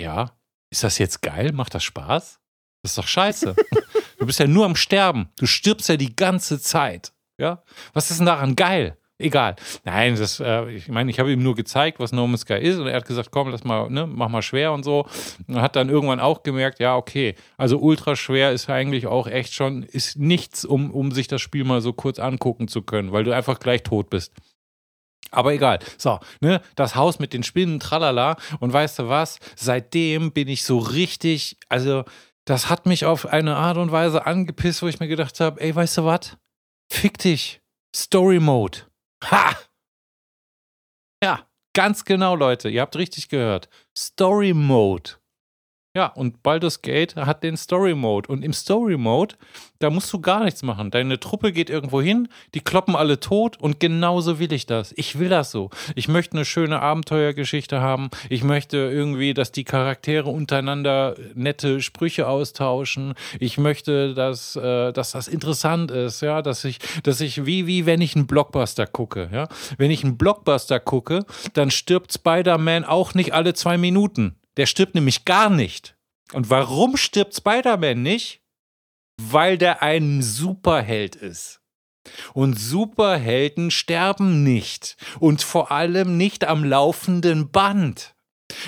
ja, ist das jetzt geil? Macht das Spaß? Das ist doch scheiße. [laughs] du bist ja nur am Sterben. Du stirbst ja die ganze Zeit. Ja? Was ist denn daran geil? Egal. Nein, das, äh, ich meine, ich habe ihm nur gezeigt, was No Man's Sky ist und er hat gesagt, komm, lass mal, ne, mach mal schwer und so. Und hat dann irgendwann auch gemerkt, ja, okay, also ultra schwer ist eigentlich auch echt schon, ist nichts, um, um sich das Spiel mal so kurz angucken zu können, weil du einfach gleich tot bist. Aber egal. So, ne, das Haus mit den Spinnen, tralala. Und weißt du was? Seitdem bin ich so richtig, also, das hat mich auf eine Art und Weise angepisst, wo ich mir gedacht habe, ey, weißt du was? Fick dich. Story Mode. Ha! Ja, ganz genau, Leute. Ihr habt richtig gehört. Story Mode. Ja, und Baldur's Gate hat den Story Mode. Und im Story Mode, da musst du gar nichts machen. Deine Truppe geht irgendwo hin, die kloppen alle tot und genauso will ich das. Ich will das so. Ich möchte eine schöne Abenteuergeschichte haben. Ich möchte irgendwie, dass die Charaktere untereinander nette Sprüche austauschen. Ich möchte, dass, äh, dass das interessant ist, ja, dass ich, dass ich, wie, wie wenn ich einen Blockbuster gucke, ja. Wenn ich einen Blockbuster gucke, dann stirbt Spider-Man auch nicht alle zwei Minuten. Der stirbt nämlich gar nicht. Und warum stirbt Spider-Man nicht? Weil der ein Superheld ist. Und Superhelden sterben nicht. Und vor allem nicht am laufenden Band.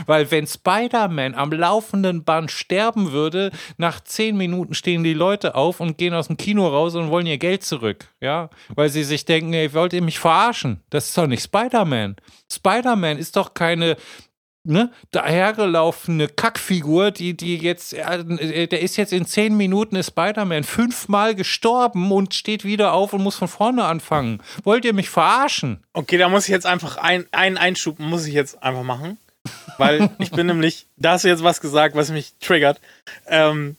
Weil wenn Spider-Man am laufenden Band sterben würde, nach zehn Minuten stehen die Leute auf und gehen aus dem Kino raus und wollen ihr Geld zurück. Ja, weil sie sich denken, ey, wollt ihr mich verarschen? Das ist doch nicht Spider-Man. Spider-Man ist doch keine ne, dahergelaufene Kackfigur, die, die jetzt, äh, der ist jetzt in zehn Minuten ist Spider-Man fünfmal gestorben und steht wieder auf und muss von vorne anfangen. Wollt ihr mich verarschen? Okay, da muss ich jetzt einfach ein, einen Einschub muss ich jetzt einfach machen. Weil ich bin [laughs] nämlich, da hast du jetzt was gesagt, was mich triggert. Ähm,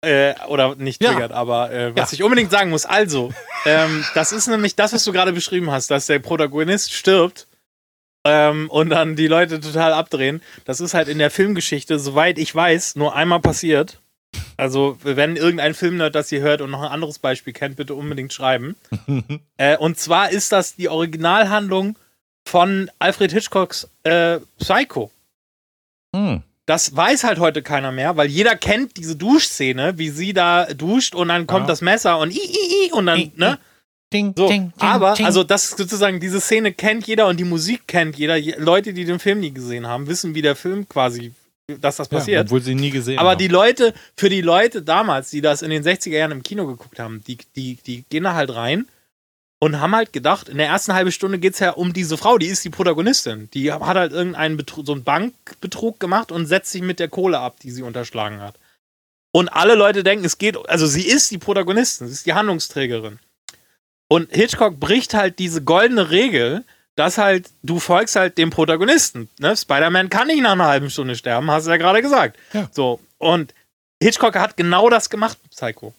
äh, oder nicht triggert, ja. aber äh, was ja. ich unbedingt sagen muss. Also, ähm, das ist nämlich das, was du gerade beschrieben hast, dass der Protagonist stirbt ähm, und dann die Leute total abdrehen. Das ist halt in der Filmgeschichte, soweit ich weiß, nur einmal passiert. Also, wenn irgendein Filmnerd das hier hört und noch ein anderes Beispiel kennt, bitte unbedingt schreiben. [laughs] äh, und zwar ist das die Originalhandlung von Alfred Hitchcocks äh, Psycho. Hm. Das weiß halt heute keiner mehr, weil jeder kennt diese Duschszene, wie sie da duscht und dann kommt ja. das Messer und i, i, i und dann, ne? Ding, so, ding, ding, aber, ding. also das sozusagen, diese Szene kennt jeder und die Musik kennt jeder. Leute, die den Film nie gesehen haben, wissen, wie der Film quasi, dass das passiert. Ja, obwohl sie nie gesehen aber haben. Aber die Leute, für die Leute damals, die das in den 60er Jahren im Kino geguckt haben, die, die, die gehen da halt rein und haben halt gedacht, in der ersten halben Stunde geht es ja um diese Frau, die ist die Protagonistin. Die hat halt irgendeinen Betrug, so einen Bankbetrug gemacht und setzt sich mit der Kohle ab, die sie unterschlagen hat. Und alle Leute denken, es geht, also sie ist die Protagonistin, sie ist die Handlungsträgerin. Und Hitchcock bricht halt diese goldene Regel, dass halt, du folgst halt dem Protagonisten. Ne? Spider-Man kann nicht nach einer halben Stunde sterben, hast du ja gerade gesagt. Ja. So, und Hitchcock hat genau das gemacht, Psycho.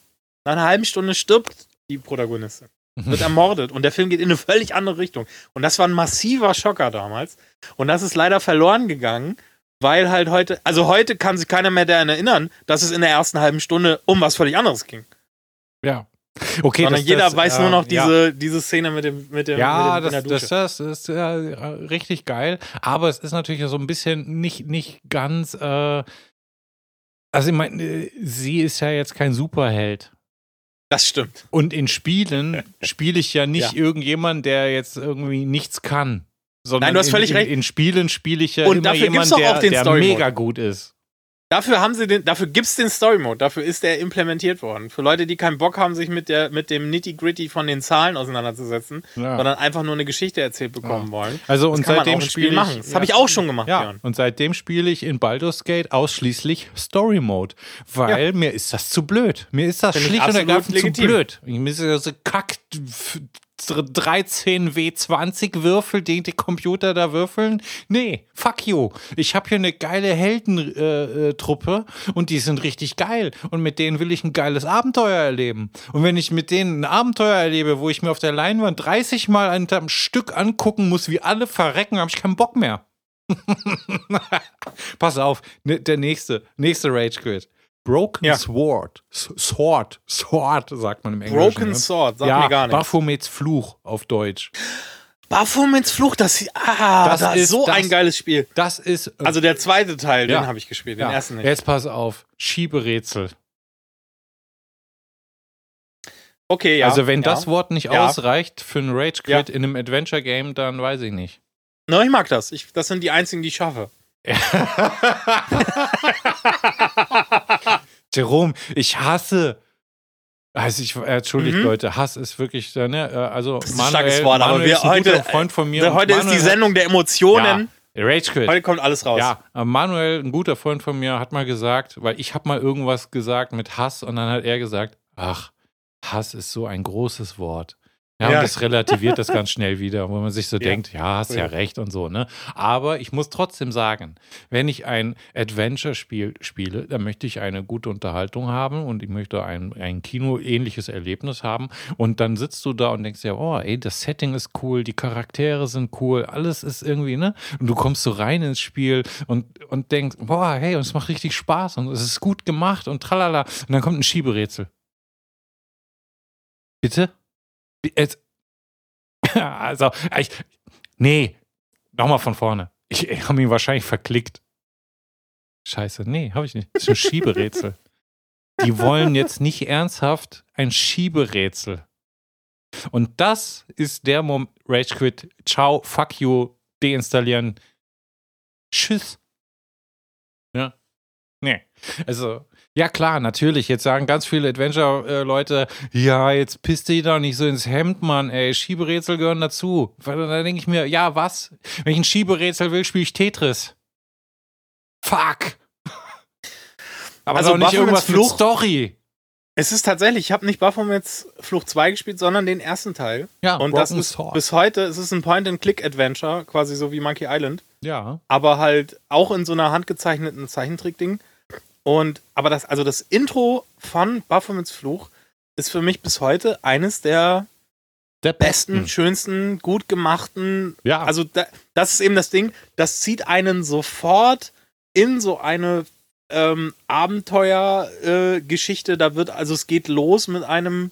Nach einer halben Stunde stirbt die Protagonistin wird ermordet und der Film geht in eine völlig andere Richtung. Und das war ein massiver Schocker damals. Und das ist leider verloren gegangen, weil halt heute, also heute kann sich keiner mehr daran erinnern, dass es in der ersten halben Stunde um was völlig anderes ging. Ja. Okay, Sondern das, jeder das, weiß nur noch diese, ja. diese Szene mit dem, mit dem, ja, mit dem das, das, das ist äh, richtig geil. Aber es ist natürlich so ein bisschen nicht, nicht ganz. Äh, also, ich meine, sie ist ja jetzt kein Superheld. Das stimmt. Und in Spielen [laughs] spiele ich ja nicht ja. irgendjemand, der jetzt irgendwie nichts kann. Sondern Nein, du hast völlig in, recht. In, in Spielen spiele ich ja Und immer jemand, der, der mega gut ist. Dafür haben sie den, dafür gibt's den Story Mode, dafür ist der implementiert worden. Für Leute, die keinen Bock haben, sich mit der, mit dem Nitty-Gritty von den Zahlen auseinanderzusetzen, ja. sondern einfach nur eine Geschichte erzählt bekommen ja. wollen. Also und seitdem spiele ich, machen. Das ja. habe ich auch schon gemacht, ja. Björn. Und seitdem spiele ich in Baldur's Gate ausschließlich Story Mode, weil mir ist das zu blöd. Mir ist das Find schlicht und ergreifend zu blöd. Mir ist das so kack 13 W20 Würfel, den die Computer da würfeln. Nee, fuck you. Ich habe hier eine geile Heldentruppe äh, und die sind richtig geil. Und mit denen will ich ein geiles Abenteuer erleben. Und wenn ich mit denen ein Abenteuer erlebe, wo ich mir auf der Leinwand 30 Mal ein Stück angucken muss, wie alle verrecken, habe ich keinen Bock mehr. [laughs] Pass auf, ne, der nächste, nächste Rage Quit. Broken ja. Sword. Sword. Sword, sagt man im Englischen. Broken ne? Sword, sagt ja, mir gar nichts. Baphomets Fluch auf Deutsch. Baphomets Fluch, das, ah, das, das ist so das, ein geiles Spiel. Das ist. Äh, also der zweite Teil, ja. den habe ich gespielt, den ja. ersten nicht. Jetzt pass auf. Schieberätsel. Okay, ja. Also, wenn das Wort nicht ausreicht für ein Rage Quit in einem Adventure Game, dann weiß ich nicht. No, ich mag das. Ich, das sind die einzigen, die ich schaffe. [laughs] Jerome, ich hasse. Also ich entschuldigt mhm. Leute, Hass ist wirklich ne, äh, also das ist Manuel, ein starkes Wort, aber wir heute Freund von mir. Heute ist die Sendung der Emotionen. Ja, Rage Quit. Heute kommt alles raus. Ja, Manuel, ein guter Freund von mir, hat mal gesagt, weil ich habe mal irgendwas gesagt mit Hass und dann hat er gesagt, ach, Hass ist so ein großes Wort. Ja, ja. und das relativiert das ganz [laughs] schnell wieder, wo man sich so ja. denkt, ja, hast ja. recht und so, ne? Aber ich muss trotzdem sagen, wenn ich ein Adventure-Spiel spiele, dann möchte ich eine gute Unterhaltung haben und ich möchte ein, ein Kino-ähnliches Erlebnis haben. Und dann sitzt du da und denkst ja, oh, ey, das Setting ist cool, die Charaktere sind cool, alles ist irgendwie, ne? Und du kommst so rein ins Spiel und, und denkst, boah, hey, und es macht richtig Spaß und es ist gut gemacht und tralala. Und dann kommt ein Schieberätsel. Bitte? Jetzt, [laughs] also, ich, nee, nochmal von vorne. Ich, ich habe ihn wahrscheinlich verklickt. Scheiße, nee, habe ich nicht. Das ist ein Schieberätsel. Die wollen jetzt nicht ernsthaft ein Schieberätsel. Und das ist der Moment, Rage Quit, ciao, fuck you, deinstallieren, tschüss. Also, ja klar, natürlich. Jetzt sagen ganz viele Adventure-Leute, ja, jetzt pisst dich doch nicht so ins Hemd, Mann, ey. Schieberätsel gehören dazu. Da denke ich mir, ja, was? Wenn ich ein Schieberätsel will, spiele ich Tetris. Fuck. [laughs] Aber Also nicht irgendwas mit Fluch- Story. Es ist tatsächlich, ich habe nicht Baphomets Flucht 2 gespielt, sondern den ersten Teil. Ja, Und das Broken ist Sword. bis heute, es ist ein Point-and-Click-Adventure, quasi so wie Monkey Island. Ja. aber halt auch in so einer handgezeichneten Zeichentrick-Ding. Und, aber das, also das Intro von Baphomets Fluch ist für mich bis heute eines der Der besten, schönsten, gut gemachten. Ja. Also da, das ist eben das Ding, das zieht einen sofort in so eine ähm, Abenteuergeschichte. Äh, Geschichte. da wird, also es geht los mit einem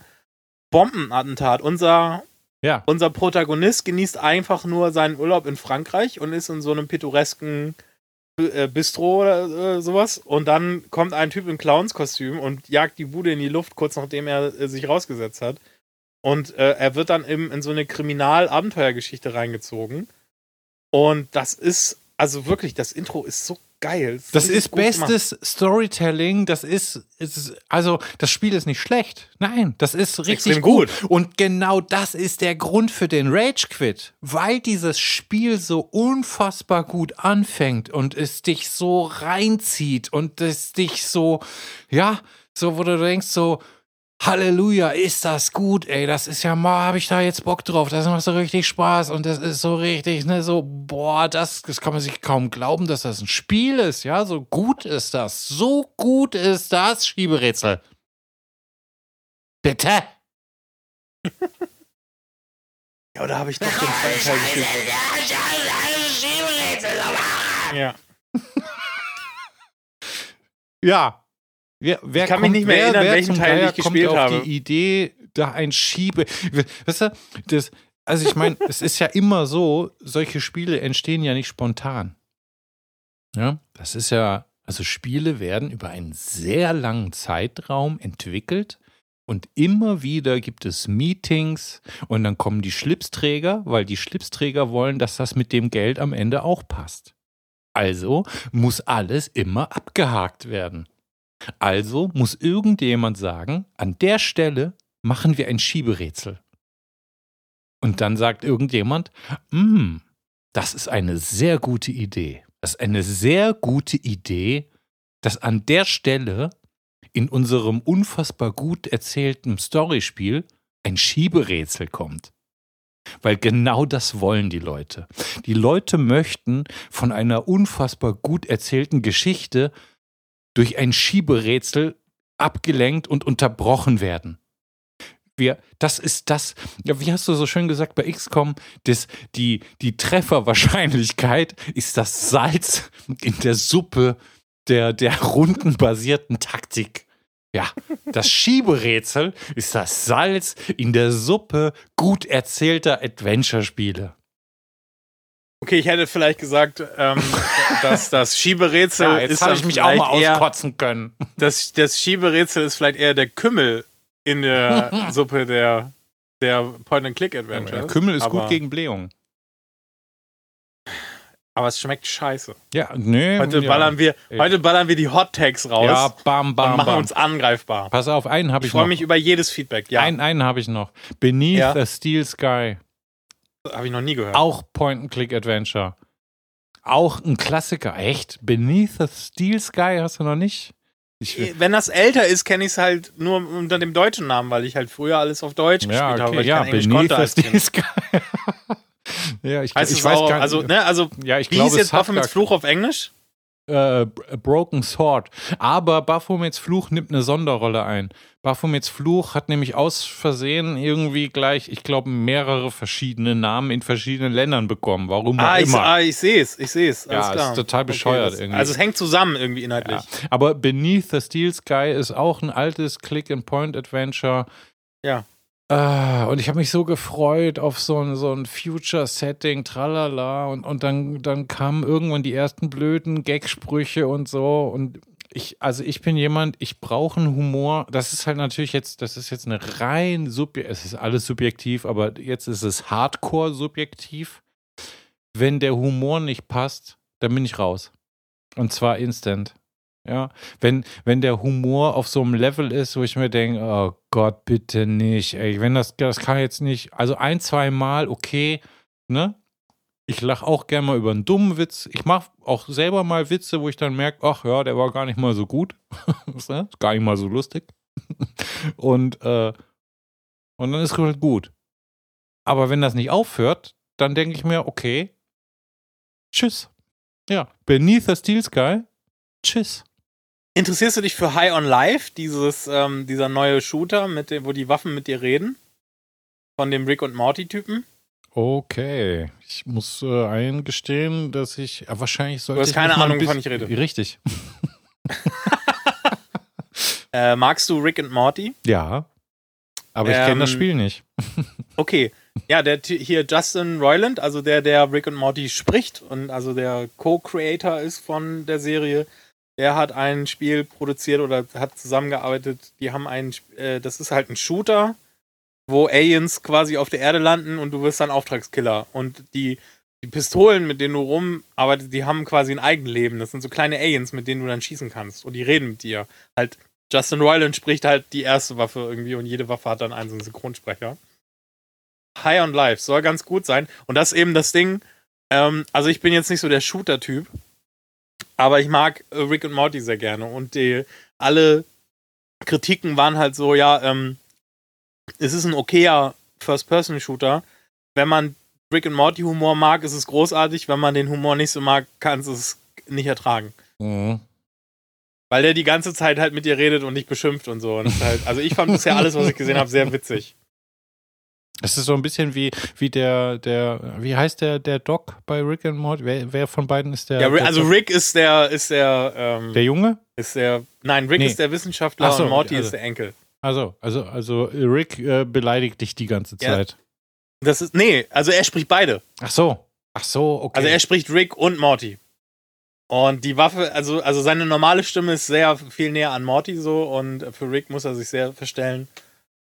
Bombenattentat. Unser Ja. unser Protagonist genießt einfach nur seinen Urlaub in Frankreich und ist in so einem pittoresken Bistro oder äh, sowas. Und dann kommt ein Typ in Clownskostüm und jagt die Bude in die Luft, kurz nachdem er äh, sich rausgesetzt hat. Und äh, er wird dann eben in so eine Kriminal-Abenteuergeschichte reingezogen. Und das ist, also wirklich, das Intro ist so geil. Das richtig ist gut gemacht. bestes Storytelling. Das ist, ist, also das Spiel ist nicht schlecht. Nein, das ist richtig extrem gut. gut. Und genau das ist der Grund für den Rage Quit, weil dieses Spiel so unfassbar gut anfängt und es dich so reinzieht und es dich so, ja, so, wo du denkst so, Halleluja, ist das gut, ey. Das ist ja mal, habe ich da jetzt Bock drauf. Das macht so richtig Spaß und das ist so richtig, ne, so, boah, das, das kann man sich kaum glauben, dass das ein Spiel ist, ja. So gut ist das. So gut ist das, Schieberätsel. Bitte? [laughs] Ja, oder habe ich doch den zweiten Teil gespielt? Ja. Ja. [laughs] Wer, wer Ich kann mich nicht mehr wer, erinnern, wer welchen Teil Geier ich gespielt kommt auf habe. die Idee, da ein Schiebe. Weißt du, das, also ich meine, es ist ja immer so, solche Spiele entstehen ja nicht spontan. Ja, das ist ja, also Spiele werden über einen sehr langen Zeitraum entwickelt und immer wieder gibt es Meetings und dann kommen die Schlipsträger, weil die Schlipsträger wollen, dass das mit dem Geld am Ende auch passt. Also muss alles immer abgehakt werden. Also muss irgendjemand sagen, an der Stelle machen wir ein Schieberätsel. Und dann sagt irgendjemand, "Hm, das ist eine sehr gute Idee. Das ist eine sehr gute Idee, dass an der Stelle in unserem unfassbar gut erzählten Storyspiel ein Schieberätsel kommt. Weil genau das wollen die Leute. Die Leute möchten von einer unfassbar gut erzählten Geschichte durch ein Schieberätsel abgelenkt und unterbrochen werden. Wir, das ist das, wie hast du so schön gesagt bei XCOM, das, die, die Trefferwahrscheinlichkeit ist das Salz in der Suppe der, der rundenbasierten Taktik. Ja, das Schieberätsel ist das Salz in der Suppe gut erzählter Adventure-Spiele. Okay, ich hätte vielleicht gesagt, ähm, [laughs] dass das Schieberätsel Ja, jetzt ist habe ich mich auch mal eher, auskotzen können. das, das Schieberätsel ist vielleicht eher der Kümmel in der [laughs] Suppe der, der Point-and-Click-Adventures. Der Kümmel ist aber, gut gegen Blähung. Aber es schmeckt scheiße. Ja, nee. Heute, ja. ballern, wir, heute ballern wir die Hot Tags raus Ja, bam, und bam, machen bam. uns angreifbar. Pass auf, einen habe Ich ich, freue noch. mich über jedes Feedback. Ja, Einen, einen habe ich noch. Beneath Ja. the Steel Sky. Habe ich noch nie gehört. Auch Point-and-Click-Adventure. Auch ein Klassiker. Echt? Beneath the Steel Sky hast du noch nicht? Ich, Wenn das älter ist, kenne ich es halt nur unter dem deutschen Namen, weil ich halt früher alles auf Deutsch ja, gespielt habe, okay, weil ich ja, kein Englisch Beneath konnte the als Steel Kind. Sky. [laughs] ja, ich, Heißt ich es weiß auch, gar nicht. also, ne, also, ja, ich wie glaube, hieß jetzt gar- Fluch auf Englisch? Äh, Broken Sword. Aber Baphomets Fluch nimmt eine Sonderrolle ein. Baphomets Fluch hat nämlich aus Versehen irgendwie gleich, ich glaube, mehrere verschiedene Namen in verschiedenen Ländern bekommen. Warum auch Ah, ich, immer. ah, ich sehe es, ich sehe es. Ja, klar. ist total bescheuert das, irgendwie. Also es hängt zusammen irgendwie inhaltlich. Ja. Aber Beneath the Steel Sky ist auch ein altes Click-and-Point-Adventure. Ja. Ah, und ich habe mich so gefreut auf so ein, so ein Future-Setting, tralala. Und, und dann, dann kamen irgendwann die ersten blöden Gagsprüche und so. Und Ich, also ich bin jemand, ich brauche einen Humor. Das ist halt natürlich jetzt, das ist jetzt eine rein subjektiv, es ist alles subjektiv, aber jetzt ist es hardcore subjektiv. Wenn der Humor nicht passt, dann bin ich raus. Und zwar instant. Ja, wenn, wenn der Humor auf so einem Level ist, wo ich mir denke, oh Gott, bitte nicht, ey, wenn das, das kann jetzt nicht, also ein, zwei Mal, okay, ne? Ich lache auch gerne mal über einen dummen Witz. Ich mache auch selber mal Witze, wo ich dann merke, ach ja, der war gar nicht mal so gut. [laughs] ist gar nicht mal so lustig. [laughs] und, äh, und dann ist es halt gut. Aber wenn das nicht aufhört, dann denke ich mir, okay, tschüss. Ja, Beneath the Steel Sky, tschüss. Interessierst du dich für High on Life, dieses, ähm, dieser neue Shooter, mit dem, wo die Waffen mit dir reden? Von dem Rick und Morty-Typen? Okay, ich muss äh, eingestehen, dass ich ja, wahrscheinlich sollte. Du hast keine Ahnung, wovon ich rede. Richtig. [laughs] äh, magst du Rick und Morty? Ja. Aber ich ähm, kenne das Spiel nicht. [laughs] okay. Ja, der hier Justin Roiland, also der, der Rick und Morty spricht und also der Co-Creator ist von der Serie, der hat ein Spiel produziert oder hat zusammengearbeitet. Die haben ein, äh, das ist halt ein Shooter, wo Aliens quasi auf der Erde landen und du wirst dann Auftragskiller. Und die, die Pistolen, mit denen du rumarbeitest, die haben quasi ein Eigenleben. Das sind so kleine Aliens, mit denen du dann schießen kannst. Und die reden mit dir. Halt, Justin Roiland spricht halt die erste Waffe irgendwie und jede Waffe hat dann einen so einen Synchronsprecher. High on Life soll ganz gut sein. Und das ist eben das Ding. Ähm, also ich bin jetzt nicht so der Shooter-Typ, aber ich mag äh, Rick und Morty sehr gerne. Und die, alle Kritiken waren halt so, ja, ähm, es ist ein okayer First-Person-Shooter. Wenn man Rick und Morty-Humor mag, ist es großartig. Wenn man den Humor nicht so mag, kann es es nicht ertragen. Mhm. Weil der die ganze Zeit halt mit dir redet und dich beschimpft und so. Und halt, also ich fand bisher alles, was ich gesehen habe, sehr witzig. Es ist so ein bisschen wie, wie der, der, wie heißt der, der Doc bei Rick and Morty? Wer, wer von beiden ist der? Ja, der also Rick ist der, ist der, ähm, Der Junge? Ist der, nein, Rick nee. ist der Wissenschaftler so, und Morty also, ist der Enkel. Also, also, also Rick äh, beleidigt dich die ganze Zeit. Ja. Das ist, nee, also er spricht beide. Ach so. Ach so, okay. Also er spricht Rick und Morty. Und die Waffe, also, also seine normale Stimme ist sehr viel näher an Morty so und für Rick muss er sich sehr verstellen.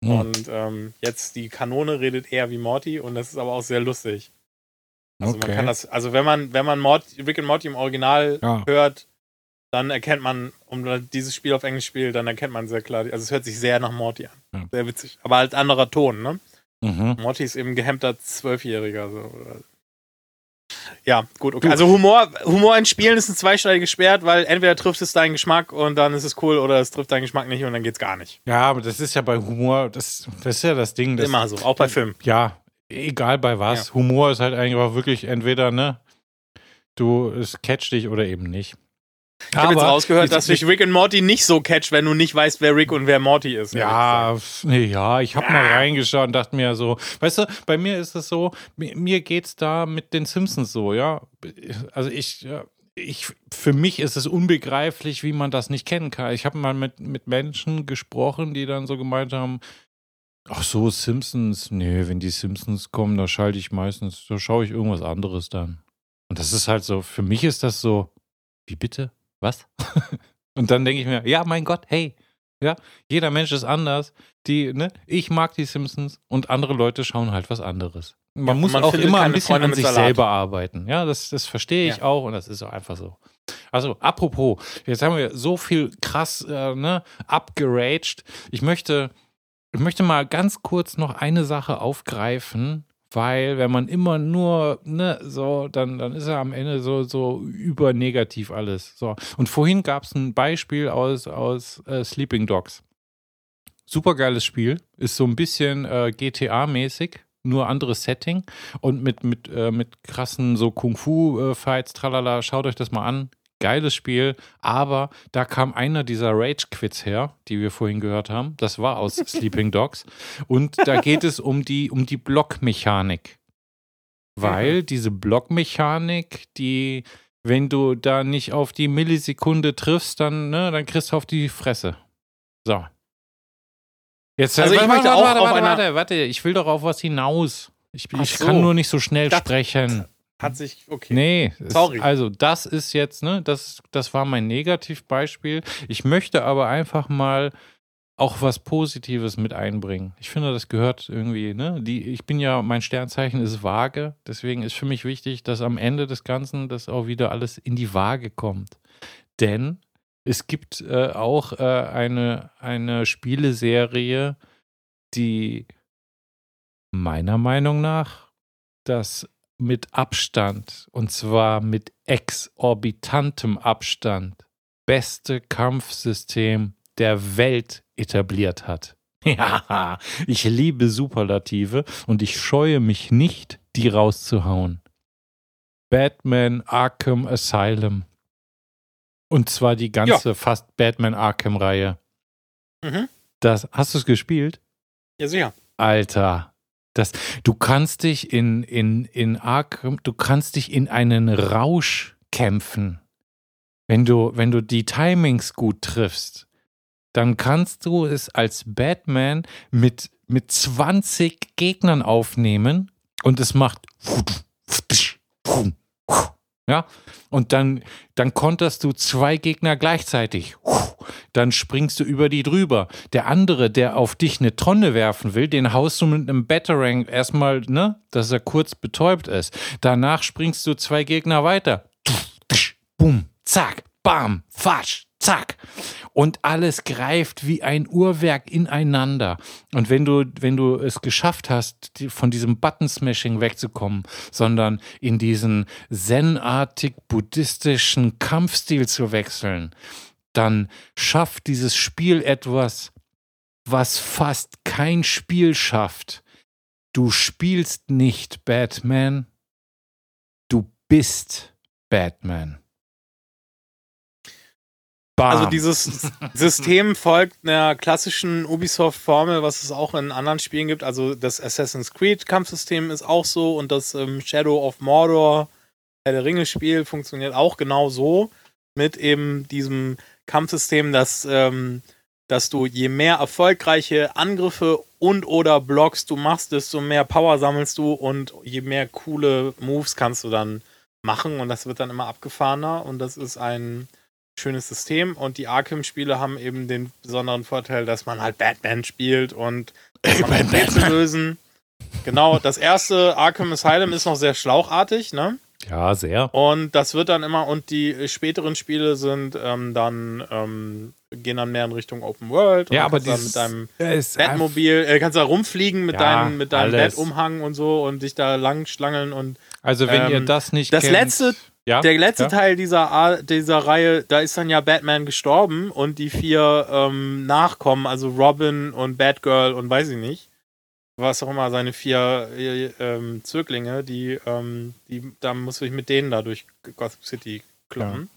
Mhm. Und ähm, jetzt die Kanone redet eher wie Morty und das ist aber auch sehr lustig. Also okay. man kann das, also wenn man, wenn man Morty, Rick und Morty im Original ja. hört, dann erkennt man, um dieses Spiel auf Englisch spielt, dann erkennt man sehr klar, also es hört sich sehr nach Morty an. Ja. Sehr witzig. Aber halt anderer Ton, ne? Mhm. Morty ist eben gehemmter Zwölfjähriger. So. Ja, gut, okay. Also Humor, Humor in Spielen ist ein zweischneidiges Schwert, weil entweder trifft es deinen Geschmack und dann ist es cool oder es trifft deinen Geschmack nicht und dann geht's gar nicht. Ja, aber das ist ja bei Humor, das, das ist ja das Ding. Das, Immer so, auch bei Filmen. Ja, egal bei was. Ja. Humor ist halt eigentlich auch wirklich entweder, ne, du, es catcht dich oder eben nicht. Ich habe jetzt rausgehört, dass sich Rick und Morty nicht so catcht, wenn du nicht weißt, wer Rick und wer Morty ist. Ja, nee, ja, ich habe ja. mal reingeschaut und dachte mir so, weißt du, bei mir ist es so, mir geht's da mit den Simpsons so, ja. Also ich, ich, für mich ist es unbegreiflich, wie man das nicht kennen kann. Ich habe mal mit, mit Menschen gesprochen, die dann so gemeint haben, ach so, Simpsons, nee, wenn die Simpsons kommen, da schalte ich meistens, da schaue ich irgendwas anderes dann. Und das ist halt so, für mich ist das so, wie bitte? Was? [laughs] und dann denke ich mir, ja, mein Gott, hey, ja, jeder Mensch ist anders. Die, ne, ich mag die Simpsons und andere Leute schauen halt was anderes. Man ja, muss man auch immer ein bisschen Freunde an sich selber arbeiten. Ja, das, das verstehe ich ja. auch und das ist auch einfach so. Also, apropos, jetzt haben wir so viel krass, äh, ne, abgeraged. Ich möchte, ich möchte mal ganz kurz noch eine Sache aufgreifen, weil wenn man immer nur, ne, so, dann, dann ist er am Ende so, so übernegativ alles. So. Und vorhin gab es ein Beispiel aus, aus äh, Sleeping Dogs. Supergeiles Spiel, ist so ein bisschen äh, GTA-mäßig, nur anderes Setting und mit, mit, äh, mit krassen so Kung-Fu-Fights, tralala, schaut euch das mal an geiles Spiel, aber da kam einer dieser Rage-Quits her, die wir vorhin gehört haben. Das war aus [laughs] Sleeping Dogs. Und da geht es um die, um die Blockmechanik. Weil mhm. diese Blockmechanik, die, wenn du da nicht auf die Millisekunde triffst, dann, ne, dann kriegst du auf die Fresse. So. Jetzt, also warte, ich möchte warte, auch warte, warte, warte, warte, ich will doch auf was hinaus. Ich, ich so. kann nur nicht so schnell das, sprechen. Hat sich, okay. Nee, Sorry. Es, also das ist jetzt, ne, das, das war mein Negativbeispiel. Ich möchte aber einfach mal auch was Positives mit einbringen. Ich finde, das gehört irgendwie, ne? Die, ich bin ja, mein Sternzeichen ist vage, deswegen ist für mich wichtig, dass am Ende des Ganzen das auch wieder alles in die Waage kommt. Denn es gibt äh, auch äh, eine, eine Spieleserie, die meiner Meinung nach das mit Abstand, und zwar mit exorbitantem Abstand, beste Kampfsystem der Welt etabliert hat. [laughs] Ja, ich liebe Superlative und ich scheue mich nicht, die rauszuhauen. Batman Arkham Asylum. Und zwar die ganze ja. fast Batman Arkham-Reihe. Mhm. Das, hast du es gespielt? Ja, sicher. Alter, das, du kannst dich in, in, in Arkham, du kannst dich in einen Rausch kämpfen. Wenn du, wenn du die Timings gut triffst, dann kannst du es als Batman mit, mit 20 Gegnern aufnehmen und es macht ja, und dann, dann konterst du zwei Gegner gleichzeitig. Dann springst du über die drüber. Der andere, der auf dich eine Tonne werfen will, den haust du mit einem Batarang erstmal, ne, dass er kurz betäubt ist. Danach springst du zwei Gegner weiter. Bum, zack, bam, fasch, zack. Und alles greift wie ein Uhrwerk ineinander. Und wenn du, wenn du es geschafft hast, von diesem Button-Smashing wegzukommen, sondern in diesen zenartig buddhistischen Kampfstil zu wechseln, dann schafft dieses Spiel etwas, was fast kein Spiel schafft. Du spielst nicht Batman, du bist Batman. Bam. Also dieses System folgt einer klassischen Ubisoft-Formel, was es auch in anderen Spielen gibt. Also das Assassin's Creed-Kampfsystem ist auch so und das ähm, Shadow of Mordor, Herr der Ringe-Spiel, funktioniert auch genau so mit eben diesem Kampfsystem, dass, ähm, dass du je mehr erfolgreiche Angriffe und oder Blocks du machst, desto mehr Power sammelst du und je mehr coole Moves kannst du dann machen und das wird dann immer abgefahrener und das ist ein schönes System und die Arkham-Spiele haben eben den besonderen Vorteil, dass man halt Batman spielt und Ey, Batman. lösen. Genau, das erste Arkham Asylum ist noch sehr schlauchartig, ne? Ja, sehr. Und das wird dann immer, und die späteren Spiele sind ähm, dann, ähm, gehen dann mehr in Richtung Open World. Ja, aber dieses, dann mit deinem Batmobil, äh, kannst da rumfliegen mit ja, deinem, mit deinem Bettumhang und so und dich da lang schlangeln und. Also, wenn ähm, ihr das nicht das kennt. letzte, ja, der letzte ja. Teil dieser, dieser Reihe, da ist dann ja Batman gestorben und die vier ähm, Nachkommen, also Robin und Batgirl und weiß ich nicht, was auch immer, seine vier äh, ähm, Zöglinge, die, ähm, die, da muss ich mit denen da durch Gotham City kloppen.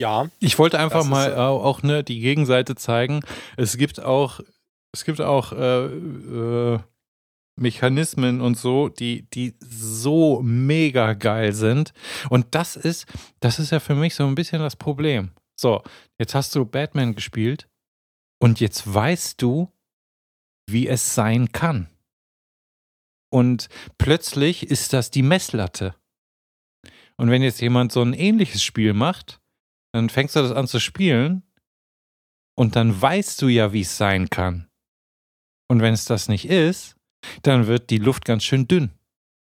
Ja. ja. Ich wollte einfach mal ist, äh, auch ne, die Gegenseite zeigen. Es gibt auch, es gibt auch äh, äh, Mechanismen und so, die, die so mega geil sind. Und das ist, das ist ja für mich so ein bisschen das Problem. So, jetzt hast du Batman gespielt und jetzt weißt du, wie es sein kann. Und plötzlich ist das die Messlatte. Und wenn jetzt jemand so ein ähnliches Spiel macht, dann fängst du das an zu spielen und dann weißt du ja, wie es sein kann. Und wenn es das nicht ist, dann wird die Luft ganz schön dünn.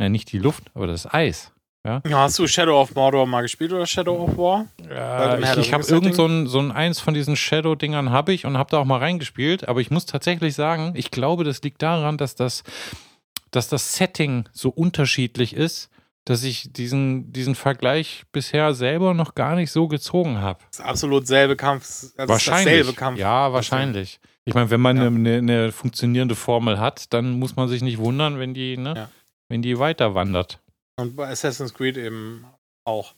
Ja, nicht die Luft, aber das Eis. Ja? ja hast du Shadow of Mordor mal gespielt oder Shadow of War? Ja, ich, ich habe irgend so ein, so ein eins von diesen Shadow-Dingern habe ich und habe da auch mal reingespielt, aber ich muss tatsächlich sagen, ich glaube, das liegt daran, dass das, dass das Setting so unterschiedlich ist, dass ich diesen, diesen Vergleich bisher selber noch gar nicht so gezogen habe. Das ist absolut selbe Kampf. Also wahrscheinlich. Kampf. Ja, wahrscheinlich. Ich meine, wenn man ja. eine, eine, funktionierende Formel hat, dann muss man sich nicht wundern, wenn die, ne, ja. wenn die weiter wandert. Und bei Assassin's Creed eben auch.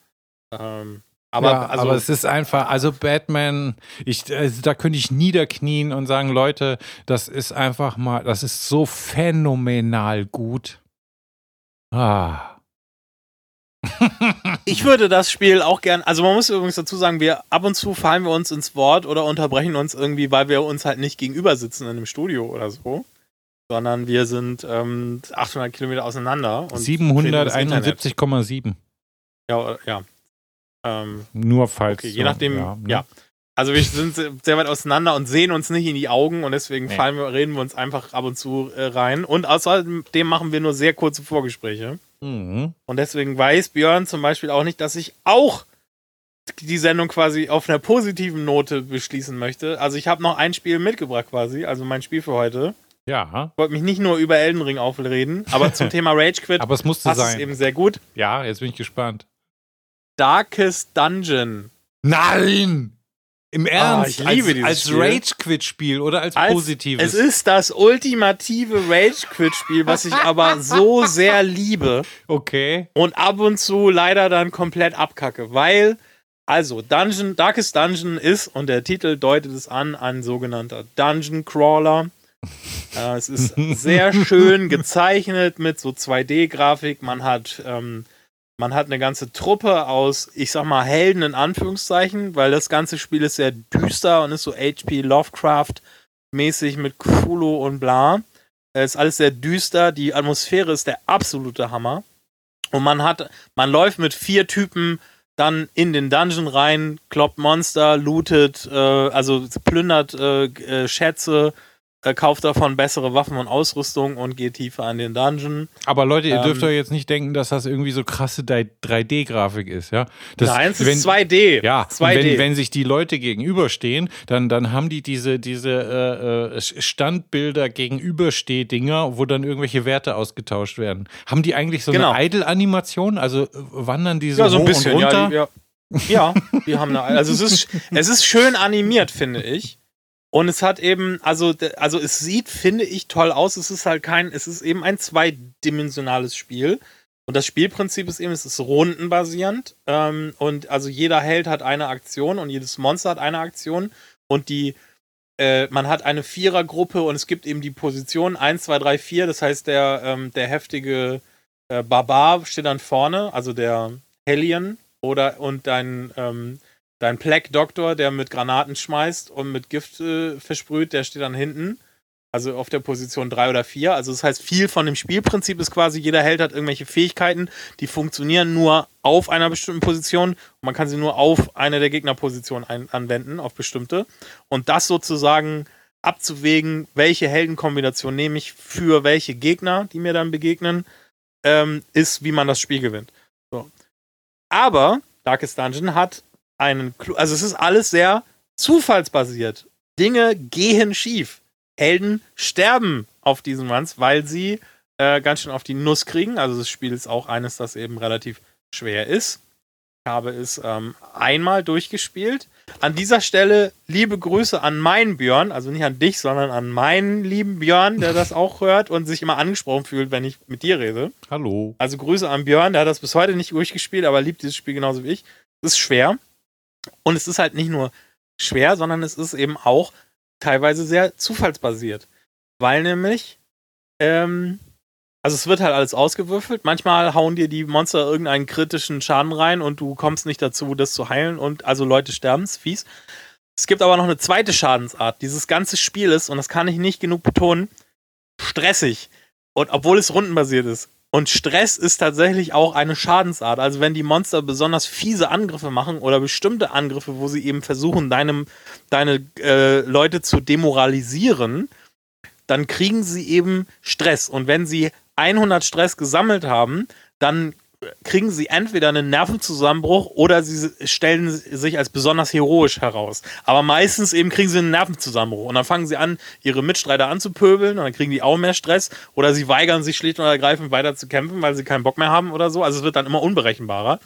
Ähm, aber, ja, also, aber es ist einfach, also Batman, ich, also da könnte ich niederknien und sagen, Leute, das ist einfach mal, das ist so phänomenal gut. Ah ich würde das Spiel auch gern, also man muss übrigens dazu sagen, wir ab und zu fallen wir uns ins Wort oder unterbrechen uns irgendwie, weil wir uns halt nicht gegenüber sitzen in einem Studio oder so. sondern wir sind ähm, 800 Kilometer auseinander. 771,7. Ja, ja. Ähm, Nur falls. Okay, je nachdem, ja, ne? ja. Also wir sind sehr weit auseinander und sehen uns nicht in die Augen und deswegen nee. fallen wir, reden wir uns einfach ab und zu äh, rein. Und außerdem machen wir nur sehr kurze Vorgespräche. Mhm. Und deswegen weiß Björn zum Beispiel auch nicht, dass ich auch die Sendung quasi auf einer positiven Note beschließen möchte. Also ich habe noch ein Spiel mitgebracht quasi, also mein Spiel für heute. Ja. Ich wollte mich nicht nur über Elden Ring aufreden, aber zum [laughs] Thema Rage Quit aber es musste sein. es eben sehr gut. Ja, jetzt bin ich gespannt. Darkest Dungeon. Nein! Im ah, Ernst? Oh, als, als Rage-Quit-Spiel oder als, als, positives? Es ist das ultimative Rage-Quit-Spiel, was ich aber so sehr liebe. Okay. Und ab und zu leider dann komplett abkacke, weil also, Dungeon, Darkest Dungeon ist, und der Titel deutet es an, ein sogenannter Dungeon Crawler. [laughs] äh, es ist sehr schön gezeichnet mit so 2D-Grafik. Man hat, ähm, man hat eine ganze Truppe aus, ich sag mal, Helden in Anführungszeichen, weil das ganze Spiel ist sehr düster und ist so HP Lovecraft-mäßig mit Cthulhu und bla. Es ist alles sehr düster. Die Atmosphäre ist der absolute Hammer. Und man hat, man läuft mit vier Typen dann in den Dungeon rein, kloppt Monster, lootet, äh, also plündert äh, äh Schätze, äh, kauft davon bessere Waffen und Ausrüstung und geht tiefer an den Dungeon. Aber Leute, ihr ähm, dürft doch jetzt nicht denken, dass das irgendwie so krasse 3D-Grafik ist, ja? Das, Nein, es ist 2D. Ja, 2D. Wenn, wenn, sich die Leute gegenüberstehen, dann, dann haben die diese, diese äh, äh Standbilder gegenübersteh-Dinger, wo dann irgendwelche Werte ausgetauscht werden. Haben die eigentlich so genau. eine Idle-Animation? Also äh, wandern die so, ja, so ein bisschen, runter? Ja, die, ja. ja, die haben eine, also es ist, es ist schön animiert, finde ich. Und es hat eben, also, also es sieht, finde ich, toll aus. Es ist halt kein, es ist eben ein zweidimensionales Spiel. Und das Spielprinzip ist eben, es ist rundenbasierend. Ähm, und also jeder Held hat eine Aktion und jedes Monster hat eine Aktion. Und die, äh, man hat eine Vierergruppe und es gibt eben die Position 1, 2, 3, 4. Das heißt, der, ähm, der heftige äh, Barbar steht dann vorne, also der Hellion. Oder und dein, ähm, Dein Black Doctor, der mit Granaten schmeißt und mit Gift äh, versprüht, der steht dann hinten. Also auf der Position 3 oder 4. Also das heißt, viel von dem Spielprinzip ist quasi, jeder Held hat irgendwelche Fähigkeiten, die funktionieren nur auf einer bestimmten Position. Und man kann sie nur auf eine der Gegnerpositionen anwenden, auf bestimmte. Und das sozusagen abzuwägen, welche Heldenkombination nehme ich für welche Gegner, die mir dann begegnen, ähm, ist, wie man das Spiel gewinnt. So. Aber Darkest Dungeon hat einen Clou. Also es ist alles sehr zufallsbasiert. Dinge gehen schief. Helden sterben auf diesen Runs, weil sie äh, ganz schön auf die Nuss kriegen. Also das Spiel ist auch eines, das eben relativ schwer ist. Ich habe es ähm, einmal durchgespielt. An dieser Stelle liebe Grüße an meinen Björn, also nicht an dich, sondern an meinen lieben Björn, der das [laughs] auch hört und sich immer angesprochen fühlt, wenn ich mit dir rede. Hallo. Also Grüße an Björn, der hat das bis heute nicht durchgespielt, aber liebt dieses Spiel genauso wie ich. Es ist schwer. Und es ist halt nicht nur schwer, sondern es ist eben auch teilweise sehr zufallsbasiert. Weil nämlich, ähm, also es wird halt alles ausgewürfelt. Manchmal hauen dir die Monster irgendeinen kritischen Schaden rein und du kommst nicht dazu, das zu heilen und also Leute sterben, ist fies. Es gibt aber noch eine zweite Schadensart. Dieses ganze Spiel ist, und das kann ich nicht genug betonen, stressig. Und obwohl es rundenbasiert ist. Und Stress ist tatsächlich auch eine Schadensart. Also wenn die Monster besonders fiese Angriffe machen oder bestimmte Angriffe, wo sie eben versuchen, deinem, deine äh, Leute zu demoralisieren, dann kriegen sie eben Stress. Und wenn sie 100 Stress gesammelt haben, dann kriegen sie entweder einen Nervenzusammenbruch oder sie stellen sich als besonders heroisch heraus. Aber meistens eben kriegen sie einen Nervenzusammenbruch und dann fangen sie an, ihre Mitstreiter anzupöbeln und dann kriegen die auch mehr Stress oder sie weigern sich schlicht und ergreifend weiter zu kämpfen, weil sie keinen Bock mehr haben oder so. Also es wird dann immer unberechenbarer.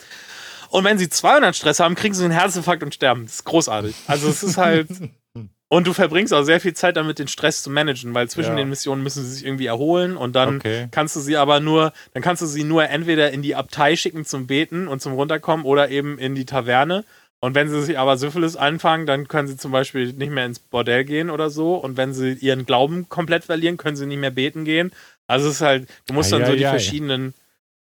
Und wenn sie 200 Stress haben, kriegen sie einen Herzinfarkt und sterben. Das ist großartig. Also es ist halt [laughs] Und du verbringst auch sehr viel Zeit damit, den Stress zu managen, weil zwischen ja. den Missionen müssen sie sich irgendwie erholen und dann okay. kannst du sie aber nur, dann kannst du sie nur entweder in die Abtei schicken zum Beten und zum Runterkommen oder eben in die Taverne. Und wenn sie sich aber Syphilis anfangen, dann können sie zum Beispiel nicht mehr ins Bordell gehen oder so. Und wenn sie ihren Glauben komplett verlieren, können sie nicht mehr beten gehen. Also es ist halt, du musst dann so die verschiedenen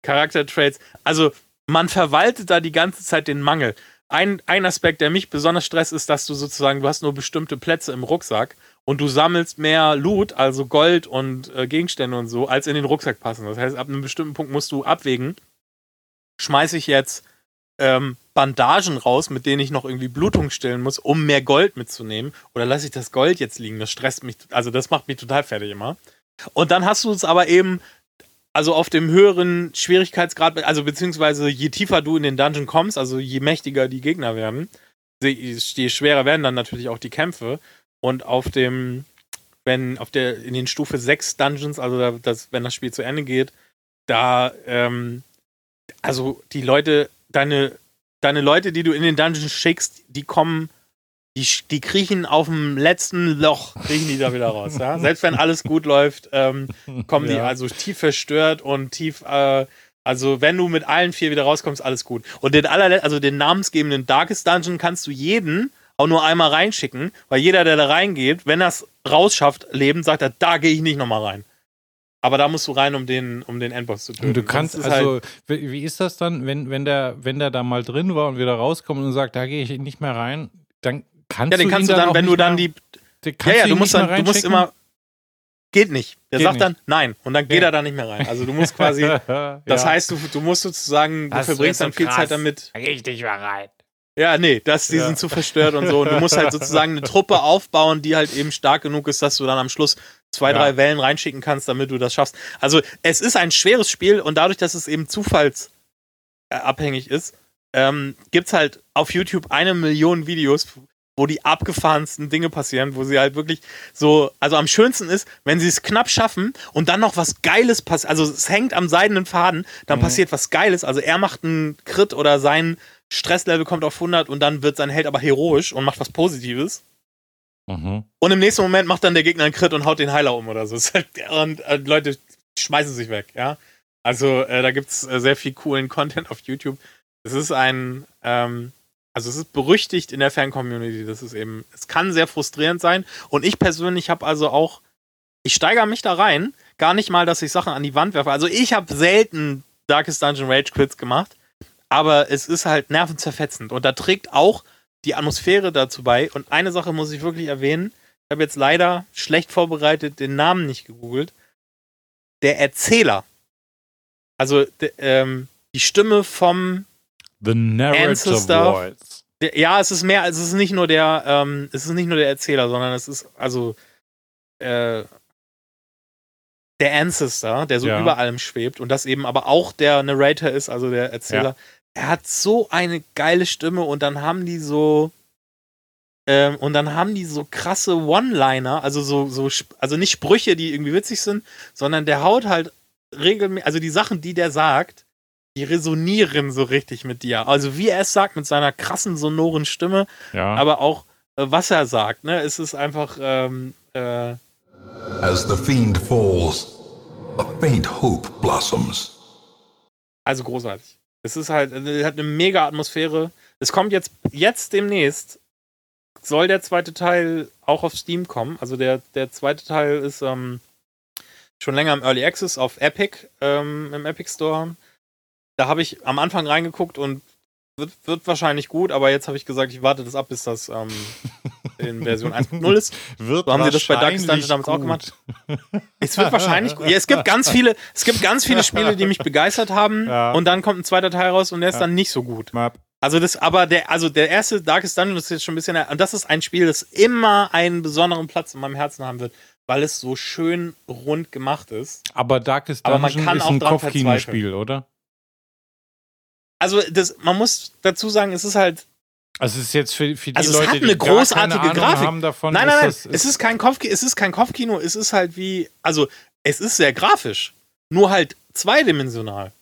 Charaktertraits. Also man verwaltet da die ganze Zeit den Mangel ein, ein Aspekt, der mich besonders stresst, ist, dass du sozusagen, du hast nur bestimmte Plätze im Rucksack und du sammelst mehr Loot, also Gold und äh, Gegenstände und so, als in den Rucksack passen. Das heißt, ab einem bestimmten Punkt musst du abwägen, schmeiße ich jetzt ähm, Bandagen raus, mit denen ich noch irgendwie Blutung stillen muss, um mehr Gold mitzunehmen, oder lasse ich das Gold jetzt liegen? Das stresst mich, also das macht mich total fertig immer. Und dann hast du es aber eben, also auf dem höheren Schwierigkeitsgrad, also beziehungsweise je tiefer du in den Dungeon kommst, also je mächtiger die Gegner werden, je schwerer werden dann natürlich auch die Kämpfe. Und auf dem, wenn auf der, in den Stufe 6 Dungeons, also das, wenn das Spiel zu Ende geht, da, ähm, also die Leute, deine, deine Leute, die du in den Dungeons schickst, die kommen, die, die kriechen auf dem letzten Loch, kriechen die da wieder raus. Ja? [laughs] Selbst wenn alles gut läuft, ähm, kommen ja. die also tief verstört und tief, äh, also wenn du mit allen vier wieder rauskommst, alles gut. Und den allerlet also den namensgebenden Darkest Dungeon kannst du jeden auch nur einmal reinschicken, weil jeder, der da reingeht, wenn er es rausschafft, lebend, sagt er, da gehe ich nicht nochmal rein. Aber da musst du rein, um den, um den Endboss zu töten. Und du kannst, also, halt wie ist das dann, wenn, wenn, der, wenn der da mal drin war und wieder rauskommt und sagt, da gehe ich nicht mehr rein, dann kannst ja, den du kannst du dann, wenn du dann die. Ja, ja, du musst dann, du musst immer. Geht nicht. Der geht sagt nicht. dann nein. Und dann geht ja. er da nicht mehr rein. Also du musst [laughs] quasi. das ja. heißt, du, du musst sozusagen, du das verbringst dann viel krass. Zeit damit. Da gehe ich nicht mehr rein. Ja, nee, das, die ja. sind zu verstört und so. Und du musst halt sozusagen eine Truppe aufbauen, die halt eben stark genug ist, dass du dann am Schluss zwei, ja. drei Wellen reinschicken kannst, damit du das schaffst. Also es ist ein schweres Spiel und dadurch, dass es eben zufallsabhängig ist, ähm, gibt es halt auf YouTube eine Million Videos, wo die abgefahrensten Dinge passieren, wo sie halt wirklich so, also am schönsten ist, wenn sie es knapp schaffen und dann noch was Geiles passiert, also es hängt am seidenen Faden, dann mhm. passiert was Geiles, also er macht einen Crit oder sein Stresslevel kommt auf 100 und dann wird sein Held aber heroisch und macht was Positives. Mhm. Und im nächsten Moment macht dann der Gegner einen Crit und haut den Heiler um oder so. [laughs] Und äh, Leute schmeißen sich weg, ja. Also äh, da gibt es äh, sehr viel coolen Content auf YouTube. Es ist ein, ähm, also es ist berüchtigt in der Fan-Community. Das ist eben, es kann sehr frustrierend sein. Und ich persönlich habe also auch, ich steigere mich da rein. Gar nicht mal, dass ich Sachen an die Wand werfe. Also ich habe selten Darkest Dungeon Rage Quits gemacht aber es ist halt nervenzerfetzend und da trägt auch die Atmosphäre dazu bei. Und eine Sache muss ich wirklich erwähnen. Ich habe jetzt leider schlecht vorbereitet den Namen nicht gegoogelt. Der Erzähler. Also ähm, die Stimme vom The Narrative Ancestor. Voice. Ja, es ist mehr, es ist nicht nur der, ähm, es ist nicht nur der Erzähler, sondern es ist also äh, der Ancestor, der so ja. über allem schwebt und das eben aber auch der Narrator ist, also der Erzähler. Ja er hat so eine geile Stimme und dann haben die so ähm, und dann haben die so krasse One-Liner, also so, so, also nicht Sprüche, die irgendwie witzig sind, sondern der haut halt regelmäßig, also die Sachen, die der sagt, die resonieren so richtig mit dir. Also wie er es sagt mit seiner krassen sonoren Stimme, ja. aber auch äh, was er sagt, ne? Es ist einfach ähm, äh, As the fiend falls, a faint hope blossoms. Also großartig. Es ist halt, es hat eine mega Atmosphäre. Es kommt jetzt, jetzt demnächst, soll der zweite Teil auch auf Steam kommen. Also der, der zweite Teil ist ähm, schon länger im Early Access auf Epic, ähm, im Epic Store. Da habe ich am Anfang reingeguckt und wird, wird wahrscheinlich gut, aber jetzt habe ich gesagt, ich warte das ab, bis das ähm, [laughs] in Version 1.0 ist. Wird so haben sie das bei Darkest Dungeon damals auch gemacht. Es wird wahrscheinlich gut. Ja, es gibt ganz viele, es gibt ganz viele Spiele, die mich begeistert haben ja. und dann kommt ein zweiter Teil raus und der ist ja. dann nicht so gut. Map. Also das, aber der, also der erste Darkest Dungeon ist jetzt schon ein bisschen, und das ist ein Spiel, das immer einen besonderen Platz in meinem Herzen haben wird, weil es so schön rund gemacht ist. Aber Darkest Dungeon aber man kann ist ein Kopfkinospiel, oder? Also das, man muss dazu sagen, es ist halt. Also es ist jetzt für, für die also Leute, es hat eine großartige Grafik. Davon, nein, nein, nein, das, es ist kein Kopfkino, es ist kein Kopfkino, es ist halt wie, also es ist sehr grafisch, nur halt zweidimensional.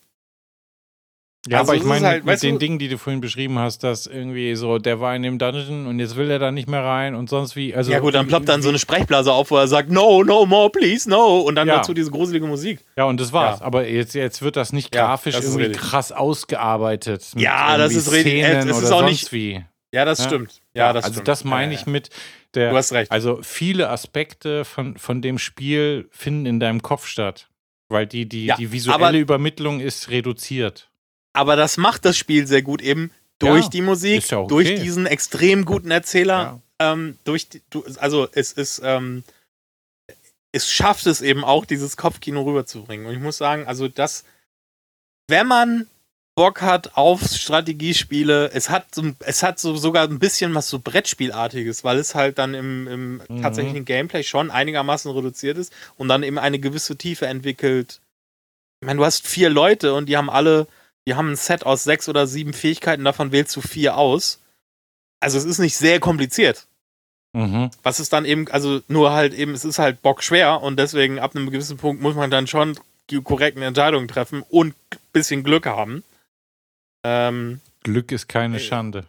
Ja, also aber ich meine, halt, mit den du, Dingen, die du vorhin beschrieben hast, dass irgendwie so, der war in dem Dungeon und jetzt will er da nicht mehr rein und sonst wie. Also ja, gut, dann ploppt dann so eine Sprechblase auf, wo er sagt, no, no more, please, no. Und dann ja. dazu diese gruselige Musik. Ja, und das war's. Ja. Aber jetzt, jetzt wird das nicht grafisch ja, das irgendwie krass ausgearbeitet. Ja, das ist richtig. Es ist auch nicht. Wie. Ja, das stimmt. Ja, das also stimmt. das meine ich mit der. Du hast recht. Also viele Aspekte von, von dem Spiel finden in deinem Kopf statt. Weil die, die, die visuelle Übermittlung ist reduziert. Aber das macht das Spiel sehr gut eben durch ja, die Musik, ja okay. durch diesen extrem guten Erzähler. ähm, durch die, also es ist, ähm, es schafft es eben auch, dieses Kopfkino rüberzubringen. Und ich muss sagen, also das, wenn man Bock hat auf Strategiespiele, es hat so, es hat so sogar ein bisschen was so Brettspielartiges, weil es halt dann im, im Mhm. tatsächlichen Gameplay schon einigermaßen reduziert ist und dann eben eine gewisse Tiefe entwickelt. Ich meine, du hast vier Leute und die haben alle, die haben ein Set aus sechs oder sieben Fähigkeiten, davon wählst du vier aus. Also es ist nicht sehr kompliziert. Mhm. Was ist dann eben, also nur halt eben, es ist halt bockschwer und deswegen ab einem gewissen Punkt muss man dann schon die korrekten Entscheidungen treffen und ein bisschen Glück haben. Ähm, Glück ist keine Äh, Schande.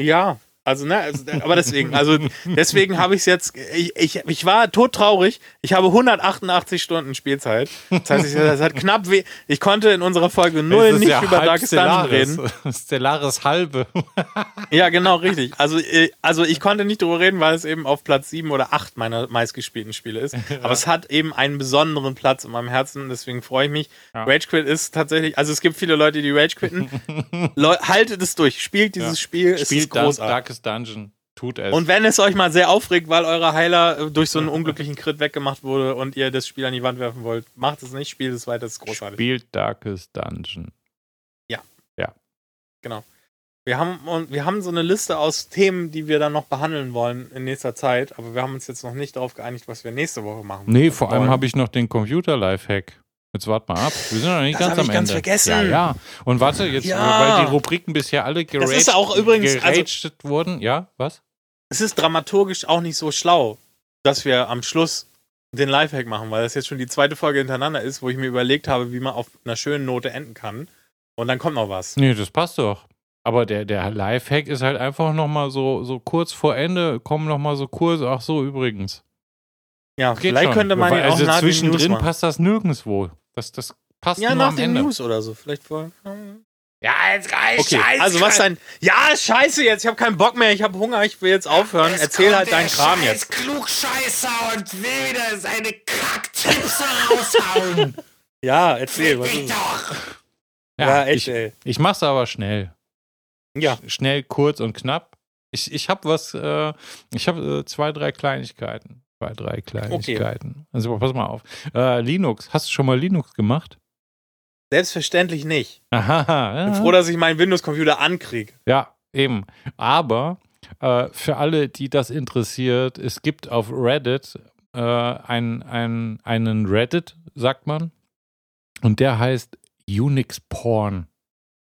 ja, also, ne, also, aber deswegen, also deswegen habe ich es jetzt, ich, ich, ich war todtraurig, ich habe 188 Stunden Spielzeit. Das heißt, ich, das hat knapp, we ich konnte in unserer Folge null nicht ja über Dungeon Stellaris. reden. [laughs] Stellaris halbe. [laughs] Ja, genau, richtig. Also, äh, also ich konnte nicht drüber reden, weil es eben auf Platz 7 oder 8 meiner meistgespielten Spiele ist. [laughs] Aber es hat eben einen besonderen Platz in meinem Herzen, deswegen freue ich mich. Ja. Rage Quit ist tatsächlich, also es gibt viele Leute, die Rage quitten. Leu haltet es durch, spielt dieses Ja. Spiel, es ist Spielt Dark- großartig. Darkest Dungeon. Tut es. Und wenn es euch mal sehr aufregt, weil euer Heiler äh, durch so einen unglücklichen Crit weggemacht wurde und ihr das Spiel an die Wand werfen wollt, macht es nicht, spielt es weiter, es ist großartig. Spielt Darkest Dungeon. Wir haben, und wir haben so eine Liste aus Themen, die wir dann noch behandeln wollen in nächster Zeit, aber wir haben uns jetzt noch nicht darauf geeinigt, was wir nächste Woche machen. Nee, vor allem habe ich noch den Computer-Life-Hack. Jetzt wart mal ab. Wir sind noch nicht Das ganz am ich ganz Ende. vergessen. Ja, ja. Und warte, jetzt, Ja. weil die Rubriken bisher alle geraged, ist auch übrigens- also- wurden. Ja, was? Es ist dramaturgisch auch nicht so schlau, dass wir am Schluss den Lifehack machen, weil das jetzt schon die zweite Folge hintereinander ist, wo ich mir überlegt habe, wie man auf einer schönen Note enden kann. Und dann kommt noch was. Nee, das passt doch. Aber der, der Lifehack ist halt einfach nochmal so, so kurz vor Ende, kommen nochmal so Kurse. Ach so, übrigens. Ja, Geht vielleicht schon. könnte man ja auch also zwischendrin passt das nirgendwo. Das, das passt Ja, nur nach am den Ende. News oder so. Vielleicht vor. Ja, jetzt reicht. Okay, also was dein. Ja, scheiße jetzt. Ich habe keinen Bock mehr. Ich habe Hunger. Ich will jetzt aufhören. Erzähl halt deinen Kram jetzt. Klugscheißer und will wieder seine Kacktipps raushauen. [laughs] Ja, erzähl. Was ist? doch. Ja, echt, ich, ey. ich mach's aber schnell. Ja. Schnell, kurz und knapp. Ich, ich habe was, äh, ich habe äh, zwei, drei Kleinigkeiten. Zwei, drei Kleinigkeiten. Also pass mal auf. Äh, Linux, hast du schon mal Linux gemacht? Selbstverständlich nicht. Aha, ja. Bin froh, dass ich meinen Windows-Computer ankriege. Ja, eben. Aber äh, für alle, die das interessiert, es gibt auf Reddit äh, ein, ein, einen Reddit, sagt man, und der heißt Unix Porn.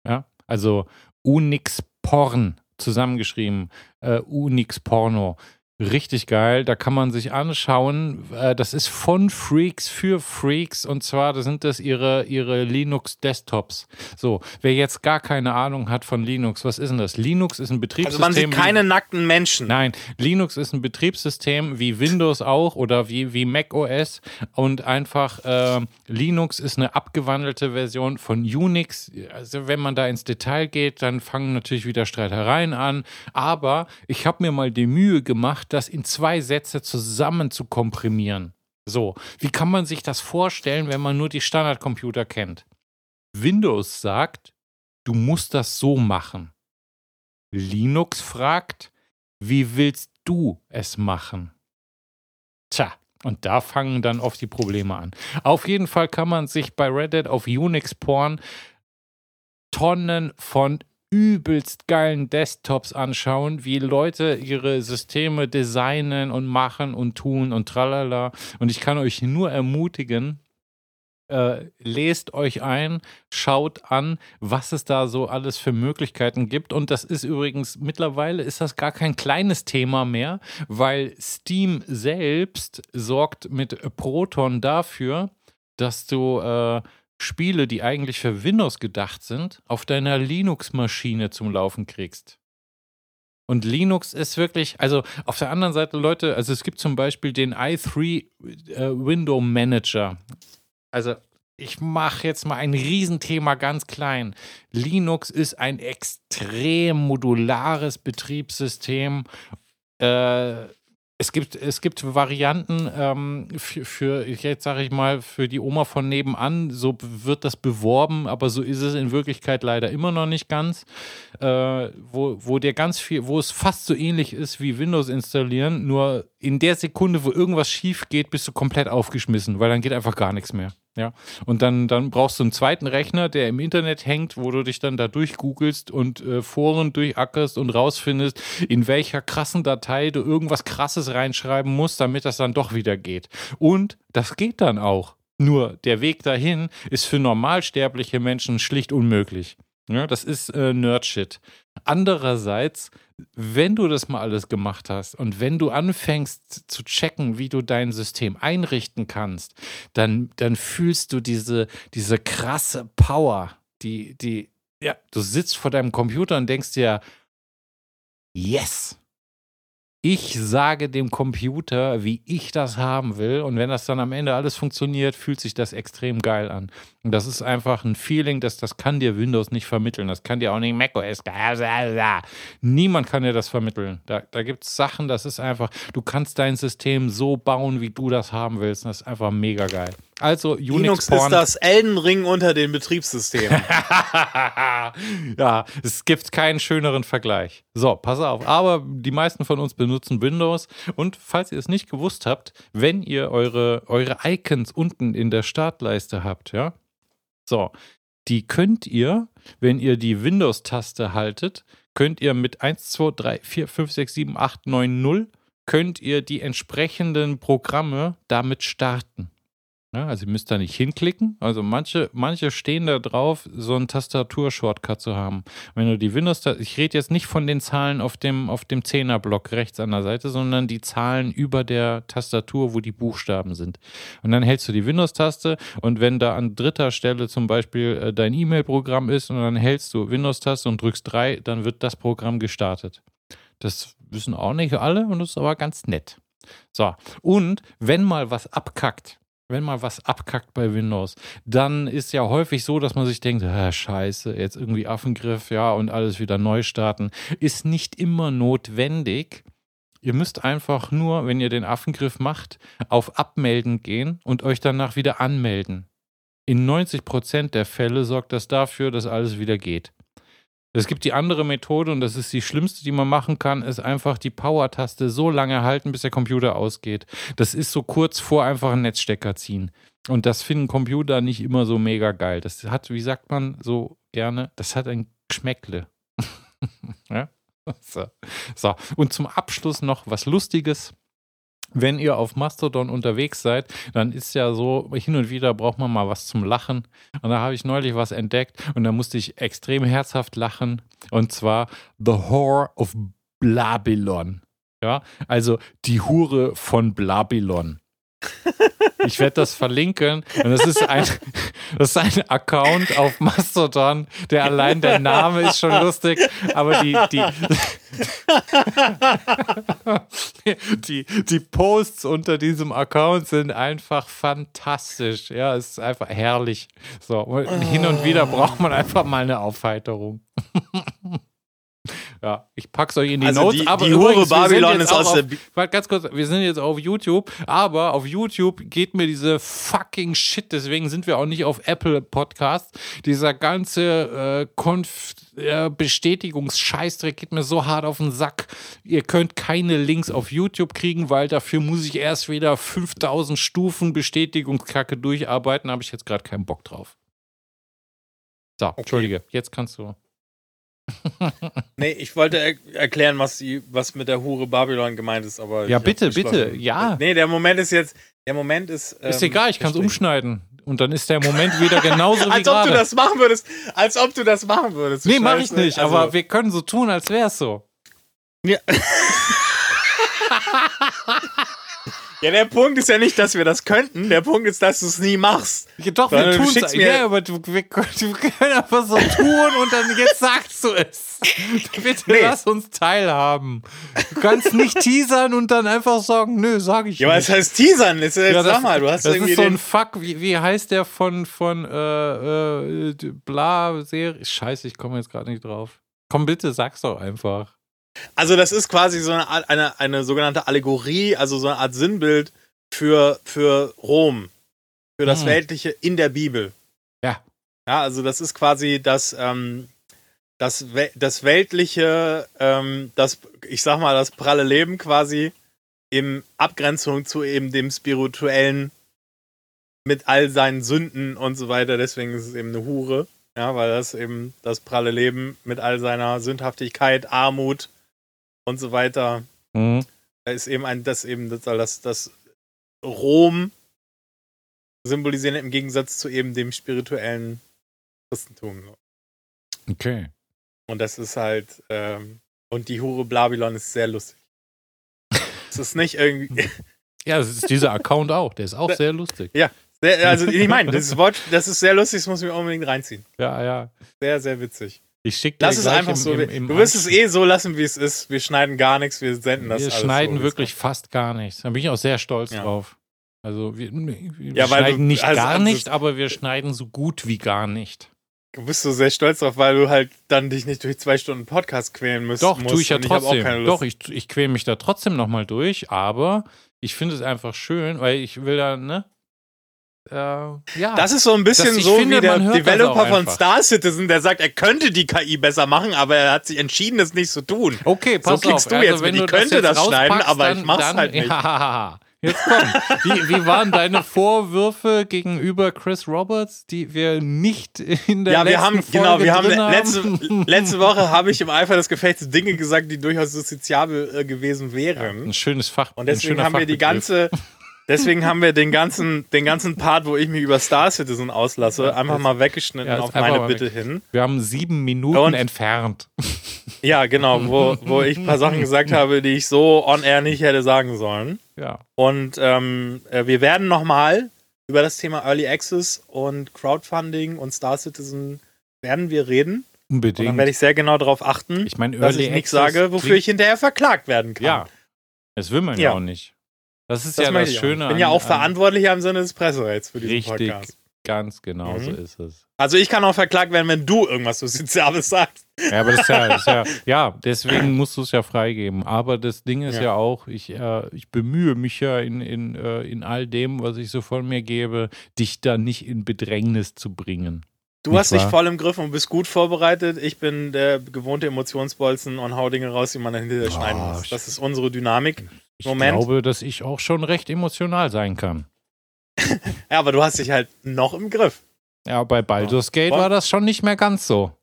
Ja, also Unix Porn zusammengeschrieben. Äh, Unix Porno. Richtig geil. Da kann man sich anschauen. Äh, das ist von Freaks für Freaks. Und zwar da sind das ihre, ihre Linux-Desktops. So, wer jetzt gar keine Ahnung hat von Linux, was ist denn das? Linux ist ein Also Betriebssystem. man sieht keine nackten Menschen. Nein, Linux ist ein Betriebssystem wie Windows auch oder wie, wie Mac OS und einfach ähm, Linux ist eine abgewandelte Version von Unix. Also wenn man da ins Detail geht, dann fangen natürlich wieder Streitereien an. Aber ich habe mir mal die Mühe gemacht, das in zwei Sätze zusammen zu komprimieren. So, wie kann man sich das vorstellen, wenn man nur die Standardcomputer kennt? Windows sagt, du musst das so machen. Linux fragt, wie willst du es machen? Tja, und da fangen dann oft die Probleme an. Auf jeden Fall kann man sich bei Reddit auf Unix Porn Tonnen von übelst geilen Desktops anschauen, wie Leute ihre Systeme designen und machen und tun und tralala. Und ich kann euch nur ermutigen, äh, lest euch ein, schaut an, was es da so alles für Möglichkeiten gibt. Und das ist übrigens, mittlerweile ist das gar kein kleines Thema mehr, weil Steam selbst sorgt mit Proton dafür, dass du äh, Spiele, die eigentlich für Windows gedacht sind, auf deiner Linux-Maschine zum Laufen kriegst. Und Linux ist wirklich, also auf der anderen Seite, Leute, also es gibt zum Beispiel den i3 äh, Window Manager. Also ich mache jetzt mal ein Riesenthema ganz klein. Linux ist ein extrem modulares Betriebssystem. Äh, es gibt, es gibt Varianten ähm, für, für, jetzt sage ich mal, für die Oma von nebenan, so wird das beworben, aber so ist es in Wirklichkeit leider immer noch nicht ganz. Äh, wo, wo der ganz viel, wo es fast so ähnlich ist wie Windows installieren, nur in der Sekunde, wo irgendwas schief geht, bist du komplett aufgeschmissen, weil dann geht einfach gar nichts mehr. Ja, und dann, dann brauchst du einen zweiten Rechner, der im Internet hängt, wo du dich dann da durchgoogelst und äh, Foren durchackerst und rausfindest, in welcher krassen Datei du irgendwas Krasses reinschreiben musst, damit das dann doch wieder geht. Und das geht dann auch. Nur der Weg dahin ist für normalsterbliche Menschen schlicht unmöglich. Ja, das ist äh, Nerdshit. Andererseits, wenn du das mal alles gemacht hast und wenn du anfängst zu checken, wie du dein System einrichten kannst, dann, dann fühlst du diese, diese krasse Power, die, die, ja, du sitzt vor deinem Computer und denkst dir, yes, ich sage dem Computer, wie ich das haben will. Und wenn das dann am Ende alles funktioniert, fühlt sich das extrem geil an. Und das ist einfach ein Feeling, das, das kann dir Windows nicht vermitteln. Das kann dir auch nicht macOS. Niemand kann dir das vermitteln. Da, da gibt es Sachen, das ist einfach, du kannst dein System so bauen, wie du das haben willst. Und das ist einfach mega geil. Also Unix, Linux ist das Elden Ring unter den Betriebssystemen. [laughs] ja, es gibt keinen schöneren Vergleich. So, pass auf. Aber die meisten von uns benutzen Windows. Und falls ihr es nicht gewusst habt, wenn ihr eure, eure Icons unten in der Startleiste habt, ja, so, die könnt ihr, wenn ihr die Windows-Taste haltet, könnt ihr mit 1, 2, 3, 4, 5, 6, 7, 8, 9, 0, könnt ihr die entsprechenden Programme damit starten. Ja, also ihr müsst da nicht hinklicken. Also manche, manche stehen da drauf, so einen Tastatur-Shortcut zu haben. Wenn du die Windows, ich rede jetzt nicht von den Zahlen auf dem, auf dem Zehnerblock rechts an der Seite, sondern die Zahlen über der Tastatur, wo die Buchstaben sind. Und dann hältst du die Windows-Taste und wenn da an dritter Stelle zum Beispiel äh, dein E-Mail-Programm ist und dann hältst du Windows-Taste und drückst 3, dann wird das Programm gestartet. Das wissen auch nicht alle und das ist aber ganz nett. So, und wenn mal was abkackt, wenn mal was abkackt bei Windows, dann ist ja häufig so, dass man sich denkt, ah, scheiße, jetzt irgendwie Affengriff, ja, und alles wieder neu starten. Ist nicht immer notwendig. Ihr müsst einfach nur, wenn ihr den Affengriff macht, auf Abmelden gehen und euch danach wieder anmelden. In 90 Prozent der Fälle sorgt das dafür, dass alles wieder geht. Es gibt die andere Methode und das ist die schlimmste, die man machen kann, ist einfach die Power-Taste so lange halten, bis der Computer ausgeht. Das ist so kurz vor einfach einen Netzstecker ziehen. Und das finden Computer nicht immer so mega geil. Das hat, wie sagt man so gerne, das hat ein Geschmäckle. [laughs] ja? so. so, und zum Abschluss noch was Lustiges wenn ihr auf Mastodon unterwegs seid, dann ist ja so, hin und wieder braucht man mal was zum Lachen. Und da habe ich neulich was entdeckt und da musste ich extrem herzhaft lachen. Und zwar The Whore of Babylon. Ja, also die Hure von Babylon. Ich werde das verlinken. Und das ist ein, [laughs] das ist ein Account auf Mastodon, der allein der Name ist schon lustig, aber die, die, [laughs] die, die Posts unter diesem Account sind einfach fantastisch. Ja, es ist einfach herrlich. So, hin und wieder braucht man einfach mal eine Aufheiterung. [laughs] Ja, ich pack's euch in die also Notes. Die, aber die Hure Babylon ist aus der. Warte, ganz kurz, wir sind jetzt auf YouTube, aber auf YouTube geht mir diese fucking Shit, deswegen sind wir auch nicht auf Apple Podcast. Dieser ganze äh, Konf äh, Bestätigungsscheißdreck geht mir so hart auf den Sack. Ihr könnt keine Links auf YouTube kriegen, weil dafür muss ich erst wieder 5000 Stufen Bestätigungskacke durcharbeiten. Da habe ich jetzt gerade keinen Bock drauf. So, okay. Entschuldige, jetzt kannst du [laughs] nee, ich wollte er erklären, was, die, was mit der Hure Babylon gemeint ist, aber. Ja, bitte, bitte, ja. Nee, der Moment ist jetzt. Der Moment ist. Ähm, ist egal, ich kann es umschneiden. Und dann ist der Moment wieder genauso [laughs] wie Als ob grade. du das machen würdest. Als ob du das machen würdest. Nee, mach ich nicht, also, aber wir können so tun, als wäre es so. Ja. [laughs] Ja, der Punkt ist ja nicht, dass wir das könnten. Der Punkt ist, dass du es nie machst. Ja, doch, wir tun es. Ja, aber du, wir, wir, können einfach so tun und dann jetzt sagst du es. [laughs] Bitte nee. lass uns teilhaben. Du kannst nicht teasern und dann einfach sagen, nö, sag ich ja, nicht. Ja, was heißt teasern? Jetzt, ja, sag mal, du hast das irgendwie ist so ein Fuck, wie, wie heißt der von, von äh, äh, bla Serie? Scheiße, ich komme jetzt gerade nicht drauf. Komm bitte, sag's doch einfach. Also das ist quasi so eine, Art, eine, eine sogenannte Allegorie, also so eine Art Sinnbild für, für Rom, für das Hm. Weltliche in der Bibel. Ja. Ja, also das ist quasi das, ähm, das, das Weltliche, ähm, das, ich sag mal, das pralle Leben quasi in Abgrenzung zu eben dem Spirituellen mit all seinen Sünden und so weiter. Deswegen ist es eben eine Hure. Ja, weil das eben das pralle Leben mit all seiner Sündhaftigkeit, Armut und so weiter Mhm. da ist eben ein, das eben, das soll das, das Rom symbolisieren im Gegensatz zu eben dem spirituellen Christentum. Okay. Und das ist halt, ähm, und die Hure Babylon ist sehr lustig. Es ist nicht irgendwie, [laughs] Ja, das ist dieser Account auch. Der ist auch sehr lustig. sehr, also ich meine, das Wort, das ist sehr lustig, das muss ich mir unbedingt reinziehen. Ja, ja. Sehr, sehr witzig. Ich schicke dir Lass es einfach im, so. Im, im du wirst es eh so lassen, wie es ist. Wir schneiden gar nichts, wir senden das Wir schneiden so, wirklich fast gar nichts. Da bin ich auch sehr stolz Ja. drauf. Also wir, wir Ja, weil schneiden du- nicht also- gar also- nicht, aber wir schneiden so gut wie gar nicht. Du bist so sehr stolz drauf, weil du halt dann dich nicht durch zwei Stunden Podcast quälen müsst, Doch, musst. tue ich ja trotzdem. Lust. Doch, ich, ich quäle mich da trotzdem nochmal durch, aber ich finde es einfach schön, weil ich will da, ne? Äh, ja. Das ist so ein bisschen Das- ich so finde, wie der das Developer von. Star Citizen, der sagt, er könnte die KI besser machen, aber er hat sich entschieden, es nicht zu tun. okay, pass klingst auf. du jetzt, wenn ich du könnte jetzt das schneiden, aber ich dann- mach's dann, halt nicht. [laughs] Ja, jetzt komm. Wie, wie waren deine Vorwürfe gegenüber Chris Roberts, die wir nicht in der Ja, wir letzten haben, Folge genau, wir haben drin letzte, haben? [laughs] letzte Woche habe ich im Eifer des Gefechts Dinge gesagt, die durchaus justiziabel äh, gewesen wären. ein schönes Fach. Und deswegen haben wir die ganze, deswegen haben wir den ganzen, den ganzen Part, wo ich mich über Star Citizen auslasse, einfach mal weggeschnitten ja, auf meine Bitte hin. Wir haben sieben Minuten Und- entfernt. Ja, genau, wo, wo ich ein paar Sachen gesagt habe, die ich so on air nicht hätte sagen sollen. Ja. Und ähm, äh, wir werden nochmal über das Thema Early Access und Crowdfunding und Star Citizen werden wir reden. Und Unbedingt. dann werde ich sehr genau darauf achten, ich meine, dass ich nichts sage, wofür ich hinterher verklagt werden kann. Ja. Das will man ja, Ja. auch nicht. Das ist das ja das. Schöne. Ich bin ja auch an- verantwortlich im Sinne des Presserechts für diesen Richtig, Podcast. ganz genau Mhm. so ist es. Also ich kann auch verklagt werden, wenn du irgendwas Soziales sagst. Ja, aber das ist ja, [laughs] das ist ja, ja, deswegen musst du es ja freigeben. Aber das Ding ist ja, Ja. auch, ich, äh, ich bemühe mich ja in, in, äh, in all dem, was ich so von mir gebe, dich da nicht in Bedrängnis zu bringen. Du Nicht hast dich voll im Griff und bist gut vorbereitet. Ich bin der gewohnte Emotionsbolzen und hau Dinge raus, die man Ah, schneiden muss. Das ist unsere Dynamik. Ich Moment. glaube, dass ich auch schon recht emotional sein kann. [laughs] Ja, aber du hast dich halt noch im Griff. Ja, bei Baldur's Gate war das schon nicht mehr ganz so. [laughs]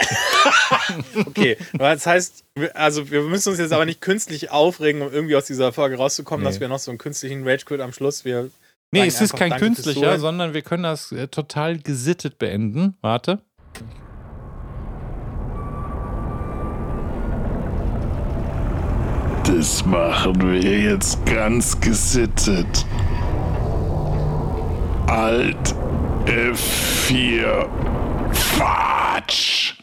Okay, das heißt, wir- also wir müssen uns jetzt aber nicht künstlich aufregen, um irgendwie aus dieser Folge rauszukommen, Nee. dass wir noch so einen künstlichen Rage-Quit am Schluss. Wir Nee, es ist kein künstlicher, sondern wir können das äh, total gesittet beenden. Warte. Das machen wir jetzt ganz gesittet. Alt F4 Quatsch.